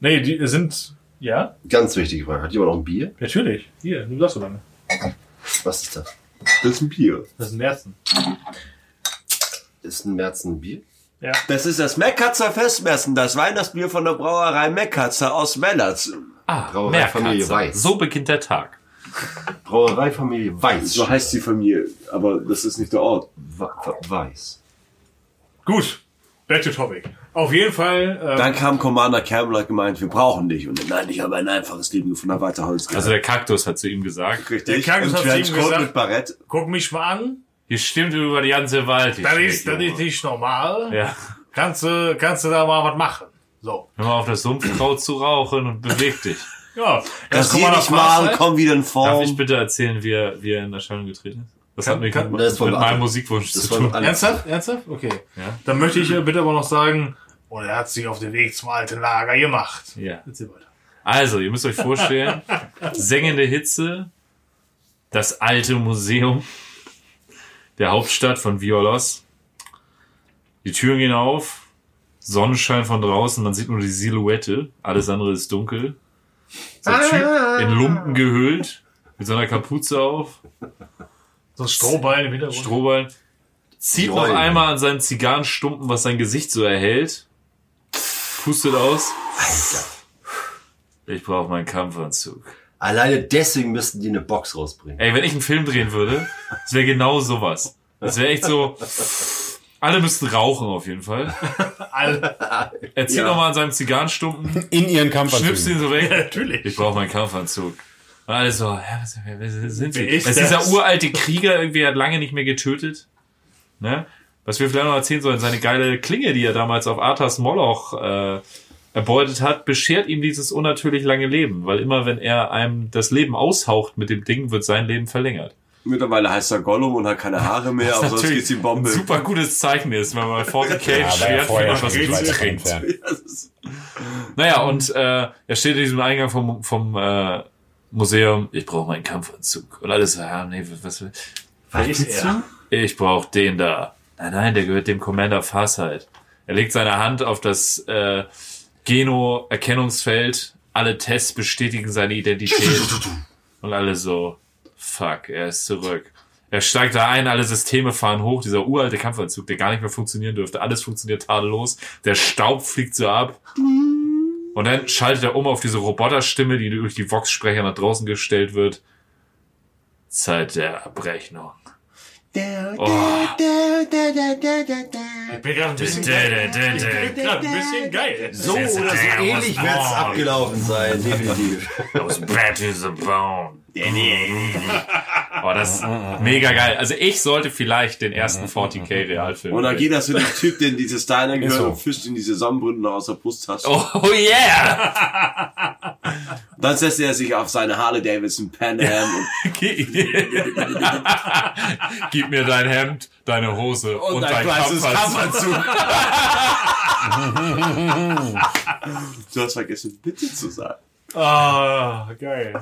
Nee, die sind, ja, Ganz wichtige Frage. Hat jemand noch ein Bier? natürlich. Hier, du sagst so lange. Was ist das? Das ist ein Bier. Das sind Märzen. Ist ein ein Bier? Ja. Das ist das Meckatzer Festmessen, das Weihnachtsbier von der Brauerei Meckatzer aus Mellerts. Ah, Brauerei Familie Meerkatze. Weiß. So beginnt der Tag. Brauereifamilie Weiß. So heißt die Familie, aber das ist nicht der Ort. Weiß. Gut, back to topic. Auf jeden Fall, äh, Dann kam Commander Campbell und gemeint, wir brauchen dich. Und nein, ich habe ein einfaches Leben gefunden, weiter Holz. Also der Kaktus hat zu ihm gesagt, Richtig. Der Kaktus hat zu ihm gesagt- mit Barett. guck mich mal an. Hier stimmt über die ganze Wald. Das ist, das ist nicht normal. Ja. Kannst du, kannst du da mal was machen? So. Hör mal auf das Sumpfkraut zu rauchen und beweg dich. Ja. Das kommt hier nach nicht mal, komm wieder in Darf Form. ich bitte erzählen, wie er, wie er in Erscheinung getreten ist? Das Kann- hat mit, kann- mit Das von meinem. Musikwunsch Das zu tun. Ernsthaft? Ernsthaft? Okay. Ja. Dann möchte ich bitte aber noch sagen, und er hat sich auf den Weg zum alten Lager gemacht. Ja. Erzähl weiter. Also, ihr müsst euch vorstellen, sengende Hitze, das alte Museum der Hauptstadt von Violos. Die Türen gehen auf, Sonnenschein von draußen, man sieht nur die Silhouette, alles andere ist dunkel. So ein Typ in Lumpen gehüllt, mit so einer Kapuze auf, So ein Strohballen im Hintergrund. Strohballen, zieht noch Join. einmal an seinem Zigarrenstumpen, was sein Gesicht so erhält, pustet aus. Ich brauche meinen Kampfanzug. Alleine deswegen müssten die eine Box rausbringen. Ey, wenn ich einen Film drehen würde, das wäre genau sowas. Das wäre echt so. Alle müssten rauchen auf jeden Fall. Alle. Er zieht Ja. nochmal an seinem Zigarrenstumpen, In ihren schnippst ihn so weg. Natürlich. Ich brauche meinen Kampfanzug. Und alle so, ja, was, wer, wer sind sie? Das ist dieser uralte Krieger, irgendwie hat lange nicht mehr getötet. Ne? Was wir vielleicht noch erzählen sollen, seine geile Klinge, die er damals auf Arthas Moloch äh, erbeutet hat, beschert ihm dieses unnatürlich lange Leben. Weil immer, wenn er einem das Leben aushaucht mit dem Ding, wird sein Leben verlängert. Mittlerweile heißt er Gollum und hat keine Haare mehr, aber sonst geht's ihm Bombe. ein super gutes Zeichen ist, wenn man bei 40k Ja, war ja Schwert findet, schon was nicht Blut trinkt. Naja, und äh, er steht in diesem Eingang vom, vom äh, Museum, ich brauche meinen Kampfanzug. Und alles so, ja, nee, was, was ist er? ich brauche den da. Nein, nein, der gehört dem Commander Farsight. Er legt seine Hand auf das äh, Geno-Erkennungsfeld. Alle Tests bestätigen seine Identität. Und alle so, fuck, er ist zurück. Er steigt da ein, alle Systeme fahren hoch, dieser uralte Kampfanzug, der gar nicht mehr funktionieren dürfte. Alles funktioniert tadellos. Der Staub fliegt so ab. Und dann schaltet er um auf diese Roboterstimme, die durch die Vox-Sprecher nach draußen gestellt wird. Zeit der Abrechnung. Oh. Ich bin gerade ein bisschen geil. Ich bin gerade ein bisschen geil. So oder so ähnlich wird es abgelaufen sein, definitiv. Those bad to the bone. Oh, das ist mega geil. Also ich sollte vielleicht den ersten 40k Realfilm. Und dann sehen. geht das so der Typ, der in dieses Diner gehört so. und fischt in diese Sonnenbrünnen noch aus der Brusttasche. Oh yeah! Dann setzt er sich auf seine Harley Davidson Pan Am Gib mir dein Hemd, deine Hose und, und, ein dein weißes Kampfanzug. Du hast vergessen, bitte zu sagen. Ah, geil.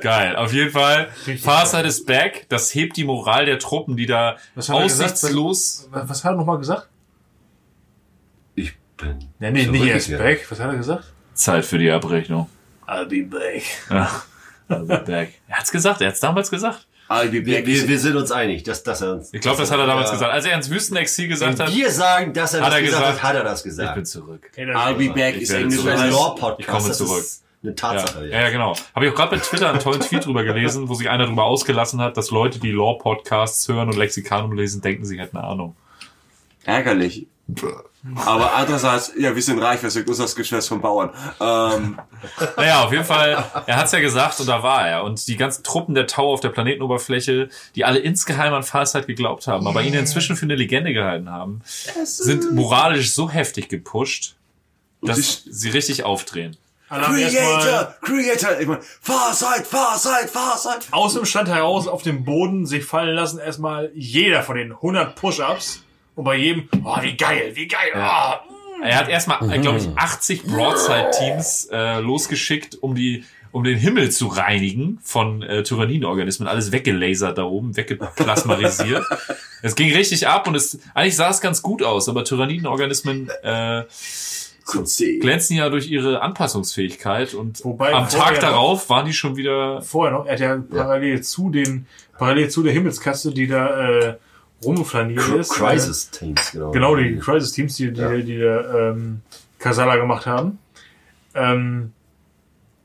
Geil. Auf jeden Fall. Farsight ist back. Das hebt die Moral der Truppen, die da Was hat er gesagt? aussichtslos. Was was hat er nochmal gesagt? Ich bin. Ja, nee, nicht er ist zurückgekehrt. back. Was hat er gesagt? Zeit für die Abrechnung. I'll be back. Ja. Also back. Er hat's gesagt. Er hat's damals gesagt. I'll be Wir, back. wir, wir sind uns einig, dass, dass er uns. Ich glaube, das hat er damals Ja. gesagt. Als er ins Wüstenexil gesagt Wenn hat, wir sagen, dass er Hat das er gesagt, gesagt, hat, hat er das ich bin gesagt. zurück. I'll be back Ich ist Englisch. zurück. Ein Law-Podcast, Ich komme zurück. ist eine Ja, Tatsache. ja, ja, genau. Habe ich auch gerade bei Twitter einen tollen Tweet drüber gelesen, wo sich einer drüber ausgelassen hat, dass Leute, die Law-Podcasts hören und Lexikanum lesen, denken, sie hätten Ahnung. Ärgerlich. Aber andererseits, ja, wir sind reich, wir sind unser Geschäft von Bauern. Ähm, Naja, auf jeden Fall, er hat's ja gesagt und da war er. Und die ganzen Truppen der Tau auf der Planetenoberfläche, die alle insgeheim an Farsight geglaubt haben, aber ihn inzwischen für eine Legende gehalten haben, sind moralisch so heftig gepusht, dass sie richtig aufdrehen. Creator, Creator, ich mein, Farsight, Farsight, Farsight. aus dem Stand heraus auf dem Boden sich fallen lassen. Erstmal jeder von den 100 Push-Ups. Und bei jedem, oh, wie geil, wie geil. ah. Er hat erstmal, glaube ich, 80 Broadside-Teams äh, losgeschickt, um die um den Himmel zu reinigen von äh, Tyrannienorganismen. Alles weggelasert da oben, weggeplasmarisiert. es ging richtig ab und es eigentlich sah es ganz gut aus, aber Tyrannienorganismen äh, So zäh. glänzen ja durch ihre Anpassungsfähigkeit und Wobei am Tag noch- darauf waren die schon wieder Vorher noch, er hat ja parallel zu den, parallel zu der Himmelskatze, die da äh, rumflaniert ist. Crisis Teams, genau. Genau, die Crisis-Teams, die, die, Ja. die, der ähm, Kasala gemacht haben, ähm,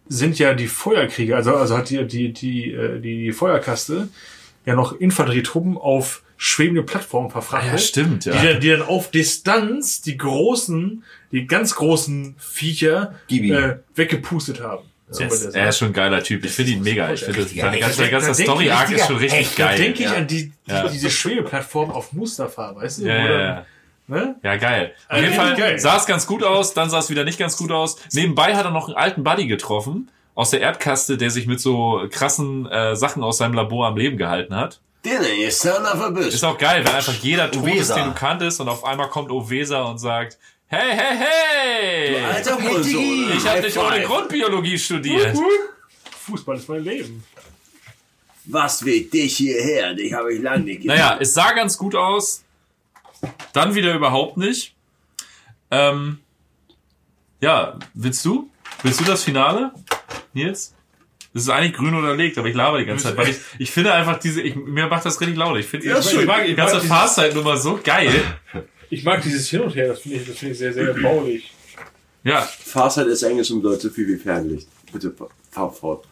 sind ja die Feuerkrieger, also, also hat die, die, die, äh, die, die Feuerkaste ja noch Infanterietruppen auf schwebende Plattformen verfrachtet. ja stimmt ja Die, dann, die dann auf Distanz die großen, die ganz großen Viecher äh, weggepustet haben. So er, das er ist schon ein geiler Typ ich finde ihn mega ich finde seine ganze, Da- ganze da denk Story ich- Arc ist schon richtig Da geil denke ich ja. an die, die, Ja. diese Schwebeplattform auf Mustafa, weißt du? ja, ja, ja. Ne? Ja, geil. Auf Also jeden Fall geil. sah es ganz gut aus, dann sah es wieder nicht ganz gut aus. Nebenbei hat er noch einen alten Buddy getroffen, aus der Erdkaste, der sich mit so krassen äh, Sachen aus seinem Labor am Leben gehalten hat. Dinner, you son of a bitch. Ist auch geil, wenn einfach jeder tot ist, den du kanntest und auf einmal kommt Ovesa und sagt, hey, hey, hey! Alter Hurensohn. Ich habe nicht ohne Grundbiologie studiert. Fußball ist mein Leben. Was weht dich hierher? Dich habe ich lange nicht gesehen. Naja, es sah ganz gut aus. Dann wieder überhaupt nicht. Ähm, ja, willst du? Willst du das Finale? Nils? Das ist eigentlich grün unterlegt, aber ich laber die ganze Zeit, weil ich, ich finde einfach diese, ich, mir macht das richtig laut. Ich finde Ja, ich schön. mag die Ich ganze Fahrzeit-Nummer so geil. Ich mag dieses Hin und Her, das finde ich, das finde ich sehr, sehr baulich. Ja, Fahrzeit ist Englisch und bedeutet so viel wie Fernlicht. Bitte fahr fort.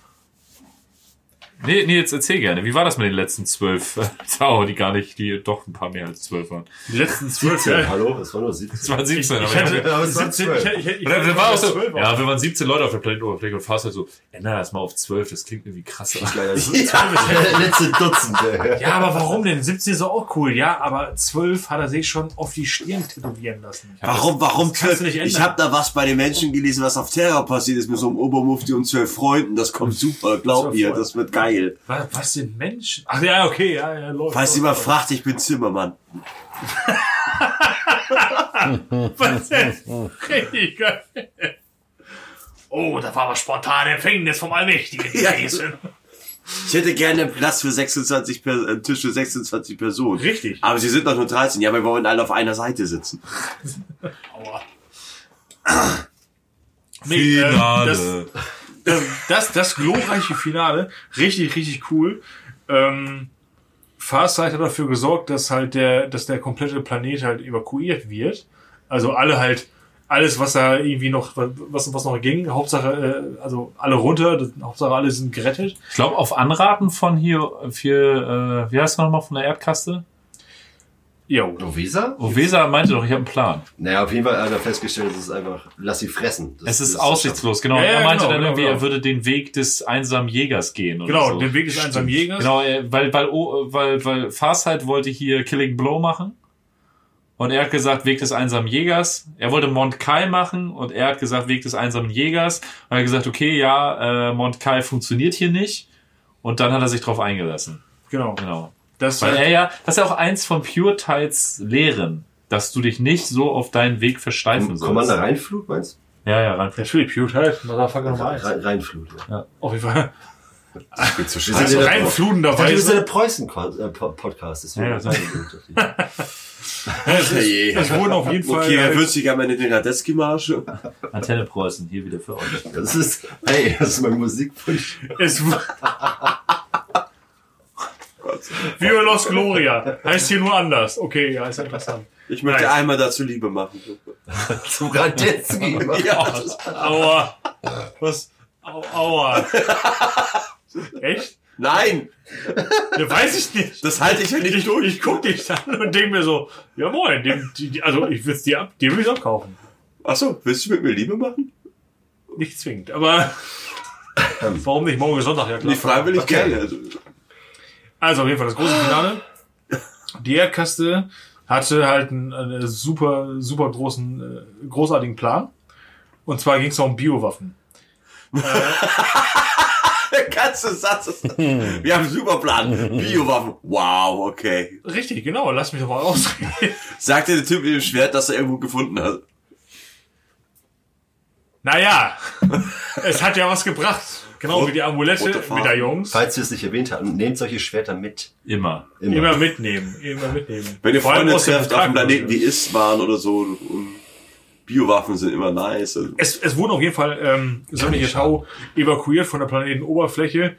Nee, nee, jetzt erzähl gerne. Wie war das mit den letzten zwölf äh, Tau, die gar nicht, die doch ein paar mehr als zwölf waren? Die letzten zwölf 17, Jahre. hallo? Es war nur 17. Es waren 17, aber Ich ich hatte, hatte, aber es waren 17, zwölf. ich, ich, ich, ich, dann war auch so, 12 ja, wenn man 17 Leute auf der Planetenoberfläche und fährst halt so, ändere das mal auf 12, das klingt irgendwie krasser. Ja, der letzte Dutzend. Ja, aber warum denn? 17 ist doch auch cool, ja, aber 12 hat er sich schon auf die Stirn tätowieren lassen. Warum, warum zwölf? du nicht Ich habe da was bei den Menschen gelesen, was auf Terra passiert ist mit so einem Obermufti und zwölf Freunden. Das kommt super, glaub Zwölf mir, das wird geil. Was, was sind Menschen? Ach ja, okay, ja, ja, läuft. Falls jemand läuft. fragt, ich bin Zimmermann. Was denn? Richtig geil. Oh, da war aber spontan Empfängnis vom Allmächtigen Ja. gewesen. Ich hätte gerne einen Platz für 26 per einen Tisch für 26 Personen. Richtig. Aber sie sind doch nur 13. Ja, wir wollen alle auf einer Seite sitzen. Aua. Nee, ähm, das, das, glorreiche Finale, richtig, richtig cool. Ähm, Farsight hat dafür gesorgt, dass halt der, dass der komplette Planet halt evakuiert wird. Also alle halt, alles, was da irgendwie noch, was, was noch ging, Hauptsache, äh, also alle runter, das, Hauptsache alle sind gerettet. Ich glaube, auf Anraten von hier, für, äh, wie heißt es nochmal von der Erdkaste? Jo. Novisa? Ovesa meinte doch, ich habe einen Plan. Naja, auf jeden Fall hat er festgestellt, es ist einfach, lass sie fressen. Das- Es ist aussichtslos, genau. Ja, er ja, meinte genau, dann genau, irgendwie, genau. er würde den Weg des einsamen Jägers gehen. Genau, so. den Weg des einsamen Jägers. Genau, weil, weil, oh, weil, weil Farsight wollte hier Killing Blow machen. Und er hat gesagt, Weg des einsamen Jägers. Er wollte Mont Kai machen und er hat gesagt, Weg des einsamen Jägers. Und er hat gesagt, okay, ja, äh, Mont Kai funktioniert hier nicht. Und dann hat er sich drauf eingelassen. Genau. Genau. Das Weil er ja, das ist ja auch eins von Pure Tides Lehren, dass du dich nicht so auf deinen Weg versteifen sollst. Commander Rheinflut, meinst Ja, ja, rein. Natürlich, Pure halt, Motherfucker du? Nummer eins. Rein, Rheinflut, ja. Auf jeden Fall. Wir sind Also in der- rein Wir fludenderweise. sind der Preußen-Podcast, deswegen. Ja, das Es, ist, es wurden auf jeden Fall. Okay, wer wünscht sich am Ende den Radetzky-Marsch? Antenne Preußen, hier wieder für euch. Das ist, hey, das ist mein Musikwunsch. es Viva Los Gloria. Heißt hier nur anders. Okay, ja, ist interessant. Ich möchte Nice. einmal dazu Liebe machen. Zum Radetzky. Ja. Aua. Was? Au, aua. Echt? Nein, Ja, weiß ich nicht. das halte ich ja nicht Ich, durch. ich guck dich an und denk mir so, ja moin, dem, die, also ich will's dir ab, dir will ich abkaufen. Achso, willst du mit mir Liebe machen? Nicht zwingend, aber warum nicht morgen Sonntag? Ja klar. Nicht freiwillig Okay. gerne. Also, Also auf jeden Fall das große Finale. Die Erdkaste hatte halt einen, einen super, super großen, äh, großartigen Plan. Und zwar ging es um Biowaffen. der ganze Satz ist, wir haben einen super Plan. Biowaffen. Wow, okay. Richtig, genau. Lass mich doch mal ausreden. Sagte der Typ mit dem Schwert, das er irgendwo gefunden hat. naja, es hat ja was gebracht. Genau wie die Amulette Rote Farben. Medaillons. Falls wir es nicht erwähnt hatten, nehmt solche Schwerter mit. Immer. Immer. Immer mitnehmen, immer mitnehmen. Wenn ihr Vor allem Freunde dem trefft auf einem Vertrag- Planeten wie Iswan oder so, und Biowaffen sind immer nice. Also, Es, es wurden auf jeden Fall ähm, sämtliche Tau evakuiert von der Planetenoberfläche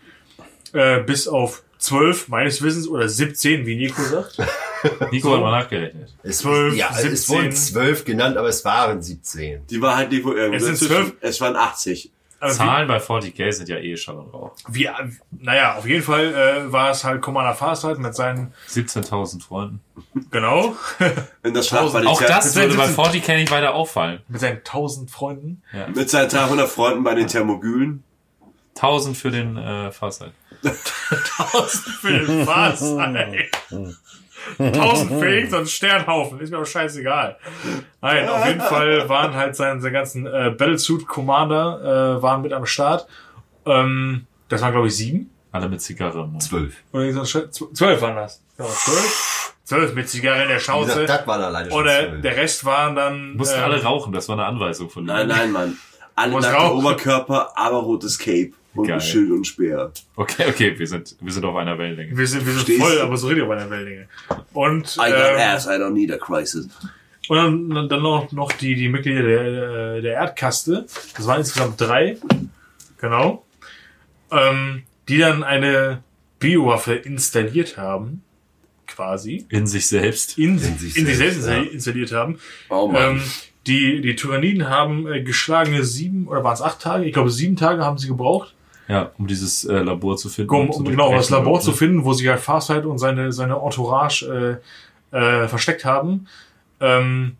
äh, bis auf 12 meines Wissens oder 17, wie Nico sagt. Nico So. hat mal nachgerechnet. Es, 12, ja, es 17. wurden zwölf genannt, aber es waren 17. die war halt irgendwo irgendwo Es sind dazwischen. zwölf. Es waren 80. Aber Zahlen bei 40k sind ja eh schon und Rauch. wie, wie, naja, auf jeden Fall äh, war es halt Commander Farsight mit seinen, 17.000 Freunden. genau, In der Schlacht Auch das würde bei 17. 40k nicht weiter auffallen. mit seinen 1000 Freunden. mit seinen 300 Freunden bei den Thermogylen. 1000 für den äh, Farsight. 1000 für den Farsight. 1000 für irgendeinen Sternhaufen, ist mir auch scheißegal. Nein, auf jeden Fall waren halt seine, seine ganzen äh, Battlesuit Commander äh, waren mit am Start. Ähm, das waren, glaube ich, sieben. Alle mit Zigarre. ne? Zwölf. Oder so, zw- zwölf waren das. Ja, zwölf. Zwölf mit Zigarre in der Schnauze. gesagt, das waren alleine schon Oder zwölf. der Rest waren dann. Mussten ähm, alle rauchen, das war eine Anweisung von Nein, nein, Mann. Alle Was nackte rauchen? Oberkörper, aber rotes Cape und Geil. ein Schild und Speer. Okay, okay, wir sind, wir sind auf einer Wellenlänge. Wir sind, wir sind Stehst voll, du? aber so richtig auf einer Wellenlänge. Und, I got ähm, ass, I don't need a crisis. und dann, dann noch, noch die, die Mitglieder der, äh, der Erdkaste. Das waren insgesamt drei. Genau. Ähm, die dann eine Biowaffe installiert haben. Quasi. In sich selbst. In, in, sich sich selbst selbst, ja. installiert haben. Oh Mann. Ähm, die, die Tyranniden haben äh, geschlagene sieben, oder waren es acht Tage? Ich glaube, sieben Tage haben sie gebraucht, Ja, um dieses äh, Labor zu finden. um, um genau das Labor überhaupt, zu finden, wo sie halt Farsight und seine, seine Entourage äh, äh, versteckt haben. Ähm,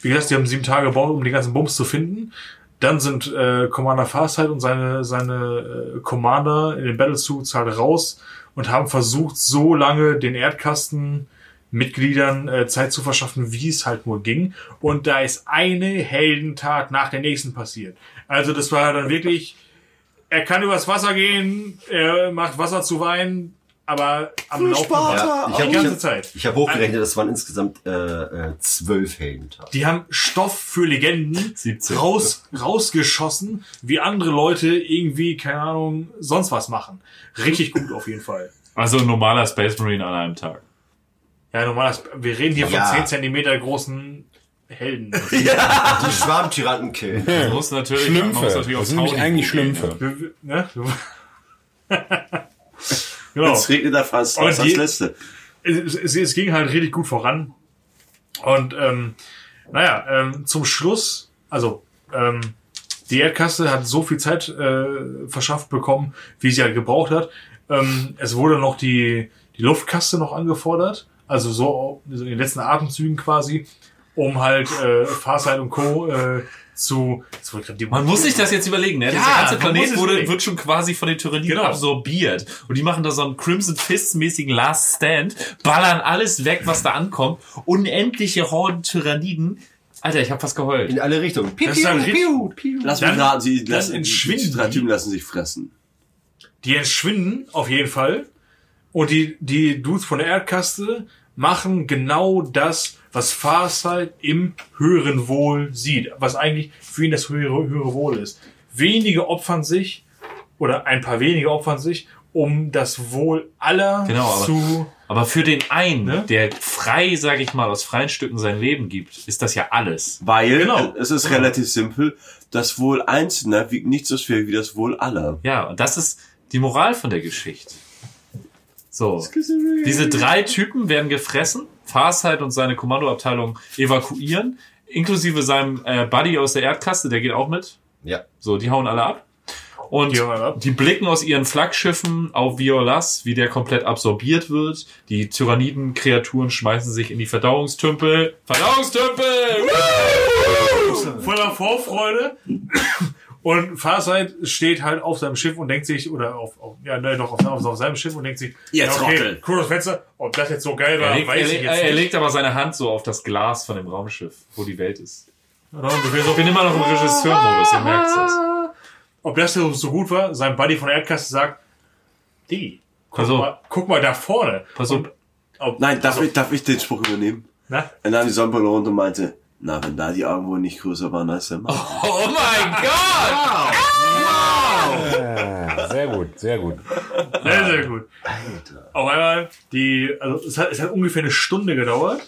wie gesagt, die haben sieben Tage gebraucht, um den ganzen Bums zu finden. Dann sind äh, Commander Farsight und seine, seine äh, Commander in den Battlesuits halt raus und haben versucht, so lange den Erdkasten Mitgliedern äh, Zeit zu verschaffen, wie es halt nur ging. Und da ist eine Heldentat nach der nächsten passiert. Also das war dann wirklich, er kann übers Wasser gehen, er macht Wasser zu Wein, aber am Laufen Ja, ich die habe ganze ich hab, Zeit. ich hab hochgerechnet, das waren insgesamt äh, äh, zwölf Heldentage. Die haben Stoff für Legenden 17. raus, rausgeschossen, wie andere Leute irgendwie, keine Ahnung, sonst was machen. Richtig gut auf jeden Fall. Also ein normaler Space Marine an einem Tag. Ja, normal, wir reden hier Ja. von 10 Zentimeter großen Helden. Die Schwarmtyrannen killen. Man muss natürlich, man muss Schlümpfe. natürlich Das sind nämlich eigentlich Schlümpfe. Ne? genau. Es regnet da fast Und das letzte. es, es, es ging halt richtig gut voran. Und ähm, naja, ähm, zum Schluss, also ähm, die Erdkaste hat so viel Zeit äh, verschafft bekommen, wie sie halt gebraucht hat. Ähm, es wurde noch die, die Luftkaste noch angefordert, also so in den letzten Atemzügen quasi, um halt äh, Farsight und Co. Äh, zu, zu Man muss sich das jetzt überlegen, ne? Ja, Dieser ganze Planet wurde, wird schon quasi von den Tyranniden Genau. absorbiert. Und die machen da so einen Crimson Fist-mäßigen Last Stand, ballern alles weg, was da ankommt. Unendliche Horden Tyranniden. Alter, ich hab fast geheult. In alle Richtungen. Piu, piu, piu, piu. Lass mich Dann- raten, sie dann lassen, die, entschwinden die. Typen lassen sich fressen. Die entschwinden auf jeden Fall. Und die, die Dudes von der Erdkaste machen genau das, was Farsight im höheren Wohl sieht. Was eigentlich für ihn das höhere, höhere Wohl ist. Wenige opfern sich, oder ein paar wenige opfern sich, um das Wohl aller Genau, aber- zu... Aber für den einen, Ne? der frei, sag ich mal, aus freien Stücken sein Leben gibt, ist das ja alles. Weil Genau. es ist Genau. relativ simpel. Das Wohl Einzelner wiegt nicht so schwer wie das Wohl aller. Ja, und das ist die Moral von der Geschichte. So. Diese drei Typen werden gefressen, Farsight und seine Kommandoabteilung evakuieren, inklusive seinem äh, Buddy aus der Erdkaste, der geht auch mit. Ja. So, die hauen alle ab. Und Die ab. die blicken aus ihren Flaggschiffen auf Violas, wie der komplett absorbiert wird. Die Tyranniden-Kreaturen schmeißen sich in die Verdauungstümpel. Verdauungstümpel! voller Vorfreude. Und Farsight steht halt auf seinem Schiff und denkt sich, oder auf, auf ja, nein, doch, auf, auf, auf seinem Schiff und denkt sich, Ihr ja, okay. Kronos Fenster, ob das jetzt so geil war, Er legt, er, weiß ich legt- jetzt er nicht. legt aber seine Hand so auf das Glas von dem Raumschiff, wo die Welt ist. Ich bin immer noch im Regisseurmodus, ihr merkt das. ob das so so gut war, sein Buddy von der Erdkaste sagt, die, guck, auf. mal, guck mal da vorne. Pass auf. Und, ob, Nein, darf, also, ich, darf ich den Spruch übernehmen? Na? Er nahm die Sonnenbrille runter und meinte, na, wenn da die Augen wohl nicht größer waren als der Mann. Oh mein Gott! Ja, sehr gut, sehr gut. Sehr, sehr gut. Auf einmal, die, also es hat, es hat ungefähr eine Stunde gedauert.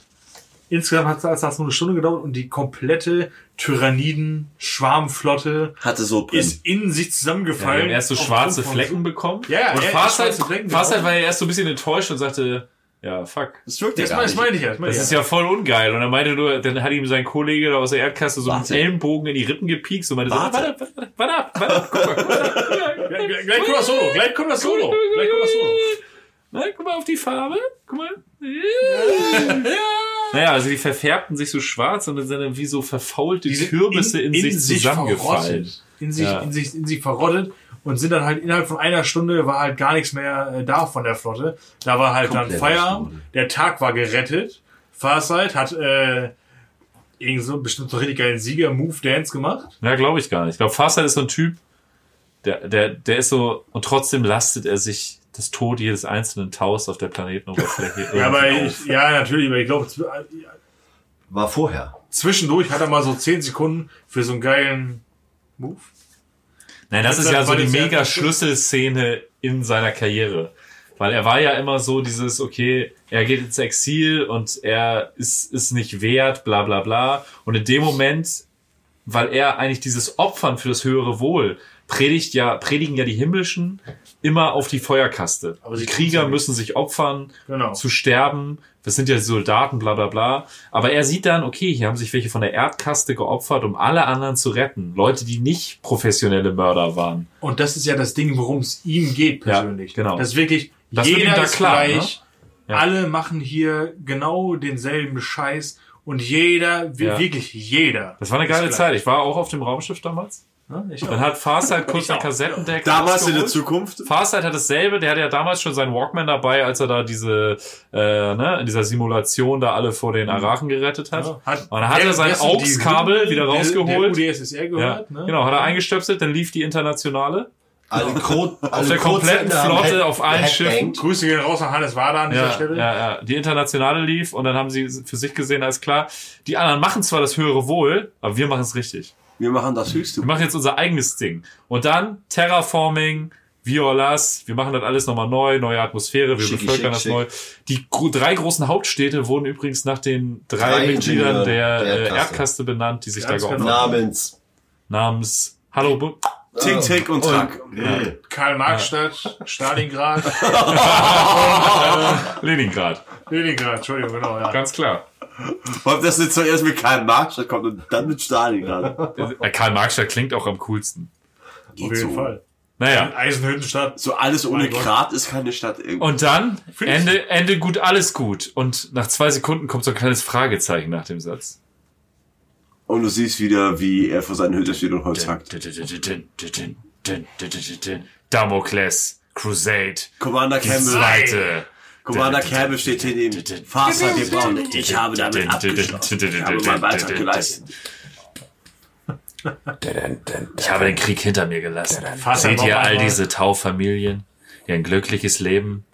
Insgesamt hat es hat's nur eine Stunde gedauert und die komplette Tyranniden-Schwarmflotte Hatte so ist in sich Ja, zusammengefallen. haben erst so schwarze Flecken bekommen. Ja, und ja, Flecken, Farsight genau. war ja erst so ein bisschen enttäuscht und sagte, ja, fuck. das wirkt ja Das, gar meine- das nicht. meine ich ja. Das, meine Das ich ist ja. voll ungeil. Und er meinte nur, dann hat ihm sein Kollege da aus der Erdkaste so Warte. dem Ellenbogen in die Rippen gepiekt und meinte so, Warte. warte, warte, warte warte ab, guck mal, guck mal. Gleich, kommt das Solo. Gleich kommt das Solo. Gleich kommt das Solo. Na, guck mal auf die Farbe. Guck mal. Naja, also die verfärbten sich so schwarz und dann sind dann wie so verfaulte Die Kürbisse in, sich zusammengefallen. verrottet. In sich, Ja. in sich, in sich verrottet und sind dann halt innerhalb von einer Stunde war halt gar nichts mehr äh, da von der Flotte. Da war halt Komplett dann Feierabend. Stunde. Der Tag war gerettet. Farsight hat äh, irgend so einen bestimmt so richtig geilen Sieger-Move-Dance gemacht. Ja, glaube ich gar nicht. Ich glaube, Farsight ist so ein Typ, Der, der, der ist so, und trotzdem lastet er sich das Tod jedes einzelnen Taus auf der Planetenoberfläche. Ja, aber ich, ja, natürlich, aber ich glaube, War vorher. zwischendurch hat er mal so 10 Sekunden für so einen geilen Move. Nein, das ist ja so die mega Schlüsselszene in seiner Karriere. Weil er war ja immer so dieses, okay, er geht ins Exil und er ist, ist nicht wert, bla bla bla. Und in dem Moment, weil er eigentlich dieses Opfern für das höhere Wohl predigt ja, predigen ja die Himmlischen immer auf die Feuerkaste. Aber die Krieger müssen sich opfern, Genau. zu sterben. Das sind ja Soldaten, bla bla bla. Aber er sieht dann, okay, hier haben sich welche von der Erdkaste geopfert, um alle anderen zu retten. Leute, die nicht professionelle Mörder waren. Und das ist ja das Ding, worum es ihm geht persönlich. Ja, genau. Das ist wirklich, Das jeder da ist klar, gleich. Ja. Alle machen hier genau denselben Scheiß. Und jeder, Ja. wirklich jeder. Das war eine geile gleich. Zeit. Ich war auch auf dem Raumschiff damals. Ja, ich Dann hat Farsight kurz ein Kassettendeck Damals in der. Zukunft. Farsight hat dasselbe, der hatte ja damals schon seinen Walkman dabei, als er da diese, äh, ne, in dieser Simulation da alle vor den Arachen gerettet hat. Ja, hat- Und dann hat er sein AUX-Kabel wieder der- rausgeholt. Der UdSSR Ja, gehört, ne? genau, hat er eingestöpselt, dann lief die Internationale. Alle Kro Auf der kompletten Flotte, auf allen Schiffen. Grüße gehen raus an Hannes Wader an dieser Ja, Stelle. ja, ja, die Internationale lief und dann haben sie für sich gesehen, alles klar, die anderen machen zwar das höhere Wohl, aber wir machen es richtig. Wir machen das Höchste. Wir machen jetzt unser eigenes Ding. Und dann Terraforming, Violas, wir machen das alles nochmal neu, neue Atmosphäre, wir Schicki, bevölkern schick, das neu. Die drei großen Hauptstädte wurden übrigens nach den drei, Drei Mitgliedern der, der äh, Erdkaste. Erdkaste benannt, die sich Ganz da geopfert genau. haben. Namens. Namens Hallo Bu Tick, Tick und Track. Nee. Karl-Marx-Stadt, Stalingrad, Leningrad. Leningrad, Entschuldigung, genau, ja. Ganz klar. Ob das jetzt zuerst mit Karl Marx kommt und dann mit Stalin gerade. Äh, Karl Marxstadt klingt auch am coolsten. Auf jeden so. Fall. Naja. Eisenhüttenstadt. So alles ohne. Grat ist keine Stadt irgendwie. Und dann Ende, Ende gut, alles gut. Und nach zwei Sekunden kommt so ein kleines Fragezeichen nach dem Satz. Und du siehst wieder, wie er vor seinen Hütte steht und Holz hackt. Damokles, Crusade, Commander Campbell. zweite. Commander Campbell steht hinter ihm. Vater, wir brauchen dich. Ich habe damit abgeschlossen. Ich habe meinen Beitrag geleistet. Ich habe den Krieg hinter mir gelassen. Seht ihr all diese Taufamilien, die ein glückliches Leben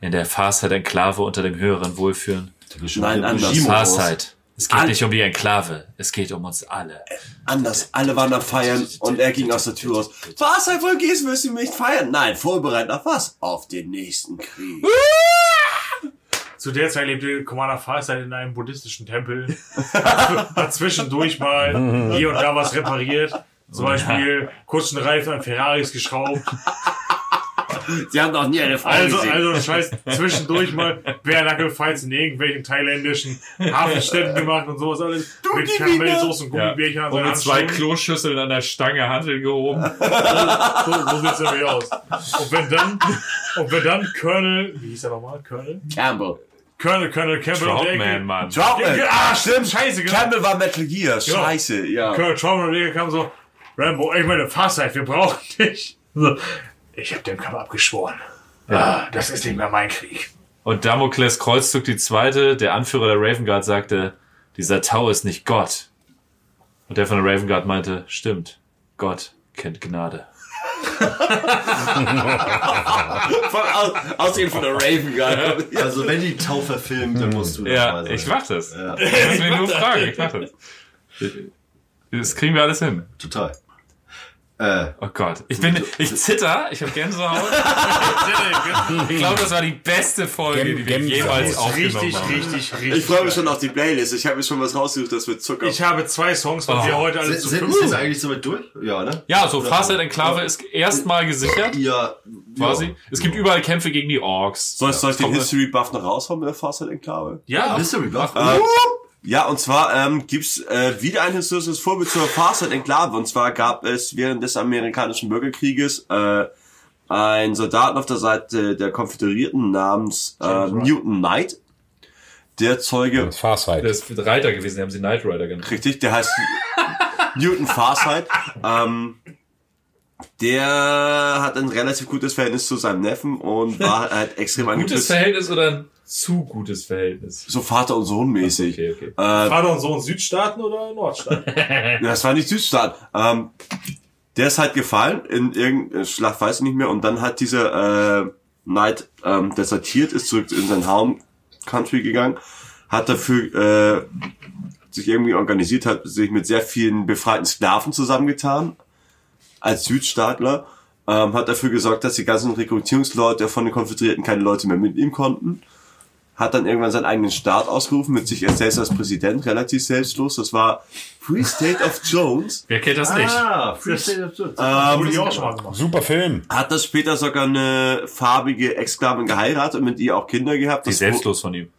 in der Farsight-Enklave unter dem höheren Wohl führen? Nein, anders. Farsight. Es geht All- nicht um die Enklave, es geht um uns alle. Anders. Alle waren am Feiern und er ging aus der Tür raus. Was, Herr Volkis, wirst du mich feiern? Nein, vorbereiten auf was? Auf den nächsten Krieg. Zu der Zeit lebte Commander Farsight in einem buddhistischen Tempel. Hat hat zwischendurch mal hier und da was repariert. Zum Beispiel kurzen Reifen an Ferraris geschraubt. Sie haben noch nie eine Frau Also, gesehen. also Scheiß zwischendurch mal Bärnackelfights in irgendwelchen thailändischen Hafenstädten gemacht und sowas alles. mit Karamellsoße und Gummibärchen an Und mit zwei. Kloschüsseln an der Stange Handeln gehoben. So, so sieht's nämlich aus. Und wenn dann, und wenn dann Colonel, wie hieß er nochmal? Colonel? Campbell. Colonel, Colonel Campbell Troutman, Mann. Troutman. Ah, stimmt, scheiße, genau. Campbell war Metal Gear. Scheiße, ja. Colonel Troutman und der kam so, Rambo, ich meine, Farsight, wir brauchen dich. So, ich habe dem Kampf abgeschworen. Ah, das ist nicht mehr mein Krieg. Und Damokles Kreuzzug die zweite, der Anführer der Raven Guard sagte, dieser Tau ist nicht Gott. Und der von der Raven Guard meinte, stimmt, Gott kennt Gnade. Von, aus, ausgehend von der Raven Guard. Also wenn die Tau verfilmt, dann musst du Ja, dabei sein. ich mach das. Ja, Das ist mir nur Frage, ich mach das. Das kriegen wir alles hin. total. Äh, Oh Gott. Ich bin, ich zitter, ich habe Gänsehaut. Ich glaube, das war die beste Folge, die wir Gem- jemals aufgenommen Richtig, haben. richtig, richtig. Ich freue mich schon auf die Playlist. Ich habe mir schon was rausgesucht, das wird Zucker. Ich habe zwei Songs, von Oh. wir heute sind, alles zu sind jetzt eigentlich soweit durch? Ja, ne? Ja, so Farsight Enklave ist erstmal gesichert, Ja. quasi. Ja. Es gibt überall Kämpfe gegen die Orks. soll, soll ich den Kommt- History Buff noch raushauen mit der Fastnet Enklave? Ja, History Buff. Äh, ja, und zwar ähm, gibt's äh, wieder ein historisches Vorbild zur Fastnet Enklave. Und zwar gab es während des amerikanischen Bürgerkrieges äh, einen Soldaten auf der Seite der Konföderierten namens äh. Newton Knight. Der Zeuge, Farsight. Der ist Reiter gewesen, die haben sie Knight Rider genannt. richtig, der heißt Newton Farsight. Ähm, der hat ein relativ gutes Verhältnis zu seinem Neffen und war halt extrem Gutes angepisst. Verhältnis oder ein zu gutes Verhältnis? So Vater und Sohn mäßig. Okay, okay. Äh, Vater und Sohn Südstaaten oder Nordstaaten? Ja, Das war nicht Südstaat. Ähm, der ist halt gefallen in irgendeiner Schlacht, weiß ich nicht mehr. Und dann hat dieser äh, Knight ähm, desertiert, ist zurück in sein Home Country gegangen, hat dafür äh, sich irgendwie organisiert, hat sich mit sehr vielen befreiten Sklaven zusammengetan als Südstaatler, ähm, hat dafür gesorgt, dass die ganzen Rekrutierungsleute von den Konföderierten keine Leute mehr mit ihm konnten. Hat dann irgendwann seinen eigenen Staat ausgerufen, mit sich selbst als Präsident, relativ selbstlos. Das war Free State of Jones. Wer kennt das nicht? Ah, Free State of Jones. Wurde Ähm, ich auch schon mal gemacht. Super Film. hat das später sogar eine farbige Exklavin geheiratet und mit ihr auch Kinder gehabt. Die Das selbstlos von ihm.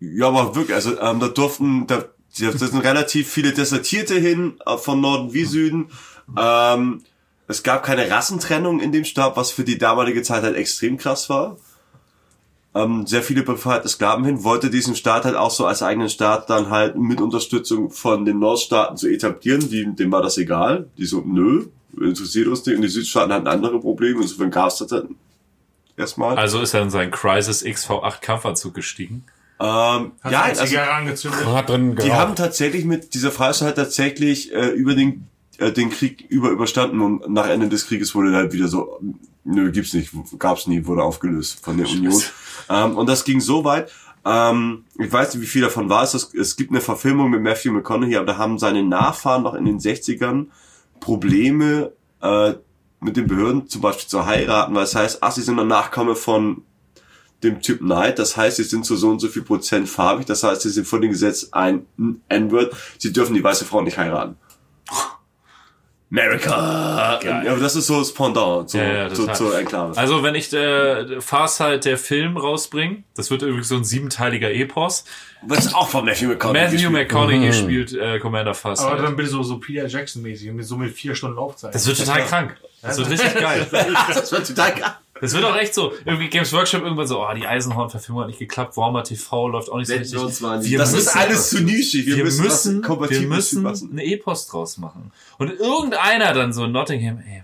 Ja, aber wirklich, also ähm, da durften, da, da sind relativ viele Desertierte hin, äh, von Norden wie Süden. Ähm, es gab keine Rassentrennung in dem Staat, was für die damalige Zeit halt extrem krass war. Ähm, sehr viele befreite Sklaven hin, wollte diesen Staat halt auch so als eigenen Staat dann halt mit Unterstützung von den Nordstaaten zu etablieren. Die, dem war das egal. Die so, nö, interessiert uns nicht. Und die Südstaaten hatten andere Probleme. Insofern gab es das dann erstmal. Also ist er in seinen Crisis XV8 Kampfanzug gestiegen. ähm, Hat ja, also, angezündet. Hat drin Die haben tatsächlich mit dieser Freistaat tatsächlich äh, über den äh, den Krieg über überstanden und nach Ende des Krieges wurde halt wieder so nö gibt's nicht gab's nie wurde aufgelöst von der Union ähm, und das ging so weit ähm, ich weiß nicht wie viel davon war es es, gibt eine Verfilmung mit Matthew McConaughey aber da haben seine Nachfahren noch in den 60ern Probleme äh, mit den Behörden zum Beispiel zu heiraten weil es heißt ach sie sind ein Nachkomme von dem Typ Knight. Das heißt, sie sind zu so und so viel Prozent farbig. Das heißt, sie sind vor dem Gesetz ein N-Word. Sie dürfen die weiße Frau nicht heiraten. America! Ja, aber das ist so das Pendant zu, Ja, ja, zu, zur Enklave. Also wenn ich äh, Farsight der Film rausbringe, das wird übrigens so ein siebenteiliger Epos. Was ist auch von Matthew McConaughey Matthew gespielt. McConaughey spielt äh, Commander Aber Farsight. dann bitte so, so Peter Jackson-mäßig, mit so mit vier Stunden Laufzeit. Das wird total krank. Das wird richtig geil. Das wird total geil. Das wird auch echt so. Irgendwie Games Workshop irgendwann so, oh, die Eisenhorn-Verfilmung hat nicht geklappt, Warhammer TV läuft auch nicht so Dead richtig. Wir Das ist alles zu nischig. Wir, wir müssen, müssen, wir müssen eine Epos draus machen. Und irgendeiner dann so in Nottingham, ey,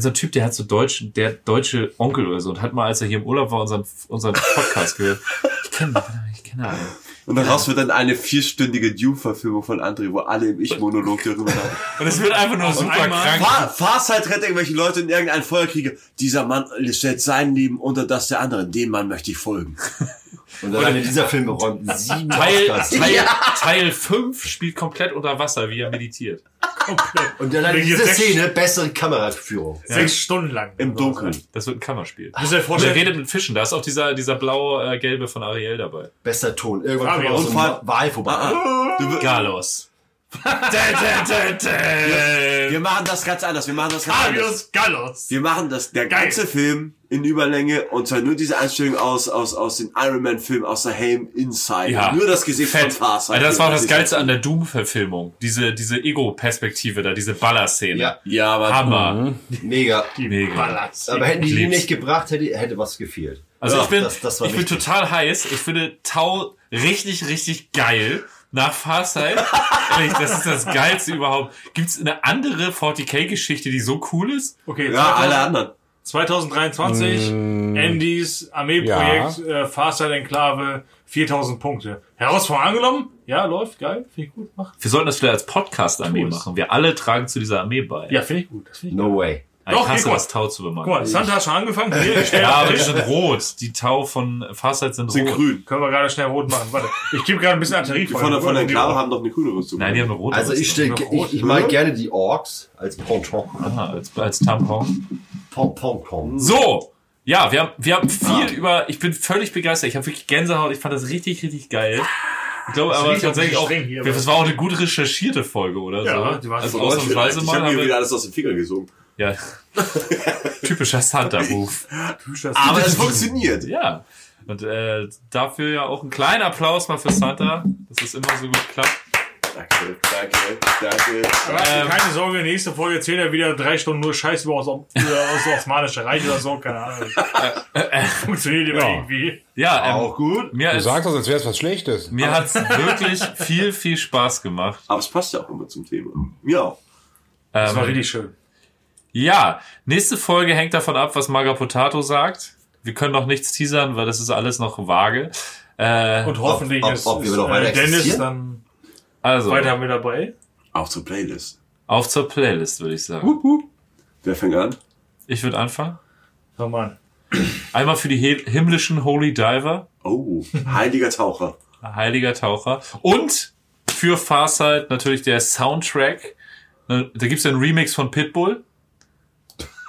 so ein Typ, der hat so deutsch, der deutsche Onkel oder so und hat mal, als er hier im Urlaub war, unseren, unseren Podcast gehört. Ich kenne, ich kenne einen. Und daraus wird dann eine vierstündige Dune-Verfilmung von André, wo alle im Ich-Monolog darüber haben. Und es wird einfach nur super einmal- krank. Fahr, Farsight rettet irgendwelche Leute in irgendeinen Feuerkriege. Dieser Mann stellt sein Leben unter das der anderen. Dem Mann möchte ich folgen. Und alleine dieser Film räumt sieben Teil. Teil, Teil 5 spielt komplett unter Wasser, wie er meditiert. Und alleine Hier diese sechs- Szene, bessere Kameraführung. Sechs Stunden lang. Im Dunkeln. Das wird ein Kammerspiel. Muss dir Und er vorstellen, redet mit Fischen. Da ist auch dieser, dieser blau-gelbe von Ariel dabei. Bester Ton. Irgendwann Fabian, kommt auch so und ein Wal vorbei. Ah, Galos. Wir machen das ganz anders. Wir machen das ganz anders. Gallos. Wir machen das, der Geil. ganze Film in Überlänge und zwar nur diese Einstellung aus, aus, aus den Iron Man Filmen, aus der Helm Inside. Ja. Nur das Gesicht Fett. von Farsight. Also das war das Geilste an der Doom-Verfilmung. Diese, diese Ego-Perspektive da, diese Ballerszene. Ja, Ja, aber Hammer. mega. Mega. Ballast. Aber hätten die die nicht gebracht, hätte, hätte was gefehlt. Also Ja, ich bin, das- das ich bin total heiß. Ich finde Tau richtig, richtig geil. Nach Farsight. Ehrlich, das ist das Geilste überhaupt. Gibt's eine andere 40k-Geschichte, die so cool ist? Okay, ja, alle anderen. 2023, Andys Armeeprojekt, äh, Farside Enklave, 4000 Punkte. Herausforderung angenommen? Ja, läuft, geil, finde ich gut, mach. Wir sollten das vielleicht als Podcast-Armee machen. Wir alle tragen zu dieser Armee bei. Ja, finde ich gut. Das find ich gut. No way. Ich Doch, hasse guck mal. das Tau zu bemannen. Guck mal, Santa hat schon angefangen. Hier, schnell ja, aber die sind rot. Die Tau von Farsight sind, Sind rot. grün. Können wir gerade schnell rot machen. Warte, ich gebe gerade ein bisschen Artillerie Die von der, von der Enklave haben doch eine grüne Rüstung. Nein, die haben eine rote. Also ich, Rüstung. stell, ich, ich mag gerne die Orks als Ponton. Aha, als, als Tampon. Pom. So, ja, wir haben, wir haben viel Ah. über, ich bin völlig begeistert. Ich habe wirklich Gänsehaut. Ich fand das richtig, richtig geil. Ich glaube aber riecht auch tatsächlich auch, hier, das war auch eine gut recherchierte Folge, oder Ja, so? die war also ausnahmsweise ich mal. habe mir Aber, wieder alles aus den Fingern gesogen. Ja. Typischer Santa-Move. Aber es funktioniert. Ja. Und äh, dafür ja auch ein kleiner Applaus mal für Santa, dass es immer so gut klappt. Danke, danke, danke. Aber Ähm, keine Sorge, nächste Folge erzählt er wieder drei Stunden nur Scheiß über über das Osmanische Reich oder so, keine Ahnung. Funktioniert immer Ja. irgendwie. Ja, ähm, Auch gut. mir, Du ist, sagst das, als wäre es was Schlechtes. mir hat's wirklich viel, viel Spaß gemacht. Aber es passt ja auch immer zum Thema. Mir auch. Das war Ähm, richtig schön. Ja, nächste Folge hängt davon ab, was Maga Potato sagt. Wir können noch nichts teasern, weil das ist alles noch vage. Äh, Und hoffentlich ob- ist, ob wir noch weiter äh, Dennis dann also, weiter mit dabei. Auch zur Playlist. Auf zur Playlist, würde ich sagen. Wer fängt an? Ich würde anfangen. Fang mal an. Einmal für die he- himmlischen Holy Diver, Oh, heiliger Taucher. heiliger Taucher. Und für Farsight natürlich der Soundtrack. Ne, Da gibt's einen Remix von Pitbull.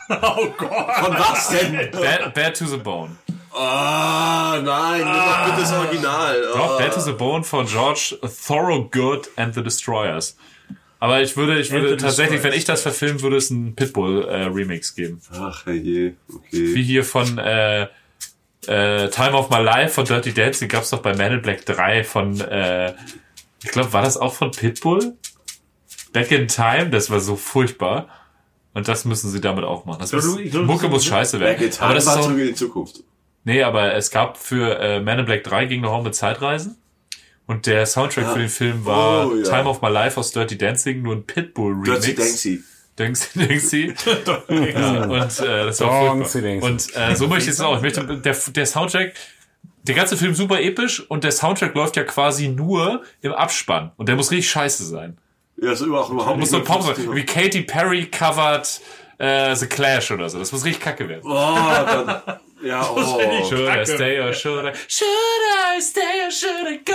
Oh Gott. Von was denn? Bad, Bad to the Bone. Ah, nein, nimm doch bitte das Original. Doch, Ah. Bad to the Bone von George Thorogood and the Destroyers. Aber ich würde, ich würde tatsächlich, wenn ich das verfilmen würde, es einen Pitbull-Remix geben. Ach, je, okay. Wie hier von äh, äh, Time of My Life von Dirty Dancing gab's doch bei Man in Black 3 von, äh, ich glaube, war das auch von Pitbull? Back in Time, das war so furchtbar. Und das müssen sie damit auch machen. Das glaub, muss, du- ich glaub, Mucke muss scheiße werden. Time Aber das ist war auch, zurück in die Zukunft. nee, aber es gab für äh, Man in Black 3 ging noch auch mit Zeitreisen. Und der Soundtrack für den Film war Oh, ja. Time of My Life aus Dirty Dancing, nur ein Pitbull-Remix. Dirty Dancy. Denkst Denkst ja, und äh, das war furchtbar. Und äh, so möchte ich es auch. Ich möchte, der, der Soundtrack, der ganze Film super episch und der Soundtrack läuft ja quasi nur im Abspann. Und der muss richtig scheiße sein. Ja, ist überhaupt, überhaupt Muss so lustig. Wie Katy Perry covered äh, The Clash oder so. Das muss richtig kacke werden. Oh, dann, ja, oh. Should I stay or should I? Should I stay or should I go?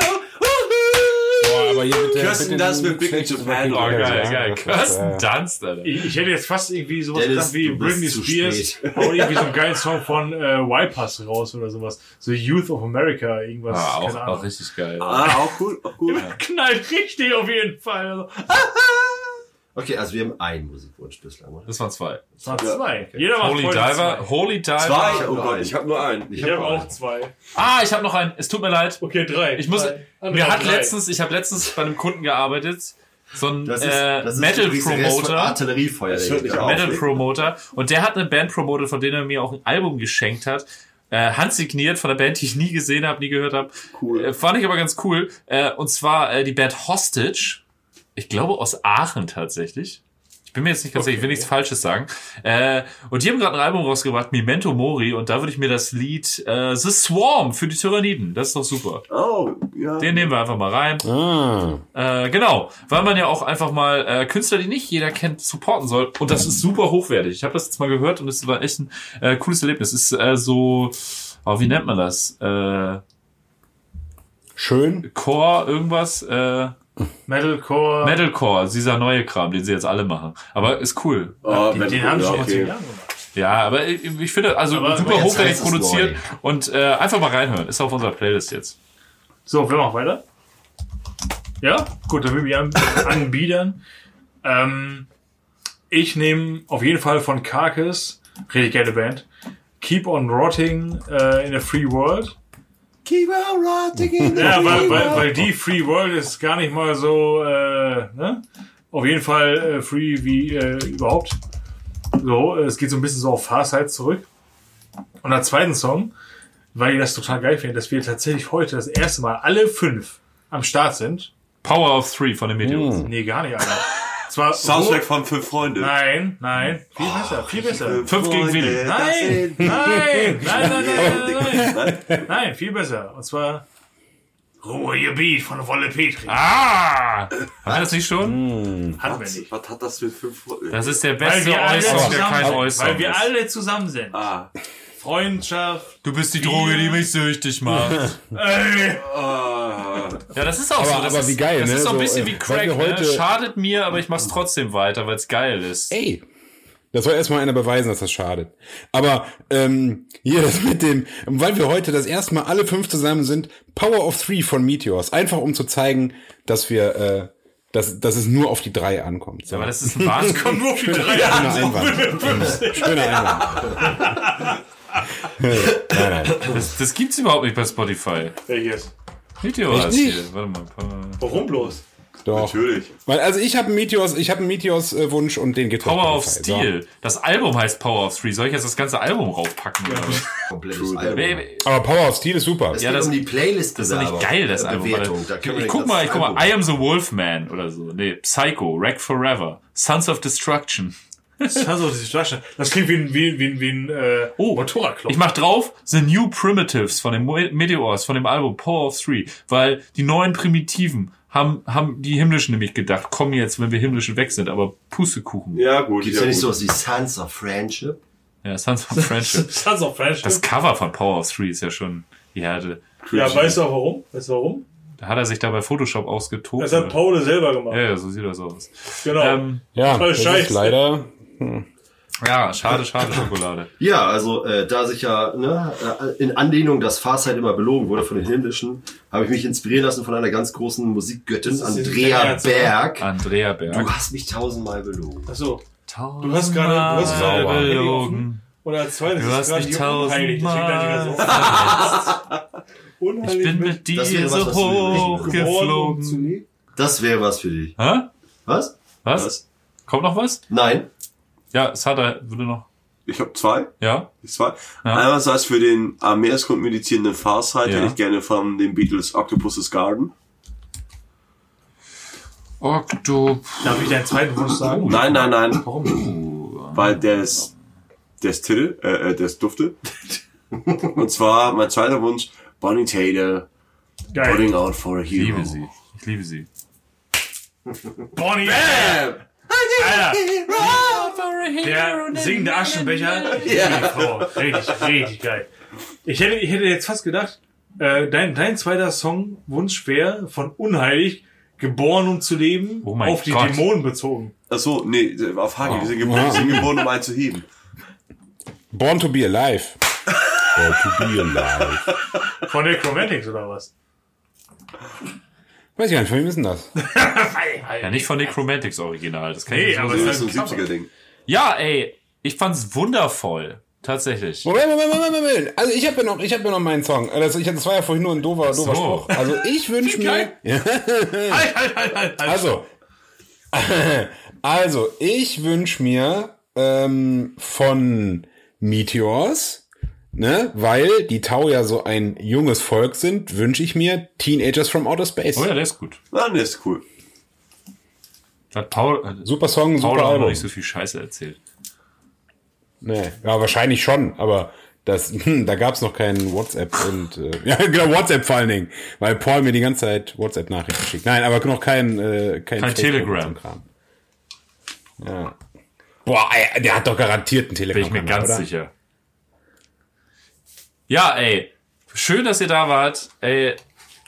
Boah, aber hier bitte, Kirsten Dunst mit Big Japan. über Oh, geil, ja. geil. Kirsten Dunst, Alter. Ich, ich hätte jetzt fast irgendwie sowas Dennis, gedacht wie Britney Spears haut irgendwie so einen geilen Song von äh, Y-Pass raus oder sowas. So Youth of America, irgendwas. Ah, auch, auch richtig geil. Ah, auch cool, auch cool. Knallt richtig auf jeden Fall. Also, Okay, also wir haben einen Musikwunsch bislang, oder? Das waren zwei. das waren zwei. Jeder macht Holy Diver, Zwei. Holy Diver. Zwei? hab Oh nur Gott, einen. ich habe nur einen. Ich habe auch zwei. Ah, ich habe noch einen. Es tut mir leid. Okay, drei. Ich muss. Drei. Ah, Mir hat drei. letztens, ich habe letztens bei einem Kunden gearbeitet, so ein Das ist, äh, das ist Metal übrigens der Rest von Promoter, Artilleriefeuer. Der. Metal Promoter, und der hat eine Band promotet, von denen er mir auch ein Album geschenkt hat. Äh, handsigniert von einer Band, die ich nie gesehen habe, nie gehört habe. Cool. Äh, fand ich aber ganz cool. Äh, und zwar äh, die Band Hostage. Ich glaube aus Aachen tatsächlich. Ich bin mir jetzt nicht ganz sicher, ich will nichts Falsches sagen. Äh, und die haben gerade ein Album rausgebracht, Memento Mori, und da würde ich mir das Lied äh, The Swarm für die Tyranniden. Das ist doch super. Oh, ja. Den nehmen wir einfach mal rein. Ah, Äh, genau, weil man ja auch einfach mal äh, Künstler, die nicht jeder kennt, supporten soll. Und das ist super hochwertig. Ich habe das jetzt mal gehört und es war echt ein äh, cooles Erlebnis. Es ist äh, so, oh, wie nennt man das? Äh, schön. Core, irgendwas? Äh, Metalcore. Metalcore, dieser neue Kram, den sie jetzt alle machen. Aber ist cool. Oh, Den, den haben sie ja, schon vor zehn okay. Jahren gemacht. Ja, aber ich, ich finde, also Aber- super hochwertig produziert und äh, einfach mal reinhören. Ist auf unserer Playlist jetzt. So, wir machen weiter. Ja, gut, dann will ich an, anbiedern. Ähm, ich nehme auf jeden Fall von Carcass, richtig geile Band, Keep on Rotting äh, in a Free World. Keep on rotting in the Ja, weil, weil, weil die Free World ist gar nicht mal so, äh, ne? Auf jeden Fall äh, free wie äh, überhaupt. So, es geht so ein bisschen so auf Farsight zurück. Und der zweiten Song, weil ich das total geil finde, dass wir tatsächlich heute das erste Mal alle fünf am Start sind. Power of Three von den Meteors. Nee, gar nicht, Alter. Zwar Soundtrack von Fünf Freunde. Nein, nein, viel besser, viel besser. Fünf gegen Willi. Nein, nein, nein, nein, nein, nein, nein, nein, viel besser. Und zwar Ruhe ihr Beat von Wolle Petri. Ah! Haben wir das nicht schon? Hatten wir nicht. was hat das mit Fünf Freunde? Das ist der beste Äußerung, der zusammen kein sind. Äußerung Weil wir alle zusammen sind. Ah. Freundschaft. Du bist die Droge, die mich süchtig macht. Ey. Ja, das ist auch Aber- so. Das aber ist, wie geil, Das ne? ist so ein bisschen äh, wie weil Crack. ne? Schadet mir, aber ich mach's trotzdem weiter, weil es geil ist. Ey, das soll erstmal einer beweisen, dass das schadet. Aber ähm, hier das mit dem, weil wir heute das erste Mal alle fünf zusammen sind, Power of Three von Meteors. Einfach um zu zeigen, dass wir, äh, dass, dass es nur auf die drei ankommt. So. Aber das ist ein Wahnsinn. Kommt nur auf die drei Schöner an. Einwand. Schöner Einwand. Nein, nein. Das, das gibt's überhaupt nicht bei Spotify. Welches? Meteor Echt hier. nicht? Warte mal. Warum bloß? Doch. Natürlich. Weil, also ich habe einen Meteors, ich habe einen Meteors äh, Wunsch und den gibt's Power of. Steel. Das Album heißt Power of Three. Soll ich jetzt das ganze Album raufpacken? Oder was? Komplettes Album. So. Aber Power of Steel ist super. Es Ja, geht das- um die Playlist Das ist doch nicht geil, das Album. Bewertung. Alter. Da können wir Ich nicht guck das mal, ich guck mal. Album- I am the Wolfman oder so. Nee, Psycho, Wreck Forever, Sons of Destruction. Das war so diese Flasche. Das klingt wie ein, wie, wie, wie ein äh, Oh, Motorradklopf. Ich mach drauf The New Primitives von den Meteors, von dem Album Power of Three, weil die neuen Primitiven haben, haben die himmlischen nämlich gedacht, kommen jetzt, wenn wir himmlischen weg sind, aber Pustekuchen. Ja, gut. Gibt's ja, ja nicht sowas wie Sons of Friendship? Ja, Sons of Friendship. Sons of Friendship. Das Cover von Power of Three ist ja schon, ja, da, ja, weißt du auch warum? Weißt du warum? da hat er sich da bei Photoshop ausgetobt. Das hat Paul selber gemacht. ja, ja, so sieht das aus. Genau. Ähm, Ja, das ist scheiße. Ja, schade, schade Schokolade. Ja, also äh, da sich ja ne, äh, in Anlehnung, dass Farsight immer belogen wurde von den Himmlischen, habe ich mich inspirieren lassen von einer ganz großen Musikgöttin, ist Andrea oder? Berg. Andrea Berg. Du hast mich tausendmal belogen. Achso. Du hast gerade- du hast gerade belogen. Und als zweites Du ist hast gerade mich tausendmal so, Ich bin mit dir Das wäre was, so hochgeflogen. Das wäre was für dich. Hä? Was? Was? Was? Kommt noch was? Nein. Ja, Sada würde noch. Ich habe zwei. Ja? Zwei. Ja. Einerseits für den am Meeresgrund medizierenden Farsight Ja. hätte ich gerne von den Beatles Octopus's Garden. Okto. Darf ich deinen zweiten Wunsch sagen? Nein, nein, nein, Warum? weil der ist, der ist Titel, äh, äh, der ist Dufte. Und zwar mein zweiter Wunsch, Bonnie Taylor, Geil. Putting Out for a Ich Hero. liebe sie. Ich liebe sie. Bonnie. Alter. Der singende Aschenbecher. Die Frau. Richtig, richtig geil. Ich hätte, ich hätte jetzt fast gedacht, äh, dein, dein zweiter Songwunsch wäre von Unheilig, geboren um zu leben, Oh auf die Gott. Dämonen bezogen. Ach so, nee, auf Hagi, wir sind geboren, wir sind geboren, um einen zu heben. Born to be alive. Born to be alive. Von Necromantics oder was? Weiß ich gar nicht, von wem ist denn das? Ja, nicht von Necromantics Original. Das kann ich Nee, nicht so aber. Das ist so ein halt ein 70er-Ding. Ja, ey. Ich fand's wundervoll. Tatsächlich. Moment, Moment, Moment, Moment. Also ich habe ja noch, ich habe ja noch meinen Song. Das, ich, das war ja vorhin nur ein doofer, doofer so. Spruch. Also ich wünsche mir. Halt, halt, halt, halt. halt. also, also ich wünsche mir ähm, von Meteors, ne, weil die Tau ja so ein junges Volk sind, wünsche ich mir Teenagers from Outer Space. Oh ja, der ist gut. Ah, nee, ist cool. Hat Paul, hat Super Song, Paul super auch noch Album. nicht so viel Scheiße erzählt. Nee, ja, wahrscheinlich schon, aber das, hm, da gab's noch kein WhatsApp und äh, ja, genau, WhatsApp vor allen Dingen, weil Paul mir die ganze Zeit WhatsApp-Nachrichten schickt. Nein, aber noch kein äh, kein, Kein Telegram. Ja. Boah, ey, der hat doch garantiert einen Telegram. Bin ich mir ganz sicher. Ja, ey. Schön, dass ihr da wart. Ey,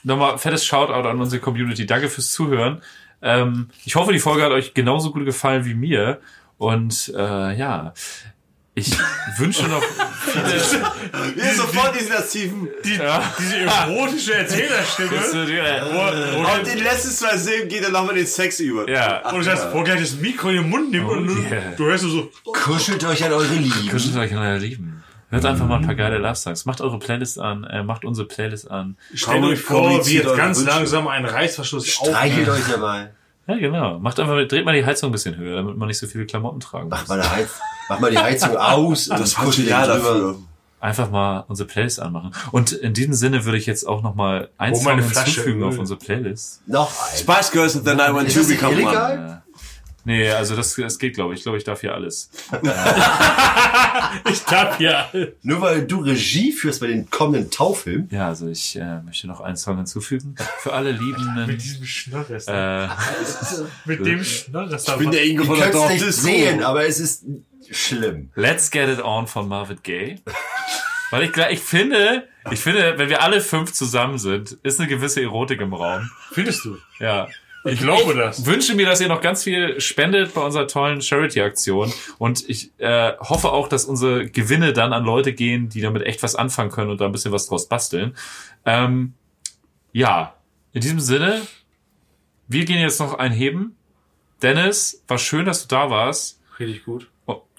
nochmal fettes Shoutout an unsere Community. Danke fürs Zuhören. Ähm, ich hoffe, die Folge hat euch genauso gut gefallen wie mir. Und äh, ja, ich wünsche noch viele. Wir sofort diesen Steven. Die, diese erotische Erzählerstimme. Auf den letzten zwei Silben geht er nochmal den Sex über. ja, Und das, wo gleich das Mikro in den Mund nimmt und du, yeah. du hörst so, Kuschelt euch an eure Lieben. Kuschelt euch an euer Lieben. Hört einfach mal ein paar geile Love Songs. Macht eure Playlist an, äh, macht unsere Playlist an. stellt euch vor, wie jetzt ganz Wünsche. langsam ein Reißverschluss Streichelt euch dabei. Ja, genau. Macht einfach, dreht mal die Heizung ein bisschen höher, damit man nicht so viele Klamotten tragen muss. Mach mal, Heiz mach mal die Heizung aus und Das kuschelt drüber. dafür. einfach mal unsere Playlist anmachen. Und in diesem Sinne würde ich jetzt auch noch mal ein Oh, Flasche hinzufügen Öl. auf unsere Playlist. Noch ein. Spice Girls of the Night When Ist Two das nicht Become One. Nee, also das, das geht, glaube ich. Ich glaube, ich darf hier alles. Ich hab ja. Nur weil du Regie führst bei den kommenden Taufilmen. Ja, also ich äh, möchte noch einen Song hinzufügen. Für alle Liebenden. Mit diesem Schnörres. äh, mit dem Schnörres. Ich bin der Ingo von der es nicht sehen, aber es ist schlimm. Let's Get It On von Marvin Gaye. Weil ich, ich finde, ich finde, wenn wir alle fünf zusammen sind, ist eine gewisse Erotik im Raum. Findest du? Ja. Ich glaube das. wünsche mir, dass ihr noch ganz viel spendet bei unserer tollen Charity-Aktion. Und ich äh, hoffe auch, dass unsere Gewinne dann an Leute gehen, die damit echt was anfangen können und da ein bisschen was draus basteln. Ähm, ja, in diesem Sinne, wir gehen jetzt noch einheben. Dennis, war schön, dass du da warst. Richtig gut.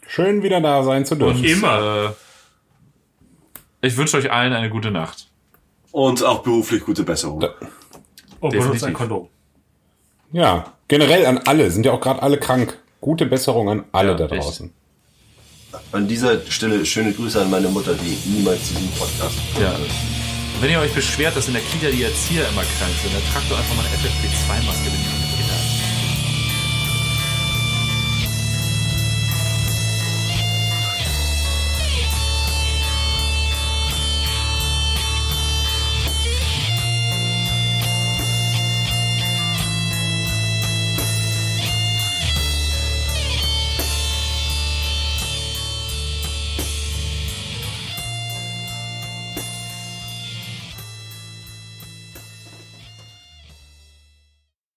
Schön wieder da sein zu dürfen. Und, Immer. Äh, ich wünsche euch allen eine gute Nacht. Und auch beruflich gute Besserung. Und benutzt ein Kondom. Ja, generell an alle, sind ja auch gerade alle krank. Gute Besserung an alle Ja, da echt. draußen. An dieser Stelle schöne Grüße an meine Mutter, die niemals diesen Podcast Ja. Wenn ihr euch beschwert, dass in der Kita die Erzieher immer krank sind, dann tragt doch einfach mal eine FFP2-Maske, wenn ihr